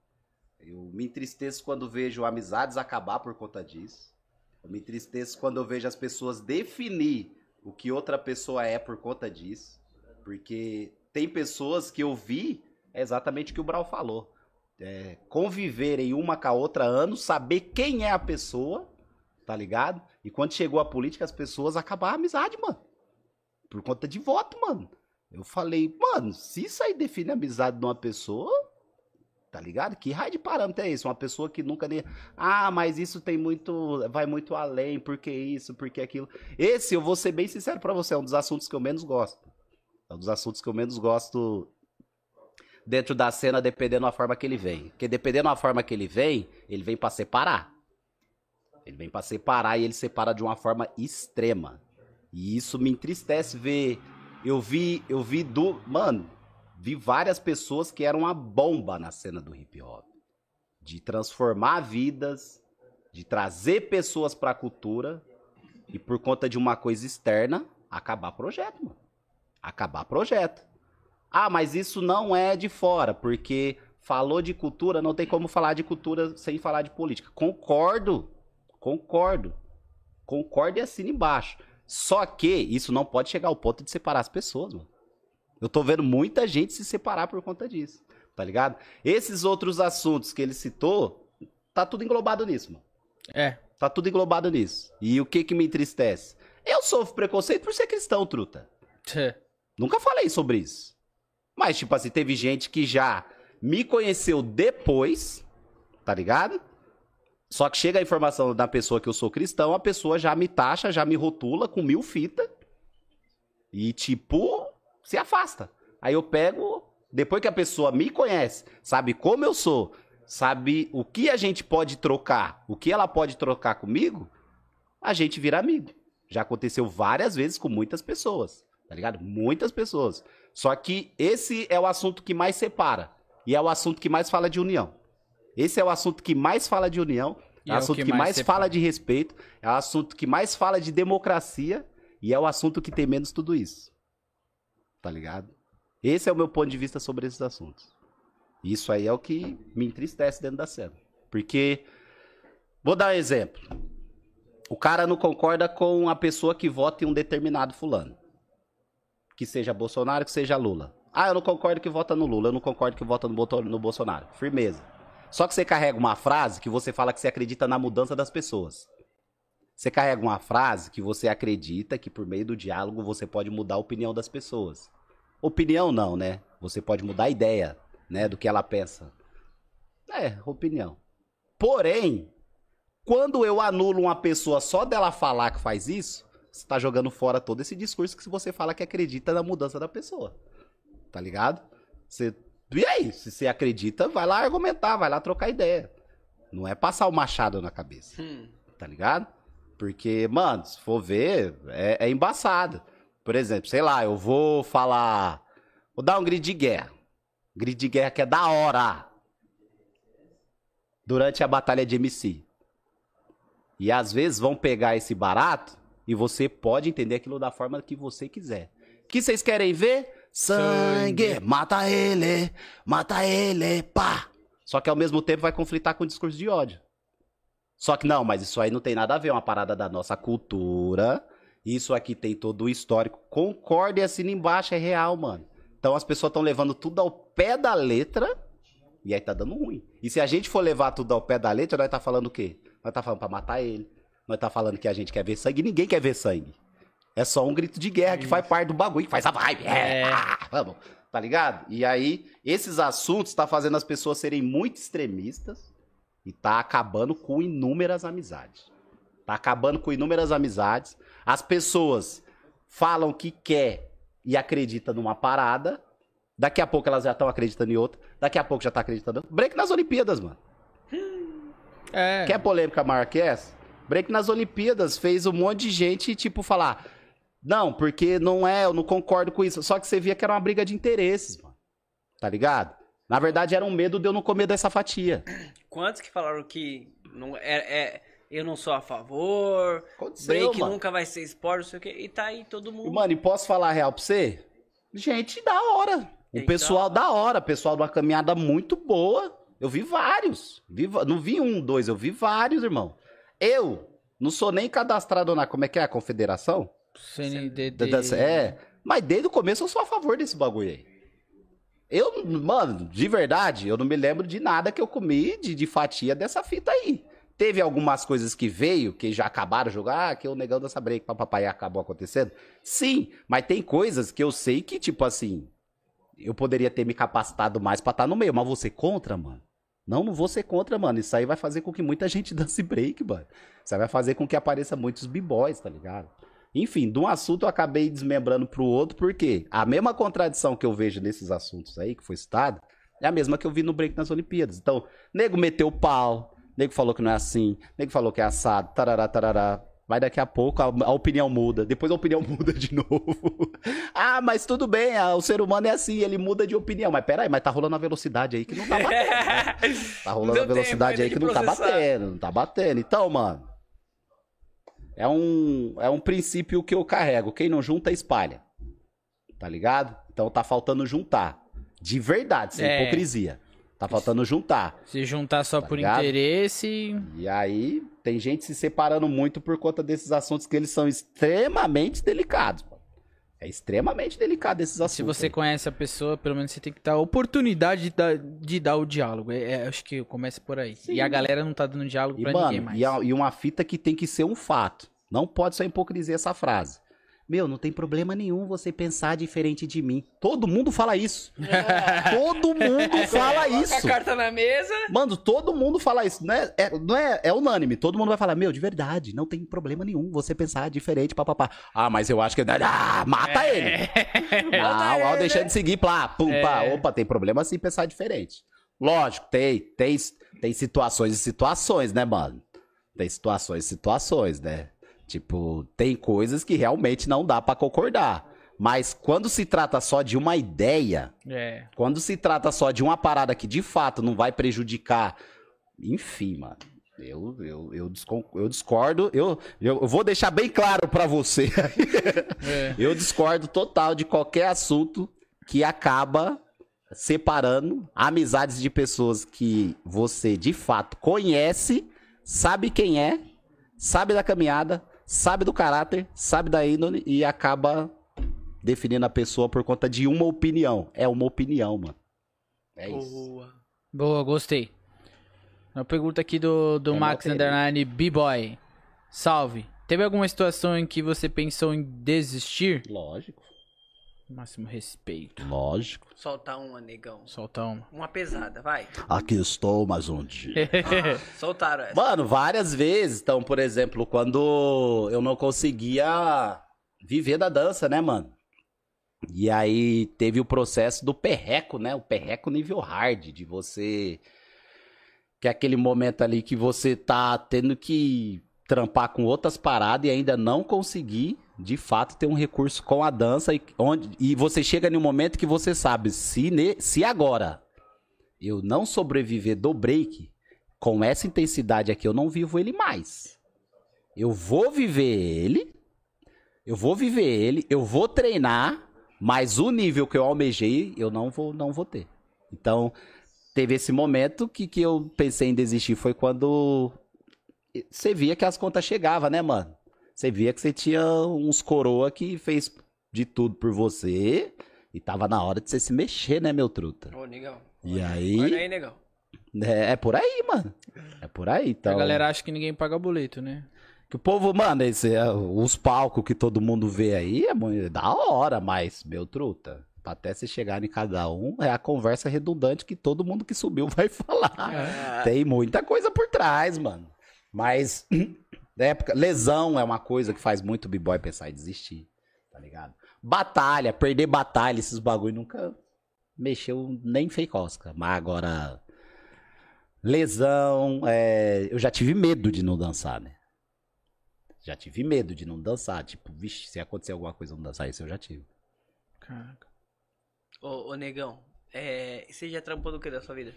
Eu me entristeço quando vejo amizades acabar por conta disso. Eu me entristeço quando eu vejo as pessoas definir o que outra pessoa é por conta disso. Porque tem pessoas que eu vi é exatamente o que o Brown falou. É, conviverem uma com a outra anos, saber quem é a pessoa, tá ligado? E quando chegou a política, as pessoas acabaram a amizade, mano. Por conta de voto, mano. Eu falei, mano, se isso aí define a amizade de uma pessoa, tá ligado? Que raio de parâmetro é esse? Uma pessoa que nunca nem. Ah, mas isso tem muito. Vai muito além, porque isso, porque aquilo. Esse, eu vou ser bem sincero pra você, é um dos assuntos que eu menos gosto. É um dos assuntos que eu menos gosto dentro da cena, dependendo da forma que ele vem. Porque dependendo da forma que ele vem, ele vem pra separar. Ele vem pra separar e ele separa de uma forma extrema. E isso me entristece ver. Eu vi, eu vi do, mano, vi várias pessoas que eram uma bomba na cena do hip hop, de transformar vidas, de trazer pessoas pra cultura e por conta de uma coisa externa acabar projeto, mano. Acabar projeto. Ah, mas isso não é de fora, porque falou de cultura, não tem como falar de cultura sem falar de política. Concordo. Concordo. Concordo e assina embaixo. Só que isso não pode chegar ao ponto de separar as pessoas, mano. Eu tô vendo muita gente se separar por conta disso. Tá ligado? Esses outros assuntos que ele citou, tá tudo englobado nisso, mano. É. Tá tudo englobado nisso. E o que que me entristece? Eu sofro preconceito por ser cristão, truta. Tchê. Nunca falei sobre isso. Mas, tipo assim, teve gente que já me conheceu depois, tá ligado? Só que chega a informação da pessoa que eu sou cristão, a pessoa já me taxa, já me rotula com mil fitas. E, tipo, se afasta. Aí eu pego, depois que a pessoa me conhece, sabe como eu sou, sabe o que a gente pode trocar, o que ela pode trocar comigo, a gente vira amigo. Já aconteceu várias vezes com muitas pessoas, tá ligado? Muitas pessoas. Só que esse é o assunto que mais separa. E é o assunto que mais fala de união. Esse é o assunto que mais fala de união. E É o é o assunto que que, mais mais fala de respeito. É o assunto que mais fala de democracia. E é o assunto que tem menos tudo isso. Tá ligado? Esse é o meu ponto de vista sobre esses assuntos. Isso aí é o que me entristece dentro da cena. Porque, vou dar um exemplo. O cara não concorda com a pessoa que vota em um determinado fulano. Que seja Bolsonaro, que seja Lula. Ah, eu não concordo que vota no Lula, eu não concordo que vota no Bolsonaro. Firmeza. Só que você carrega uma frase que você fala que você acredita na mudança das pessoas. Você carrega uma frase que você acredita que por meio do diálogo você pode mudar a opinião das pessoas. Opinião não, né? Você pode mudar a ideia, né, do que ela pensa. É, opinião. Porém, quando eu anulo uma pessoa só dela falar que faz isso, você tá jogando fora todo esse discurso que você fala que acredita na mudança da pessoa. Tá ligado? Você... E aí, se você acredita, vai lá argumentar, vai lá trocar ideia. Não é passar o machado na cabeça Hum. tá ligado? Porque, mano, se for ver, é, é embaçado. Por exemplo, sei lá, eu vou falar. Vou dar um grito de guerra. Grito de guerra que é da hora. Durante a batalha de MC. E às vezes vão pegar esse barato e você pode entender aquilo da forma que você quiser. O que vocês querem ver? Sangue, mata ele, mata ele, pá. Só que ao mesmo tempo vai conflitar com o discurso de ódio. Só que não, mas isso aí não tem nada a ver, é uma parada da nossa cultura. Isso aqui tem todo o histórico. Concorda e assina embaixo, é real, mano. Então as pessoas estão levando tudo ao pé da letra e aí tá dando ruim. E se a gente for levar tudo ao pé da letra, nós tá falando o quê? Nós tá falando pra matar ele. Nós tá falando que a gente quer ver sangue. Ninguém quer ver sangue. É só um grito de guerra que faz parte do bagulho, que faz a vibe. É, É. ah, vamos. Tá ligado? E aí, esses assuntos tá fazendo as pessoas serem muito extremistas e tá acabando com inúmeras amizades. Tá acabando com inúmeras amizades. As pessoas falam que quer e acredita numa parada. Daqui a pouco elas já estão acreditando em outra. Daqui a pouco já tá acreditando. Break nas Olimpíadas, mano. É. Quer polêmica maior que essa? Break nas Olimpíadas fez um monte de gente, tipo, falar. Não, porque não é, eu não concordo com isso. Só que você via que era uma briga de interesses, mano. Tá ligado? Na verdade, era um medo de eu não comer dessa fatia. Quantos que falaram que não é, é- eu não sou a favor, Aconteceu, break mano. nunca vai ser esporte, não sei o quê, e tá aí todo E, mundo. mano, e posso falar a real pra você? Gente da hora. O Então- pessoal da hora. Pessoal de uma caminhada muito boa. Eu vi vários. Vi não vi um, dois, eu vi vários, irmão. Eu não sou nem cadastrado na. Como é que é? A confederação? CNDD. Da- da- É. Mas desde o começo eu sou a favor desse bagulho aí. Eu, mano, de verdade, eu não me lembro de nada que eu comi de, de fatia dessa fita aí. Teve algumas coisas que veio, que já acabaram jogar, ah, que o negão dessa break papai acabou acontecendo. Sim, mas tem coisas que eu sei que, tipo assim, eu poderia ter me capacitado mais pra estar no meio. Mas você contra, mano? Não, não vou ser contra, mano. Isso aí vai fazer com que muita gente dance break, mano. Isso aí vai fazer com que apareça muitos b-boys, tá ligado? Enfim, de um assunto eu acabei desmembrando pro outro, porque a mesma contradição que eu vejo nesses assuntos aí, que foi citado, é a mesma que eu vi no break nas Olimpíadas. Então, nego meteu o pau, nego falou que não é assim, nego falou que é assado, tarará, tarará. Vai daqui a pouco, a, a opinião muda. Depois a opinião muda de novo. ah, mas tudo bem, ah, o ser humano é assim, ele muda de opinião. Mas peraí, mas tá rolando a velocidade aí que não tá batendo. Tá rolando a velocidade aí que não tá batendo, não tá batendo. Então, mano, é um, é um princípio que eu carrego. Quem não junta, espalha. Tá ligado? Então tá faltando juntar. De verdade, sem É. hipocrisia. Tá faltando juntar. Se juntar só Tá por ligado? interesse. E aí, tem gente se separando muito por conta desses assuntos que eles são extremamente delicados. É extremamente delicado esses assuntos. Se você conhece a pessoa, pelo menos você tem que dar a oportunidade de dar, de dar o diálogo. É, é, acho que começa por aí. Sim. e a galera não tá dando diálogo E, pra ninguém mano, mais. e, a- e uma fita que tem que ser um fato. Não pode ser hipocrisia essa frase. Meu, não tem problema nenhum você pensar diferente de mim. Todo mundo fala isso. todo mundo fala Coloca isso. a carta na mesa. Mano, todo mundo fala isso. Não é, é- não é, é unânime. Todo mundo vai falar, meu, de verdade, não tem problema nenhum você pensar diferente, papapá. Ah, mas eu acho que. Ah, mata É. ele! Não, ele, ao né? deixando de seguir, plá, pum, pá. É. Opa, tem problema sim pensar diferente. Lógico, tem, tem, tem situações e situações, né, mano? Tem situações e situações, né? Tipo, tem coisas que realmente não dá pra concordar. Mas quando se trata só de uma ideia, É. quando se trata só de uma parada que de fato não vai prejudicar. Enfim, mano. Eu, eu, eu, eu discordo. Eu, eu vou deixar bem claro pra você. É. eu discordo total de qualquer assunto que acaba separando amizades de pessoas que você de fato conhece, sabe quem é, sabe da caminhada, sabe do caráter, sabe da índole e acaba definindo a pessoa por conta de uma opinião. É uma opinião, mano. É isso. Boa. Boa, gostei. Uma pergunta aqui do, do É Max Underline B-Boy. Salve. Teve alguma situação em que você pensou em desistir? Lógico, Máximo respeito. lógico. Solta uma, negão. Solta uma. Uma pesada, vai. Aqui estou mais um dia. Soltaram essa. Mano, várias vezes. Então, por exemplo, quando eu não conseguia viver da dança, né, mano? E aí teve o processo do perreco, né? O perreco nível hard, de você. Que é aquele momento ali que você tá tendo que trampar com outras paradas e ainda não conseguir, de fato, ter um recurso com a dança. E, onde, e você chega em um momento que você sabe, se, ne- se agora eu não sobreviver do break, com essa intensidade aqui, eu não vivo ele mais. Eu vou viver ele, eu vou viver ele, eu vou treinar, mas o nível que eu almejei, eu não vou, não vou ter. Então, teve esse momento que, que eu pensei em desistir, foi quando você via que as contas chegavam, né, mano? Você via que você tinha uns coroa que fez de tudo por você e tava na hora de você se mexer, né, meu truta? Ô, negão. E Olha aí, aí, negão. é, é por aí, mano. É por aí, então. A galera acha que ninguém paga boleto, né? Que o povo, mano, esse, é, os palcos que todo mundo vê aí é muito, da hora, mas, meu truta, pra até você chegar em cada um, é a conversa redundante que todo mundo que subiu vai falar. Ah, Tem muita coisa por trás, mano. Mas, na época, lesão é uma coisa que faz muito o b-boy pensar em desistir, tá ligado? Batalha, perder batalha, esses bagulho nunca mexeu nem cosca. Mas agora, lesão, é, eu já tive medo de não dançar, né? Já tive medo de não dançar. Tipo, vixe, se acontecer alguma coisa eu não dançar, isso eu já tive. Caraca. Ô, ô, negão. É, você já trampou do que da sua vida?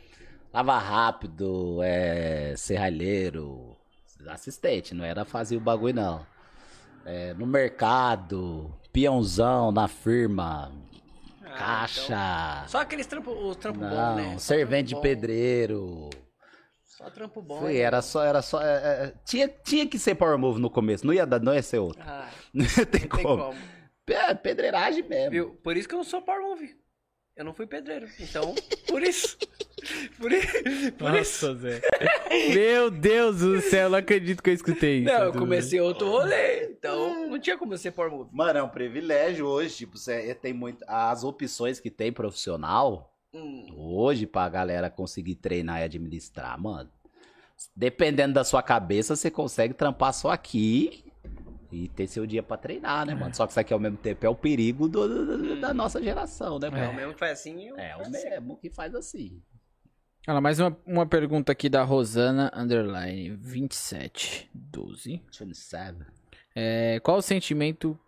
Lava rápido, é, serralheiro, assistente, não era fazer o bagulho não. É, no mercado, peãozão na firma, Ah, caixa, então- Só aqueles trampos, os trampos bons, não, né? Só servente de trampo bom. pedreiro. Só trampo bom. Foi, né? era só, era só, é, é, tinha, tinha que ser power move no começo, não ia, dar, não ia ser outro. Ah, Não tem, não tem como. como. É, pedreiragem mesmo. Viu? Por isso que eu não sou power move. Eu não fui pedreiro. Então, por isso. Por, por isso. Nossa, Zé. Meu Deus do céu, não acredito que eu escutei isso. Não, eu comecei outro rolê. Então, não tinha como eu ser power move. Mano, é um privilégio hoje, tipo, você tem muito, as opções que tem profissional, Hum, Hoje, pra galera conseguir treinar e administrar, mano. Dependendo da sua cabeça, você consegue trampar só aqui e ter seu dia pra treinar, né, mano? Só que isso aqui ao mesmo tempo é o perigo do- do- da nossa geração, né, é o mano? mesmo que faz assim. É, o faço assim. mesmo que faz assim. Olha mais uma, uma pergunta aqui da Rosana Underline 2712. 27. É, qual o sentimento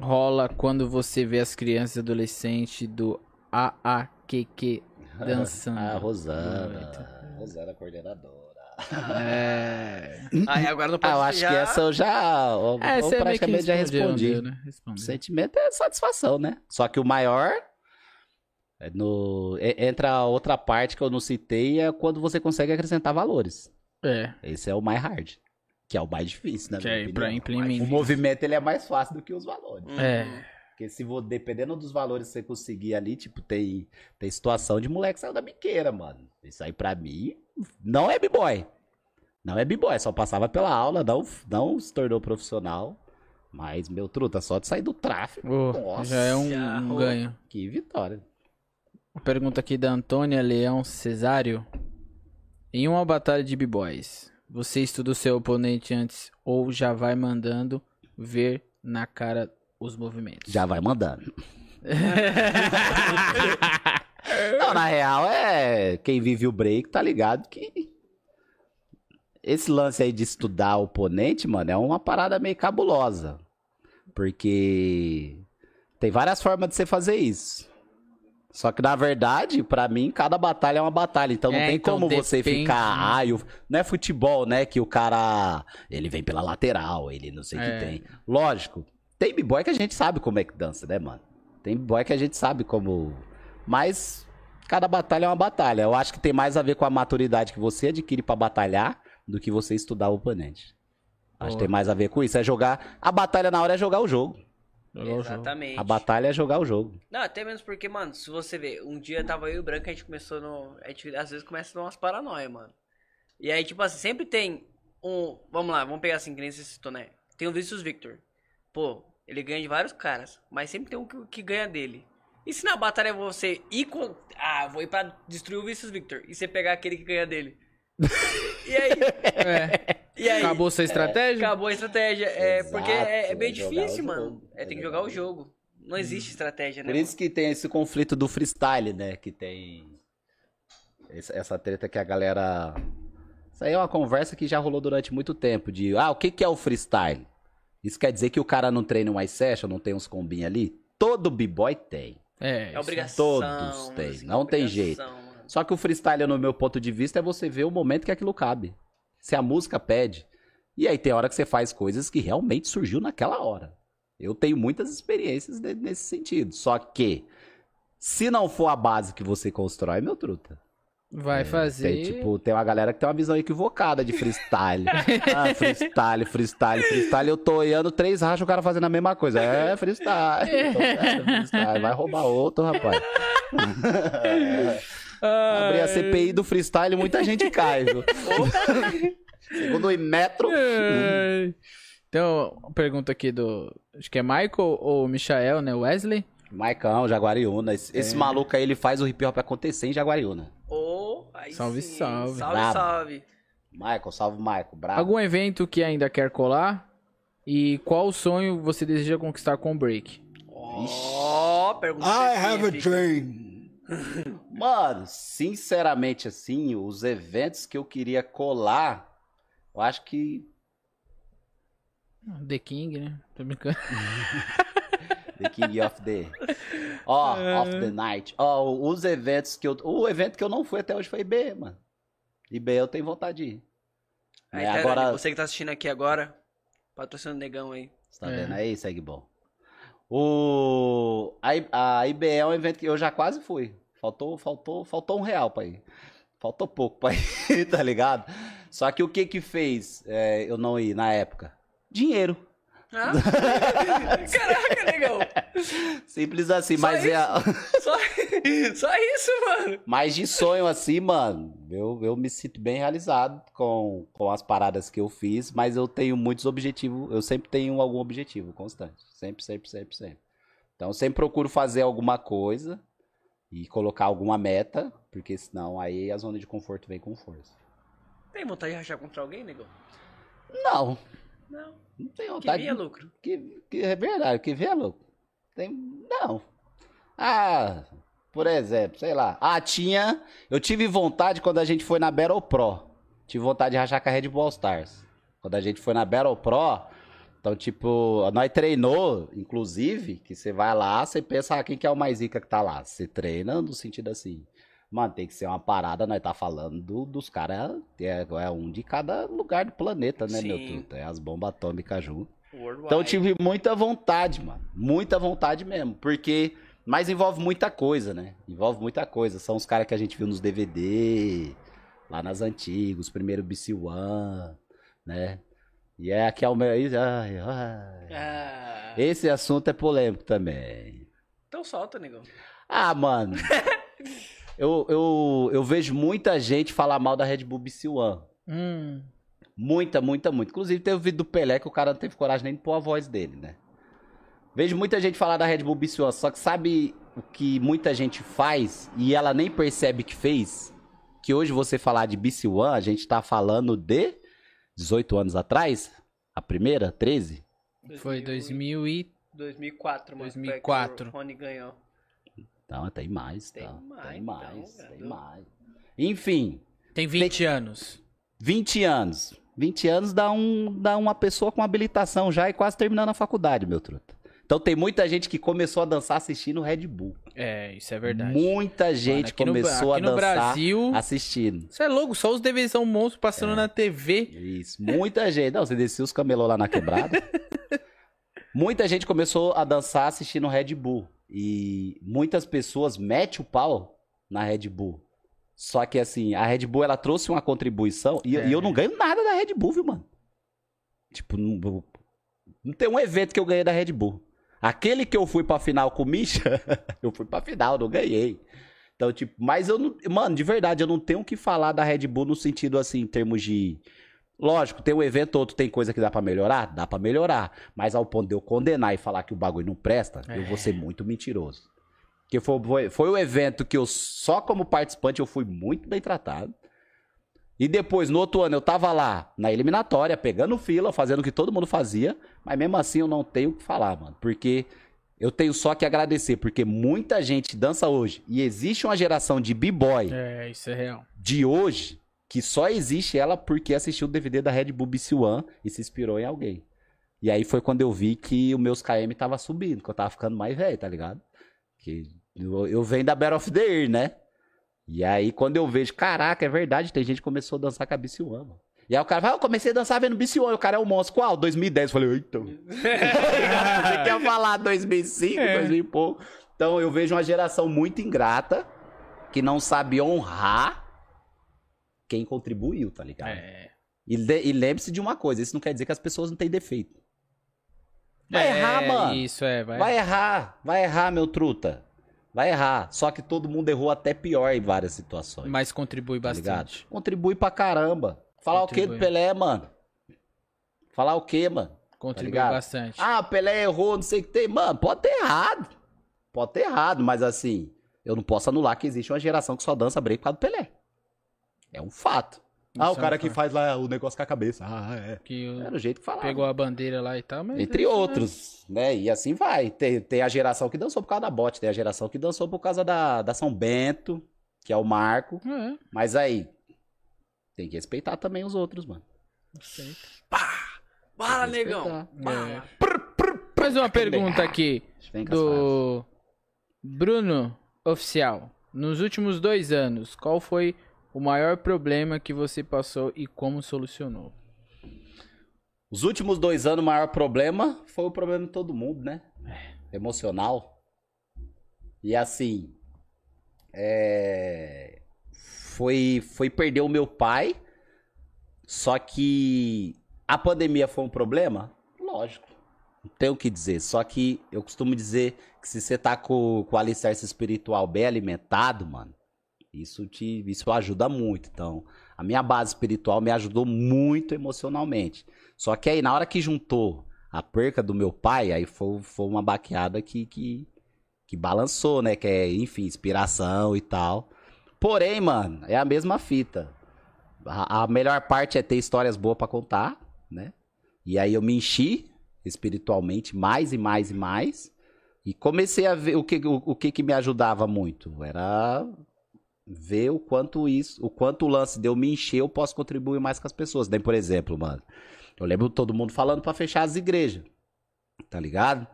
rola quando você vê as crianças e adolescentes do AAQQ dançando? Ah, Rosana. Rosana, coordenadora. É. Aí agora não pode Ah, eu acho já... que essa eu já. Eu, É, que praticamente já respondi. né? Respondeu. sentimento é satisfação, né? Só que o maior. é no, é- entra a outra parte que eu não citei, é quando você consegue acrescentar valores. É, Esse é o mais hard. Que é o mais difícil, né? que é pra implementar. O movimento ele é mais fácil do que os valores. É. Porque se vo- dependendo dos valores que você conseguir ali, tipo, tem, tem situação de moleque que saiu da biqueira, mano. Isso aí pra mim não é b-boy. Não é b-boy, só passava pela aula, não, não se tornou profissional. Mas, meu truta, só de sair do tráfico. Ô, nossa, já é um, um ganho. Que vitória. Pergunta aqui da Antônia Leão Cesário. Em uma batalha de b-boys, você estuda o seu oponente antes ou já vai mandando ver na cara os movimentos? Já vai mandando. não, na real, é. Quem vive o break tá ligado que. Esse lance aí de estudar o oponente, mano, é uma parada meio cabulosa. Porque tem várias formas de você fazer isso. Só que, na verdade, pra mim, cada batalha é uma batalha. Então não É, tem então como você depende, ficar. né? Ah, eu... não é futebol, né? Que o cara. Ele vem pela lateral, ele não sei o É. que tem. Lógico, tem b-boy que a gente sabe como é que dança, né, mano? Tem b-boy que a gente sabe como. Mas cada batalha é uma batalha. Eu acho que tem mais a ver com a maturidade que você adquire pra batalhar do que você estudar o oponente. Acho que tem mais a ver com isso. É jogar. A batalha na hora é jogar o jogo. Jogar o jogo. Exatamente. A batalha é jogar o jogo. Não, até mesmo porque, mano, se você ver, um dia tava eu e o Branco, a gente começou no. A gente às vezes começa umas paranoia, mano. E aí, tipo assim, sempre tem um. Vamos lá, vamos pegar assim, que nem você citou, né? Tem o Vicious Victor. Pô, ele ganha de vários caras, mas sempre tem um que, que ganha dele. E se na batalha você ir com. Ah, vou ir pra destruir o Vicious Victor. E você pegar aquele que ganha dele. e aí? É. E aí? Acabou sua estratégia? Acabou a estratégia. É, Exato, porque é, é bem é difícil, mano. É, tem que É jogar o jogo. Não existe estratégia, né? Por isso que tem esse conflito do freestyle, né? Que tem. Essa treta que a galera. Isso aí é uma conversa que já rolou durante muito tempo. De, ah, o que, que é o freestyle? Isso quer dizer que o cara não treina um ice session, não tem uns combinhos ali? Todo b-boy tem. É, É obrigação. Todos têm, assim, não tem obrigação, jeito. mano. Só que o freestyle, no meu ponto de vista, é você ver o momento que aquilo cabe. Se a música pede. E aí tem hora que você faz coisas que realmente surgiu naquela hora. Eu tenho muitas experiências ne- nesse sentido. Só que, se não for a base que você constrói, meu truta. Vai fazer. Tem, tipo, tem uma galera que tem uma visão equivocada de freestyle. ah, freestyle, freestyle, freestyle. Eu tô olhando três rachas, o cara fazendo a mesma coisa. É freestyle. Então, é freestyle. Vai roubar outro, rapaz. Abrir a CPI do freestyle, muita gente cai, viu? Segundo o metro. Então, pergunta aqui do. Acho que é Michael ou Michael, né? Wesley? Maicão, Jaguariúna. Esse, esse maluco aí, ele faz o hip hop acontecer em Jaguariúna. Ô, aí Salve, sim. salve. Salve, Brabo. salve. Michael, salve Michael. Bravo. Algum evento que ainda quer colar? E qual sonho você deseja conquistar com o break? Ó, pergunta I have a dream. Mano, sinceramente, assim, os eventos que eu queria colar, eu acho que The King, né? Tô brincando. The King of the. Ó, of the Night. Ó, os eventos que eu. O evento que eu não fui até hoje foi IB, mano. IB eu tenho vontade de ir. Aí, É, tá, agora- Você que tá assistindo aqui agora, patrocina o negão aí. Você tá É. vendo aí? Segue bom. O. A, I- a IBE é um evento que eu já quase fui. Faltou, faltou, faltou um real pra ir. Faltou pouco pra ir, tá ligado? Só que o que que fez é, eu não ir na época? Dinheiro. Caraca, negão. Simples assim, Só mas é. a- Só, só isso, mano. Mas de sonho assim, mano, eu, eu me sinto bem realizado com, com as paradas que eu fiz, mas eu tenho muitos objetivos, eu sempre tenho algum objetivo constante. Sempre, sempre, sempre, sempre. Então eu sempre procuro fazer alguma coisa e colocar alguma meta, porque senão aí a zona de conforto vem com força. Tem vontade de rachar contra alguém, negão? Não, Não. não tenho Que vontade. vinha lucro. Que, que é verdade, que vê, louco. Tem, não. Ah, Por exemplo, sei lá. Ah, tinha. Eu tive vontade quando a gente foi na Battle Pro. Tive vontade de rachar com a Red Bull All Stars. Quando a gente foi na Battle Pro. Então, tipo, nós treinou, inclusive, que você vai lá, você pensa, ah, quem que é o mais zica que tá lá? Você treina no sentido assim. Mano, tem que ser uma parada, nós tá falando do- dos caras, é, é um de cada lugar do planeta, né, meu Sim. truta? É as bombas atômicas junto. Worldwide. Então eu tive muita vontade, mano. Muita vontade mesmo. Porque. Mas envolve muita coisa, né? Envolve muita coisa. São os caras que a gente viu nos DVD, lá nas antigas, primeiro BC One, né? E é aqui é o meu. Ai, ai. Ah, Esse assunto é polêmico também. Então solta, negão. Ah, mano. eu, eu, eu vejo muita gente falar mal da Red Bull BC One. Hum. Muita, muita, muita. Inclusive teve o vídeo do Pelé que o cara não teve coragem nem de pôr a voz dele, né? Vejo muita gente falar da Red Bull BC One, só que sabe o que muita gente faz e ela nem percebe que fez? Que hoje você falar de BC One, a gente tá falando de 18 anos atrás? A primeira? 13? Foi 2000 e... 2004, mano. 2004. foi que O Rony ganhou. Não, tem mais, Tem tá. mais, tem então, mais, cara. tem mais. Enfim, Tem 20 anos. 20 anos. 20 anos dá, um, dá uma pessoa com habilitação já e quase terminando a faculdade, meu truta. Então tem muita gente que começou a dançar assistindo Red Bull. É, isso é verdade. Muita gente aqui no- começou aqui a no dançar Brasil- assistindo. Você é louco, só os DVDs são monstros passando É. na TV. Isso, muita gente. Não, você descia os camelô lá na quebrada. muita gente começou a dançar assistindo Red Bull. E muitas pessoas metem o pau na Red Bull. Só que assim, a Red Bull ela trouxe uma contribuição e, É. e eu não ganho nada da Red Bull, viu, mano? Tipo, não, não tem um evento que eu ganhei da Red Bull. Aquele que eu fui pra final com o Misha, eu fui pra final, não ganhei. Então, tipo, mas eu não. Mano, de verdade, eu não tenho o que falar da Red Bull no sentido assim, em termos de. Lógico, tem um evento ou outro, tem coisa que dá pra melhorar? Dá pra melhorar. Mas ao ponto de eu condenar e falar que o bagulho não presta, eu vou ser muito mentiroso. Porque foi, foi, foi o evento que eu, só como participante, eu fui muito bem tratado. E depois, no outro ano, eu tava lá na eliminatória, pegando fila, fazendo o que todo mundo fazia. Mas mesmo assim, eu não tenho o que falar, mano. Porque eu tenho só que agradecer. Porque muita gente dança hoje. E existe uma geração de b-boy É, isso é real. de hoje que só existe ela porque assistiu o DVD da Red Bull BC One e se inspirou em alguém. E aí foi quando eu vi que o meus KM tava subindo, que eu tava ficando mais velho, tá ligado? Que eu, eu venho da Battle of the Year, né? E aí quando eu vejo, caraca, é verdade, tem gente que começou a dançar com a BC One, mano. E aí o cara fala, ah, eu comecei a dançar vendo BC One, o cara é um monstro. Qual? 2010. Eu falei, eita. Você quer falar 2005, É. 2000 e pouco. Então eu vejo uma geração muito ingrata que não sabe honrar quem contribuiu, tá ligado? É. E, e lembre-se de uma coisa, isso não quer dizer que as pessoas não têm defeito. Vai É, errar, mano. Isso, é. Vai, Vai errar, vai errar, meu truta. Vai errar. Só que todo mundo errou até pior em várias situações. Mas contribui tá ligado? bastante. Contribui pra caramba. Falar o que do Contribui. Pelé, mano? Falar o que, mano? Contribui ligado? bastante. Ah, o Pelé errou, não sei o que tem. Mano, pode ter errado. Pode ter errado, mas assim, eu não posso anular que existe uma geração que só dança break por causa do Pelé. É um fato. ah, o é cara que faz lá o negócio com a cabeça. Ah, é. que o- Era o jeito que falava. pegou a bandeira lá e tal, mas. Entre é- outros, né? E assim vai. Tem, tem a geração que dançou por causa da bote, tem a geração que dançou por causa da, da São Bento, que é o Marco. É, Mas aí, tem que respeitar também os outros, mano. aceito. Bala, Tem que negão. respeitar. Bala. Mais uma pergunta aqui do Bruno Oficial. Nos últimos dois anos, qual foi o maior problema que você passou e como solucionou? Os últimos dois anos, o maior problema foi o problema de todo mundo, né? Emocional. E assim, é, foi, foi perder o meu pai. Só que a pandemia foi um problema? Lógico. Não tenho o que dizer. Só que eu costumo dizer que se você tá com, com o alicerce espiritual bem alimentado, mano, isso te isso ajuda muito. Então, a minha base espiritual me ajudou muito emocionalmente. Só que aí, na hora que juntou a perca do meu pai, aí foi, foi uma baqueada que, que, que balançou, né? Que é, enfim, inspiração e tal. Porém, mano, é a mesma fita. A, a melhor parte é ter histórias boas pra contar, né? E aí eu me enchi espiritualmente mais e mais e mais. E comecei a ver o que, o, o que que me ajudava muito. Era ver o quanto isso, o quanto o lance de me encher, eu posso contribuir mais com as pessoas. Daí, por exemplo, mano, eu lembro todo mundo falando pra fechar as igrejas. Tá ligado?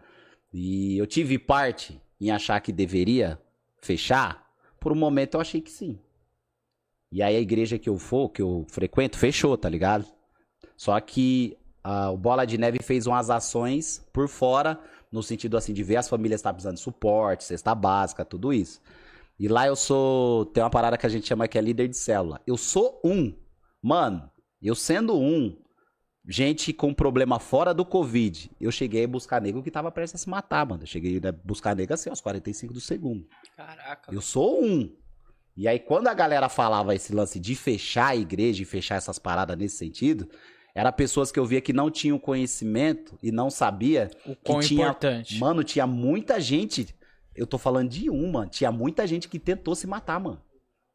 E eu tive parte em achar que deveria fechar. Por um momento eu achei que sim. E aí a igreja que eu for, que eu frequento, fechou, tá ligado? Só que ah, o Bola de Neve fez umas ações por fora, no sentido assim de ver as famílias estar precisando de suporte, cesta básica, tudo isso. E lá eu sou. Tem uma parada que a gente chama que é líder de célula. Eu sou um. Mano, eu sendo um, gente com problema fora do Covid, eu cheguei a buscar nego que tava prestes a se matar, mano. Eu cheguei a buscar nego assim, aos 45 do segundo. Caraca. Eu sou um. E aí, quando a galera falava esse lance de fechar a igreja e fechar essas paradas nesse sentido, era pessoas que eu via que não tinham conhecimento e não sabia O que quão tinha, importante. Mano, tinha muita gente. Eu tô falando de um, mano. Tinha muita gente que tentou se matar, mano.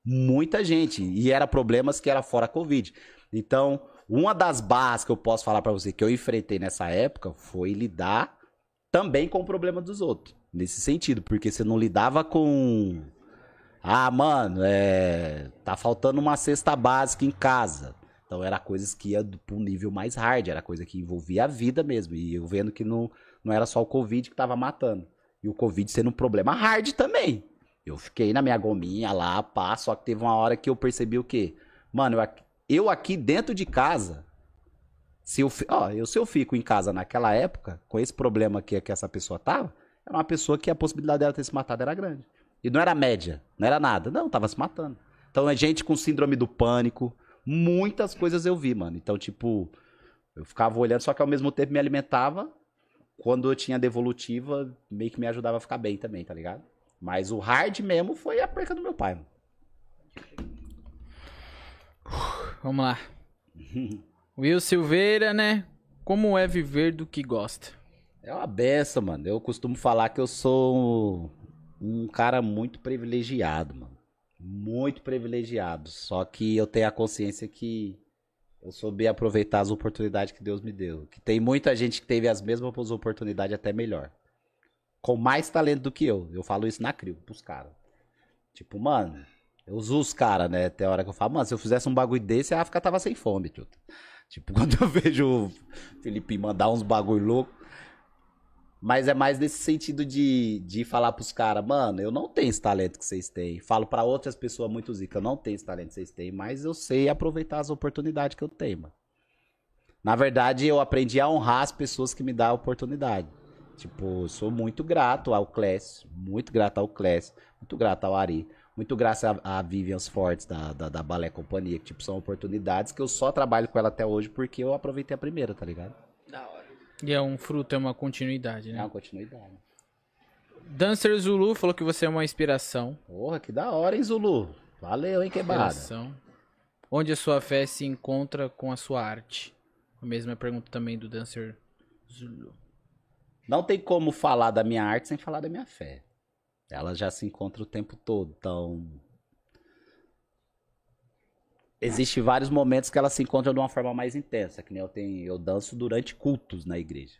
Muita gente. E era problemas que era fora Covid. Então, uma das barras que eu posso falar pra você que eu enfrentei nessa época foi lidar também com o problema dos outros. Nesse sentido, porque você não lidava com. Ah, mano, é. Tá faltando uma cesta básica em casa. Então era coisas que ia pra um nível mais hard, era coisa que envolvia a vida mesmo. E eu vendo que não, não era só o Covid que tava matando. E o Covid sendo um problema hard também. Eu fiquei na minha gominha lá, pá, só que teve uma hora que eu percebi o quê? Mano, eu aqui, eu aqui dentro de casa, se eu, ó, eu, se eu fico em casa naquela época, com esse problema que, que essa pessoa tava, era uma pessoa que a possibilidade dela ter se matado era grande. E não era média, não era nada. Não, tava se matando. Então é gente com síndrome do pânico. Muitas coisas eu vi, mano. Então, tipo, eu ficava olhando, só que ao mesmo tempo me alimentava. Quando eu tinha devolutiva, meio que me ajudava a ficar bem também, tá ligado? Mas o hard mesmo foi a perca do meu pai, mano. Vamos lá. Will Silveira, né? Como é viver do que gosta? É uma benção, mano. Eu costumo falar que eu sou um, um cara muito privilegiado, mano. Muito privilegiado. Só que eu tenho a consciência que eu soube aproveitar as oportunidades que Deus me deu. Que tem muita gente que teve as mesmas oportunidades, até melhor. Com mais talento do que eu. Eu falo isso na CRIO, pros caras. Tipo, mano, eu uso os caras, né? Tem hora que eu falo, mano, se eu fizesse um bagulho desse, a África tava sem fome, tio. Tipo, quando eu vejo o Felipe mandar uns bagulho louco. Mas é mais nesse sentido de, de falar pros caras, mano, eu não tenho esse talento que vocês têm. Falo pra outras pessoas muito zica, eu não tenho esse talento que vocês têm, mas eu sei aproveitar as oportunidades que eu tenho, mano. Na verdade, eu aprendi a honrar as pessoas que me dão a oportunidade. Tipo, sou muito grato ao Clécio, muito grato ao Clécio, muito grato ao Ari, muito grato a, a Vivian Fortes da, da, da Balé Companhia, que tipo, são oportunidades que eu só trabalho com ela até hoje porque eu aproveitei a primeira, tá ligado? E é um fruto, é uma continuidade, É né? uma continuidade. Dancer Zulu falou que você é uma inspiração. Porra, que da hora, hein, Zulu? Valeu, hein, quebrada. Inspiração. Onde a sua fé se encontra com a sua arte? A mesma pergunta também do Dancer Zulu. Não tem como falar da minha arte sem falar da minha fé. Ela já se encontra o tempo todo, então. Existem vários momentos que ela se encontra de uma forma mais intensa, que nem eu tenho, eu danço durante cultos na igreja.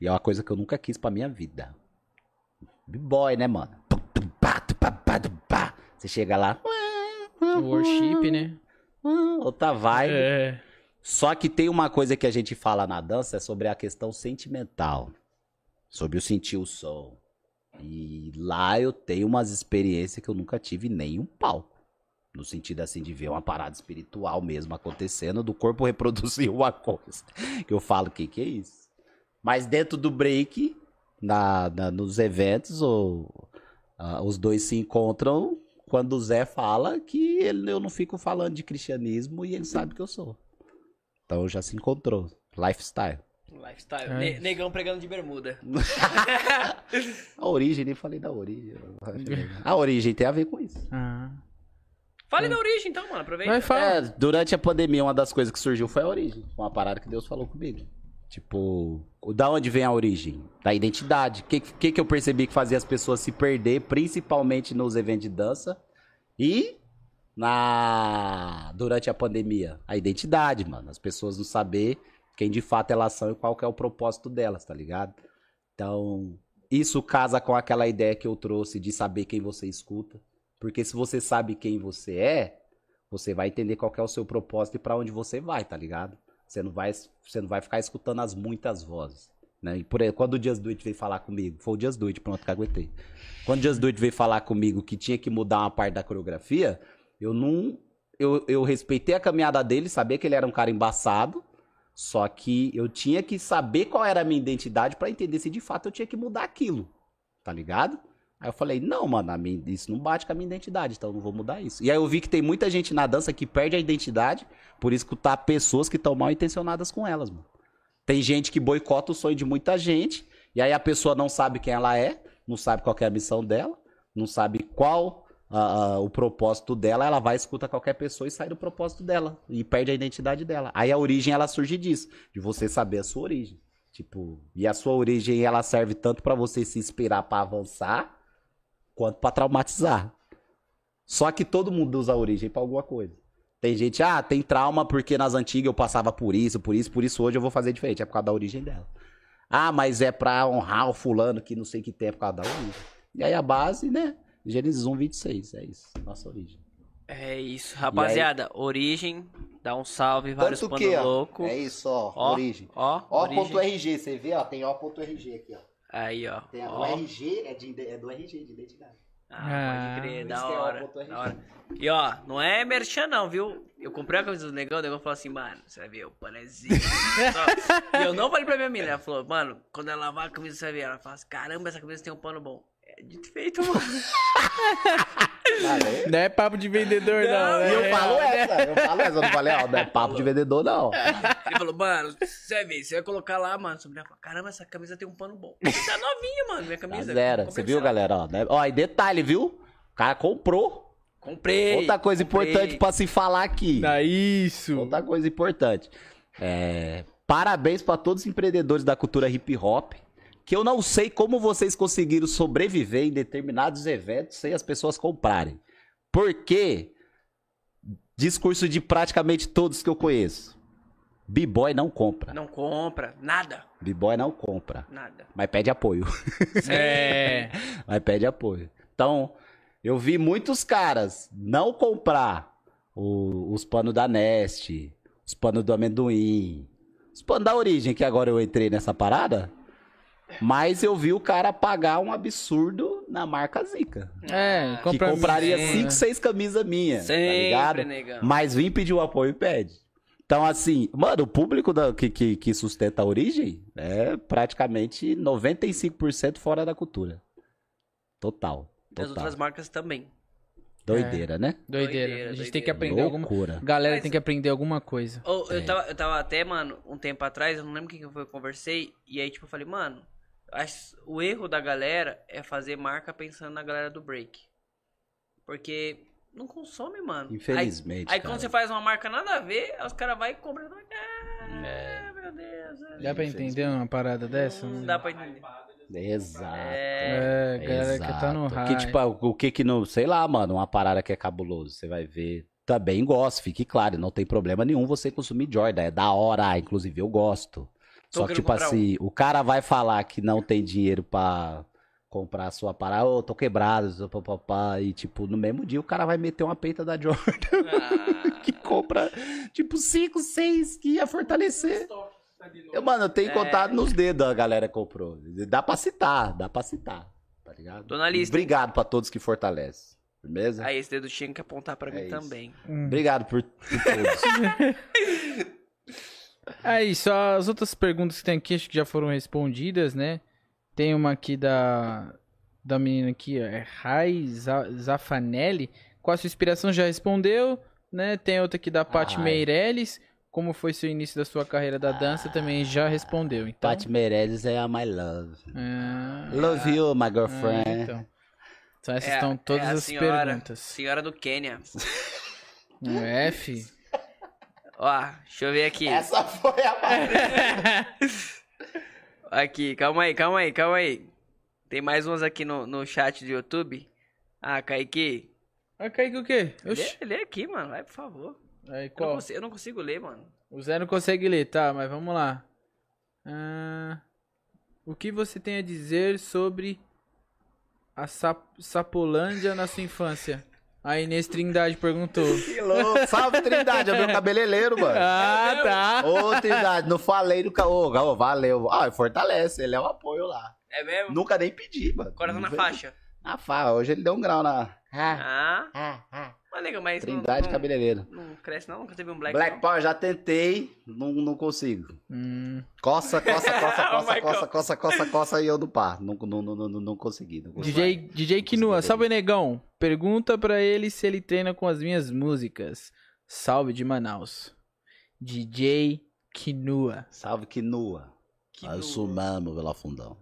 E é uma coisa que eu nunca quis pra minha vida. B-boy, né, mano? Você chega lá, O worship, né? outra vibe. É. Só que tem uma coisa que a gente fala na dança é sobre a questão sentimental. Sobre o sentir o som. E lá eu tenho umas experiências que eu nunca tive nem um palco. No sentido assim de ver uma parada espiritual mesmo acontecendo, do corpo reproduzir uma coisa. Que eu falo, o que, que é isso? Mas dentro do break, na, na- nos eventos, o- ah, os dois se encontram quando o Zé fala que ele, eu não fico falando de cristianismo e ele sabe que eu sou. Então já se encontrou. Lifestyle. Lifestyle. É Ne- negão pregando de bermuda. A origem, nem falei da origem. A origem tem a ver com isso. Ah. Fale da origem então, mano. Aproveita. Vai, fala. É, durante a pandemia, uma das coisas que surgiu foi a origem. Foi uma parada que Deus falou comigo. Tipo, da onde vem a origem? Da identidade. O que, que, que eu percebi que fazia as pessoas se perder, principalmente nos eventos de dança e na durante a pandemia? A identidade, mano. As pessoas não saber quem de fato elas são e qual que é o propósito delas, tá ligado? Então, isso casa com aquela ideia que eu trouxe de saber quem você escuta. Porque se você sabe quem você é, você vai entender qual é o seu propósito e pra onde você vai, tá ligado? Você não vai, você não vai ficar escutando as muitas vozes. Né? E por aí, quando o Dias Duit veio falar comigo, foi o Dias Duit, pronto, que aguentei. Quando o Dias Duit veio falar comigo que tinha que mudar uma parte da coreografia, eu não. Eu, eu respeitei a caminhada dele, sabia que ele era um cara embaçado, só que eu tinha que saber qual era a minha identidade pra entender se de fato eu tinha que mudar aquilo. Tá ligado? Aí eu falei, não, mano, minha- isso não bate com a minha identidade, então eu não vou mudar isso. E aí eu vi que tem muita gente na dança que perde a identidade por escutar pessoas que estão mal intencionadas com elas, mano. Tem gente que boicota o sonho de muita gente, e aí a pessoa não sabe quem ela é, não sabe qual é a missão dela, não sabe qual ah, ah, o propósito dela, ela vai escuta qualquer pessoa e sai do propósito dela, e perde a identidade dela. Aí a origem, ela surge disso, de você saber a sua origem. Tipo, e a sua origem, ela serve tanto pra você se inspirar pra avançar, quanto pra traumatizar. Só que todo mundo usa a origem pra alguma coisa. Tem gente, ah, tem trauma porque nas antigas eu passava por isso, por isso, por isso hoje eu vou fazer diferente. É por causa da origem dela. Ah, mas é pra honrar o fulano que não sei que tem é por causa da origem. E aí a base, né? Gênesis 1, 26. É isso. Nossa origem. É isso, rapaziada. Origem, dá um salve, vários Tanto pano que, ó, louco. É isso, ó. Ó, origem. Ó, Ó origem. ponto RG, você vê, ó. Tem ó ponto RG aqui, ó. Aí, ó. Tem, o ó. RG é, de, é do RG, de identidade. Ah, Ah, pode crer, da o hora, da hora. E ó, não é merchan não, viu? Eu comprei a camisa do negão, o negão falou assim, mano, você vai ver, o. Só- e eu não falei pra minha mina, ela falou, mano, quando ela lavar a camisa, você vai ver. Ela fala assim, caramba, essa camisa tem um pano bom. É dito e feito, mano. Não é papo de vendedor, não. Não, né? E eu falo essa, eu falo essa, eu não falei, ó, não é papo de vendedor, não. Ele falou, mano, você vai ver, você vai colocar lá, mano. Sobre ela falou, caramba, essa camisa tem um pano bom. Tá novinha, mano, minha Tá camisa. zero. Comprei Você viu, galera? Ó, né? ó, e detalhe, viu? O cara comprou. Comprei. Outra coisa comprei. importante pra se falar aqui. Ah, isso. Outra coisa importante. É, parabéns pra todos os empreendedores da cultura hip hop. Que eu não sei como vocês conseguiram sobreviver em determinados eventos sem as pessoas comprarem. Porque, discurso de praticamente todos que eu conheço. B-boy não compra. Não compra, nada, B-boy não compra. nada. Mas pede apoio. É. Mas pede apoio. Então, eu vi muitos caras não comprar o- os panos da Nest, os panos do amendoim, os panos da origem, que agora eu entrei nessa parada. Mas eu vi o cara pagar um absurdo na marca Zica. É, Que compra compraria é. 5, 6 camisas minhas. tá ligado? negão. Mas vim pedir o apoio e pede. Então, assim, mano, o público da- que, que, que sustenta a origem é praticamente 95% fora da cultura. Total. Das Total. outras marcas também. Doideira, né? Doideira. Doideira, A gente tem doideira. que aprender alguma Loucura. Galera Mas- tem que aprender alguma coisa. É. eu, tava, eu tava até, mano, um tempo atrás, eu não lembro quem que foi que eu conversei, e aí, tipo, eu falei, mano, o erro da galera é fazer marca pensando na galera do break. Porque não consome, mano. Infelizmente. Aí, aí quando você faz uma marca nada a ver, os caras vão e compram. Ah, meu Deus. é. Dá pra entender uma parada dessa? Não dá pra entender. Exato. É, galera que tá no Exato. high. Que, tipo, o que que não... Sei lá, mano, uma parada que é cabuloso. Você vai ver... Também gosto, fique claro. Não tem problema nenhum você consumir Jordan. É da hora, inclusive eu gosto. Tô Só que, tipo comprar um. assim, o cara vai falar que não tem dinheiro pra comprar a sua parada. Ô, tô quebrado, papapá. E, tipo, no mesmo dia o cara vai meter uma peita da Jordan Ah, que compra, tipo, 5, 6 que ia fortalecer. Eu, mano, eu tenho É. contado nos dedos a galera que comprou. Dá pra citar, dá pra citar. Tá ligado? Tô na lista? Obrigado pra todos que fortalecem. Beleza? aí esse dedo tinha que apontar pra É mim isso. também. Hum. Obrigado por, por todos. Aí, só as outras perguntas que tem aqui, acho que já foram respondidas, né? Tem uma aqui da, da menina aqui, ó, é Rai Za- Zafanelli. Qual a sua inspiração? Já respondeu, né? Tem outra aqui da Paty Ai. Meirelles. Como foi seu início da sua carreira da dança? Também já respondeu, então. Paty Meirelles é a my love. Ah, Love you, my ah, girlfriend. então. Então essas É- estão todas é a as senhora, perguntas. Senhora do Quênia. Um F. Ó, deixa eu ver aqui. Essa foi a. Aqui, calma aí, calma aí, calma aí. Tem mais umas aqui no, no chat do YouTube. Ah, Kaique. Cair com o quê? Lê, Oxi. lê aqui, mano. Vai, por favor. Aí, Eu não, qual? consigo, eu não consigo ler, mano. O Zé não consegue ler, tá, mas vamos lá. Ah, O que você tem a dizer sobre a Sap Sapolândia na sua infância? A Inês Trindade perguntou. Que louco. Salve, Trindade. É meu cabeleireiro, mano. Ah, tá. Ô, Trindade, não falei do... ca- Ô, ô, valeu. Ah, fortalece. Ele é um apoio lá. É mesmo? Nunca nem pedi, mano. Agora tá na faixa. Na faixa. Hoje ele deu um grau na... Ah, Ah, ah, ah. Mas nega, mas não, Trindade não, cabeleireiro. não cresce não? Nunca teve um black, Black não? Power, já tentei. Não, não consigo. Hum, Coça, coça, coça, Oh coça, coça, coça, coça, coça e eu do par. Não, não, não, não, não consegui. Não consegui. DJ, DJ Kinua, consegui salve negão. Pergunta pra ele se ele treina com as minhas músicas. Salve de Manaus. DJ Kinua. Salve que nua. Que Ah, eu sou mesmo, Vila Fundão.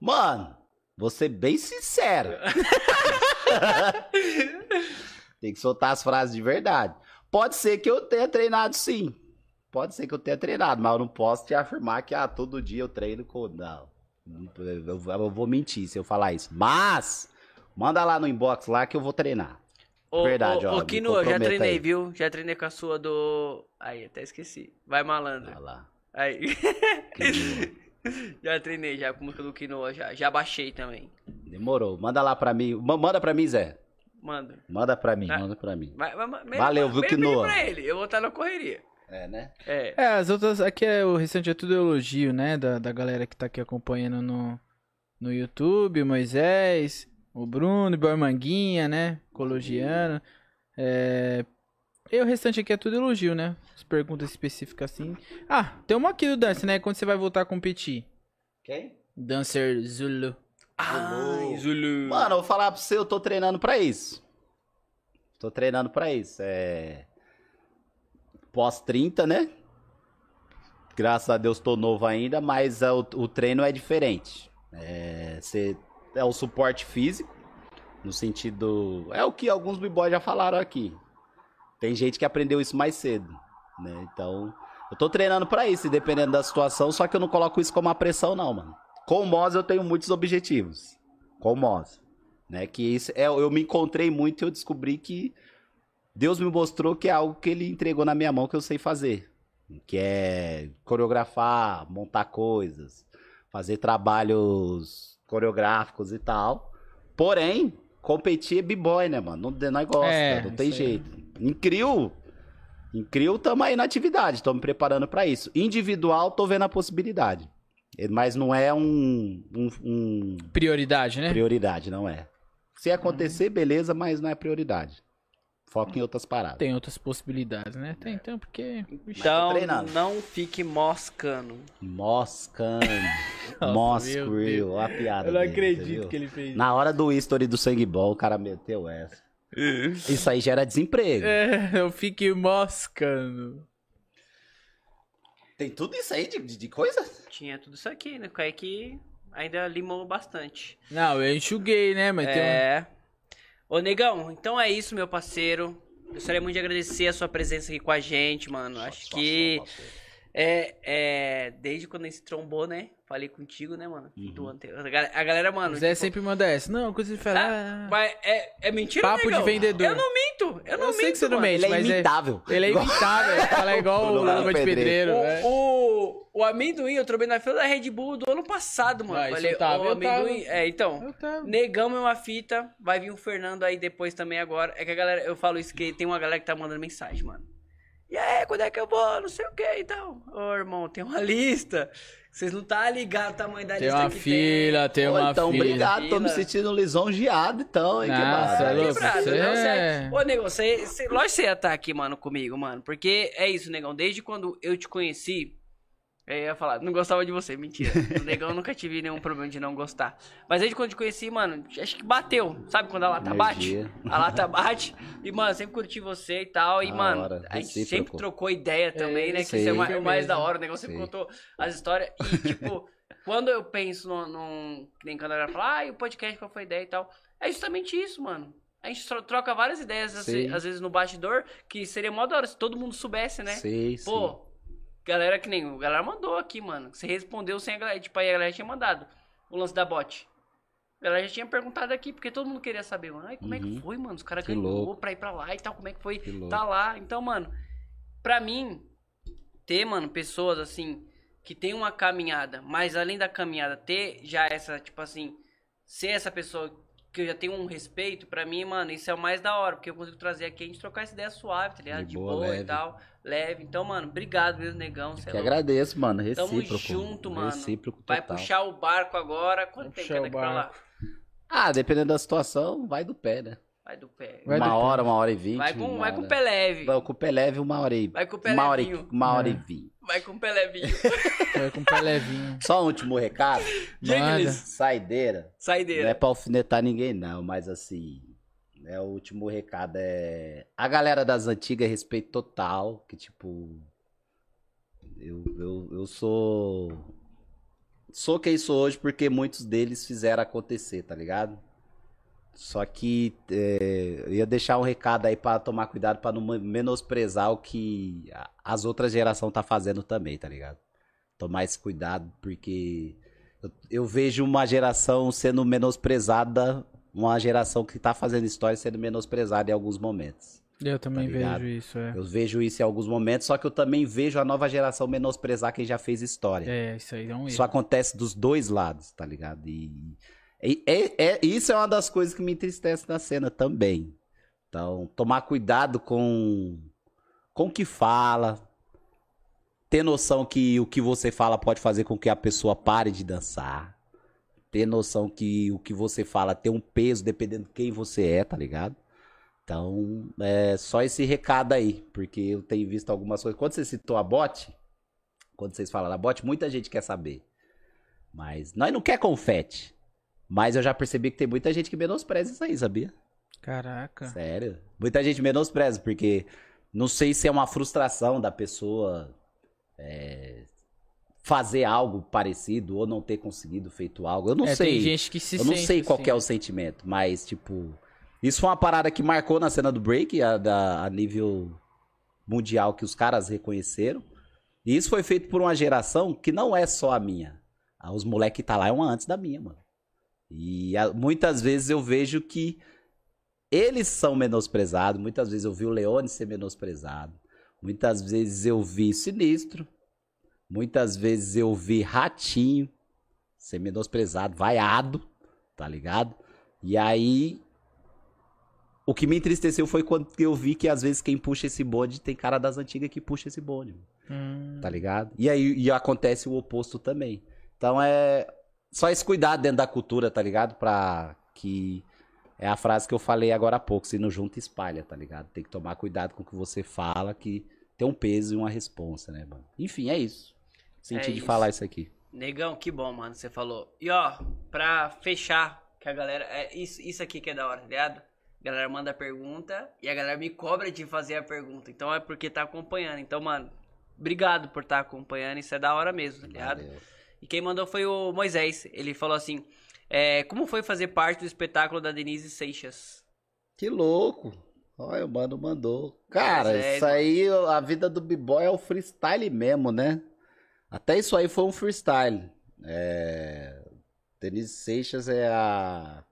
Mano, vou ser bem sincero. Tem que soltar as frases de verdade. Pode ser que eu tenha treinado sim. Pode ser que eu tenha treinado, mas eu não posso te afirmar que ah, todo dia eu treino com. Não. Eu, eu vou mentir se eu falar isso. Mas, manda lá no inbox lá que eu vou treinar. Ô, Verdade, ô, ó, Ô, Kino, eu já treinei, aí. viu? Já treinei com a sua do... Aí, até esqueci. Vai malandro. Olha lá. Aí. já treinei já com a música do Quinoa, já. Já baixei também. Demorou. Manda lá pra mim. Ma- Manda pra mim, Zé. Manda. Manda pra mim, Tá. manda pra mim. Vai, vai, vai, Valeu, viu, vai Quinoa? pra ele. Eu vou estar na correria. É, né? É. É, as outras. Aqui é o restante é tudo elogio, né? Da, da galera que tá aqui acompanhando no, no YouTube, o Moisés, o Bruno, o Manguinha, né? Cologiano. É. E o restante aqui é tudo elogio, né? As perguntas específicas assim. Ah, tem uma aqui do Dance, né? Quando você vai voltar a competir? Quem? Dancer Zulu. Ai, Zulu. Mano, eu vou falar pra você, eu tô treinando pra isso. Tô treinando pra isso. É. Pós 30, né? Graças a Deus tô novo ainda, mas é, o, o treino é diferente. É, você, é o suporte físico, no sentido. É o que alguns b-boys já falaram aqui. Tem gente que aprendeu isso mais cedo, né? Então, eu tô treinando pra isso, dependendo da situação, só que eu não coloco isso como uma pressão, não, mano. Com o Moz eu tenho muitos objetivos. Com o Moz. Né? Que isso é, eu me encontrei muito e eu descobri que Deus me mostrou que é algo que ele entregou na minha mão que eu sei fazer. Que é coreografar, montar coisas, fazer trabalhos coreográficos e tal. Porém, competir é b-boy, né, mano? Não, nós gosta, É, não tem jeito. Em Crio tamo aí na atividade, tô me preparando pra isso. Individual, tô vendo a possibilidade. Mas não é um, um- um Prioridade, né? prioridade, não é. Se acontecer, beleza, mas não é prioridade. Foca em outras paradas. Tem outras possibilidades, né? Tem, então, porque. Então, não fique moscando. Moscando. Nossa, Mos meu Grill, a piada Eu não dele, acredito que ele fez Na hora do history do sangue bom, o cara meteu essa. Isso aí gera desemprego. É, eu fiquei moscando. Tem tudo isso aí de, de, de coisa? Tinha tudo isso aqui, né? O Kaique ainda limou bastante. Não, eu enxuguei, né? Mas tem um... É. Ô, negão, então é isso, meu parceiro. Gostaria muito de agradecer a sua presença aqui com a gente, mano. Acho que é, é. Desde quando a gente se trombou, né? Falei contigo, né, mano? Uhum. Do ante... a gal- a galera, mano. O Zé tipo, sempre manda essa. Não, coisa de falar. ah, mas é, é mentira, Papo de negão? vendedor. Eu não minto, eu não Eu minto. sei que você não mente. Ele é mas é- imitável. Ele é imitável, ele fala igual o O Luva de Pedreiro. Pedreiro. né? O, o, o amendoim, eu trobei na fila da Red Bull do ano passado, mano. Ah, isso Falei, eu tava, o amendoim. tava. É, então. Negamos é uma fita, vai vir um Fernando aí depois também agora. É que a galera, eu falo isso que tem uma galera que tá mandando mensagem, mano. E aí, quando é que eu vou? Não sei o que e tal. Ô, irmão, tem uma lista. Vocês não tá ligado o tamanho da Tem lista uma que fila, tem Pô, uma então, fila. obrigado. Tô me sentindo lisonjeado, então, hein, Nossa, quebrado? tem. é louco, quebrado, você não, é- sério. Ô, negão, você, você, lógico que você ia estar aqui, mano, comigo, mano. Porque é isso, negão. Desde quando eu te conheci, eu ia falar, não gostava de você, mentira. O negão eu nunca tive nenhum problema de não gostar. Mas desde quando te conheci, mano, acho que bateu. Sabe quando a lata bate? Energia. A lata bate. E, mano, sempre curti você e tal. E, Da mano, hora, a gente recíproco. sempre trocou ideia também, né? Que sei. isso é o mais, da hora. O negão sempre Sei. contou as histórias. E, tipo, quando eu penso num. num que nem quando a galera fala, ah, e o podcast, qual foi a ideia e tal. É justamente isso, mano. A gente tro- troca várias ideias, às, às vezes, no bastidor, que seria mó da hora se todo mundo soubesse, né? Sei, sim. Galera que nem. A galera mandou aqui, mano. Você respondeu sem a galera. Tipo, aí a galera tinha mandado o lance da bot. A galera já tinha perguntado aqui, porque todo mundo queria saber, mano. Ai, como é que Uhum. foi, mano? Os caras ganhou louco. pra ir pra lá e tal. Como é que foi? Que. Tá lá. Então, mano, pra mim, ter, mano, pessoas assim. que tem uma caminhada, mas além da caminhada ter já essa, tipo assim, ser essa pessoa que eu já tenho um respeito, pra mim, mano, isso é o mais da hora, porque eu consigo trazer aqui a gente trocar essa ideia suave, tá ligado? De De, boa, e tal, leve. Então, mano, obrigado mesmo, negão. é Que agradeço, mano. Tamo Recíproco. junto, mano. Recíproco Vai total. puxar o barco agora. Quanto Vai é o daqui pra lá? Ah, dependendo da situação, vai do pé, né? Vai do pé. Vai uma do pé. hora, uma hora e vinte. Vai com, vai com o pé leve. Vai com o pé leve, uma hora e... Vai com o pé uma hora e, uma hora e É. vinte. Vai com o pé levinho. Vai com o pé levinho. Só um último recado. Manda. Saideira. Não é Saideira. pra alfinetar ninguém, não, mas assim. É, o último recado é. A galera das antigas, respeito total. Que tipo. Eu, eu, eu sou. Sou quem sou hoje porque muitos deles fizeram acontecer, tá ligado? Só que é, eu ia deixar um recado aí pra tomar cuidado pra não menosprezar o que as outras gerações tá fazendo também, tá ligado? Tomar esse cuidado porque eu, eu vejo uma geração sendo menosprezada, uma geração que tá fazendo história sendo menosprezada em alguns momentos. Eu também Tá vejo isso, é. Eu vejo isso em alguns momentos, só que eu também vejo a nova geração menosprezar quem já fez história. É, isso aí é um Isso erro. acontece dos dois lados, tá ligado? E, e- é, é- isso é uma das coisas que me entristece na cena também. Então, tomar cuidado com com o que fala, ter noção que o que você fala pode fazer com que a pessoa pare de dançar, ter noção que o que você fala tem um peso dependendo de quem você é, tá ligado? Então, é só esse recado aí, porque eu tenho visto algumas coisas. Quando você citou a bot, quando vocês falam da bot, muita gente quer saber. Mas nós não quer confete. Mas eu já percebi que tem muita gente que menospreza isso aí, sabia? Caraca. Sério. Muita gente menospreza, porque não sei se é uma frustração da pessoa é, fazer algo parecido ou não ter conseguido feito algo. Eu não é, sei. tem gente que se eu não sei qual que é o assim. sentimento, mas, tipo. Isso foi uma parada que marcou na cena do break, a, da- a nível mundial, que os caras reconheceram. E isso foi feito por uma geração que não é só a minha. Ah, Os moleques que tá lá é uma antes da minha, mano. E ah, muitas vezes eu vejo que eles são menosprezados. Muitas vezes eu vi o Leone ser menosprezado. Muitas vezes eu vi Sinistro. Muitas vezes eu vi Ratinho ser menosprezado, vaiado, tá ligado? E aí. O que me entristeceu foi quando eu vi que às vezes quem puxa esse bonde tem cara das antigas que puxa esse bonde, Hum, tá ligado? E aí e acontece o oposto também. Então é só esse cuidado dentro da cultura, tá ligado? Pra que é a frase que eu falei agora há pouco, se não junta espalha, tá ligado? Tem que tomar cuidado com o que você fala, que tem um peso e uma responsa, né, mano? Enfim, é isso. Senti É de isso. falar isso aqui. Negão, que bom, mano, você falou. E ó, pra fechar, que a galera. É isso, isso aqui que é da hora, tá ligado? A galera manda a pergunta e a galera me cobra de fazer a pergunta. Então é porque tá acompanhando. Então, mano, obrigado por estar acompanhando. Isso é da hora mesmo, tá ligado? Valeu. E quem mandou foi o Moisés. Ele falou assim: é, Como foi fazer parte do espetáculo da Denise Seixas? Que louco. Olha, o mano mandou. Cara, isso aí, a vida do b-boy é o freestyle mesmo, né? Até isso aí foi um freestyle. É... Denise Seixas é a...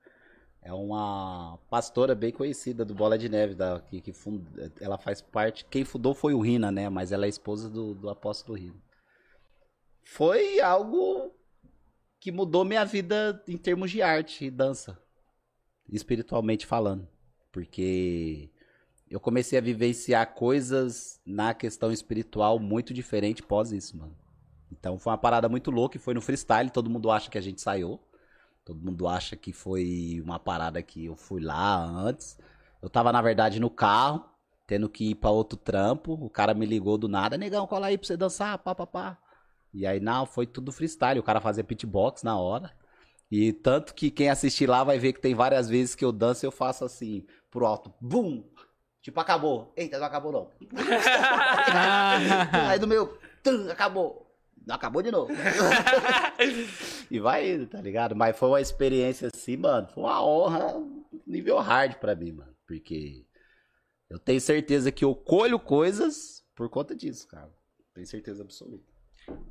É uma pastora bem conhecida do Bola de Neve, da, que, que fund... ela faz parte... Quem fundou foi o Rina, né? Mas ela é esposa do, do apóstolo Rina. Foi algo que mudou minha vida em termos de arte e dança. Espiritualmente falando. Porque eu comecei a vivenciar coisas na questão espiritual muito diferente pós isso, mano. Então foi uma parada muito louca foi no freestyle, todo mundo acha que a gente saiu. Todo mundo acha que foi uma parada que eu fui lá antes. Eu tava, na verdade, no carro, tendo que ir pra outro trampo. O cara me ligou do nada, negão, cola aí pra você dançar, pá, pá, pá. E aí, não, foi tudo freestyle. O cara fazia pitbox na hora. E tanto que quem assistir lá vai ver que tem várias vezes que eu danço e eu faço assim, pro alto, bum! Tipo, acabou. Eita, não acabou não. Aí do meu, tum, acabou. Não acabou de novo. e vai indo, tá ligado? Mas foi uma experiência assim, mano. Foi uma honra nível hard pra mim, mano. Porque eu tenho certeza que eu colho coisas por conta disso, cara. Tenho certeza absoluta.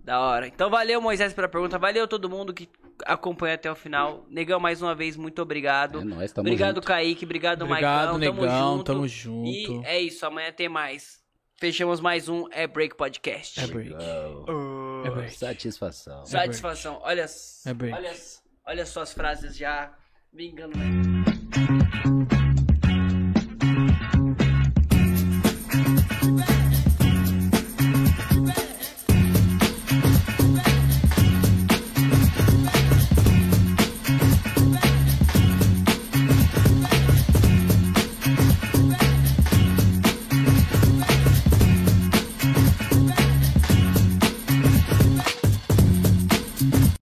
Da hora. Então valeu, Moisés, pela pergunta. Valeu todo mundo que acompanhou até o final. Negão, mais uma vez, muito obrigado. É nóis, tamo obrigado, junto. Kaique. Obrigado, Obrigado, Maicão. Tamo negão. junto. Tamo junto. E é isso, amanhã tem mais. Fechamos mais um É Break Podcast. É break. Ô, É verdade. Satisfação. Satisfação. Olha, É verdade. olha, olha suas frases já vingando. né?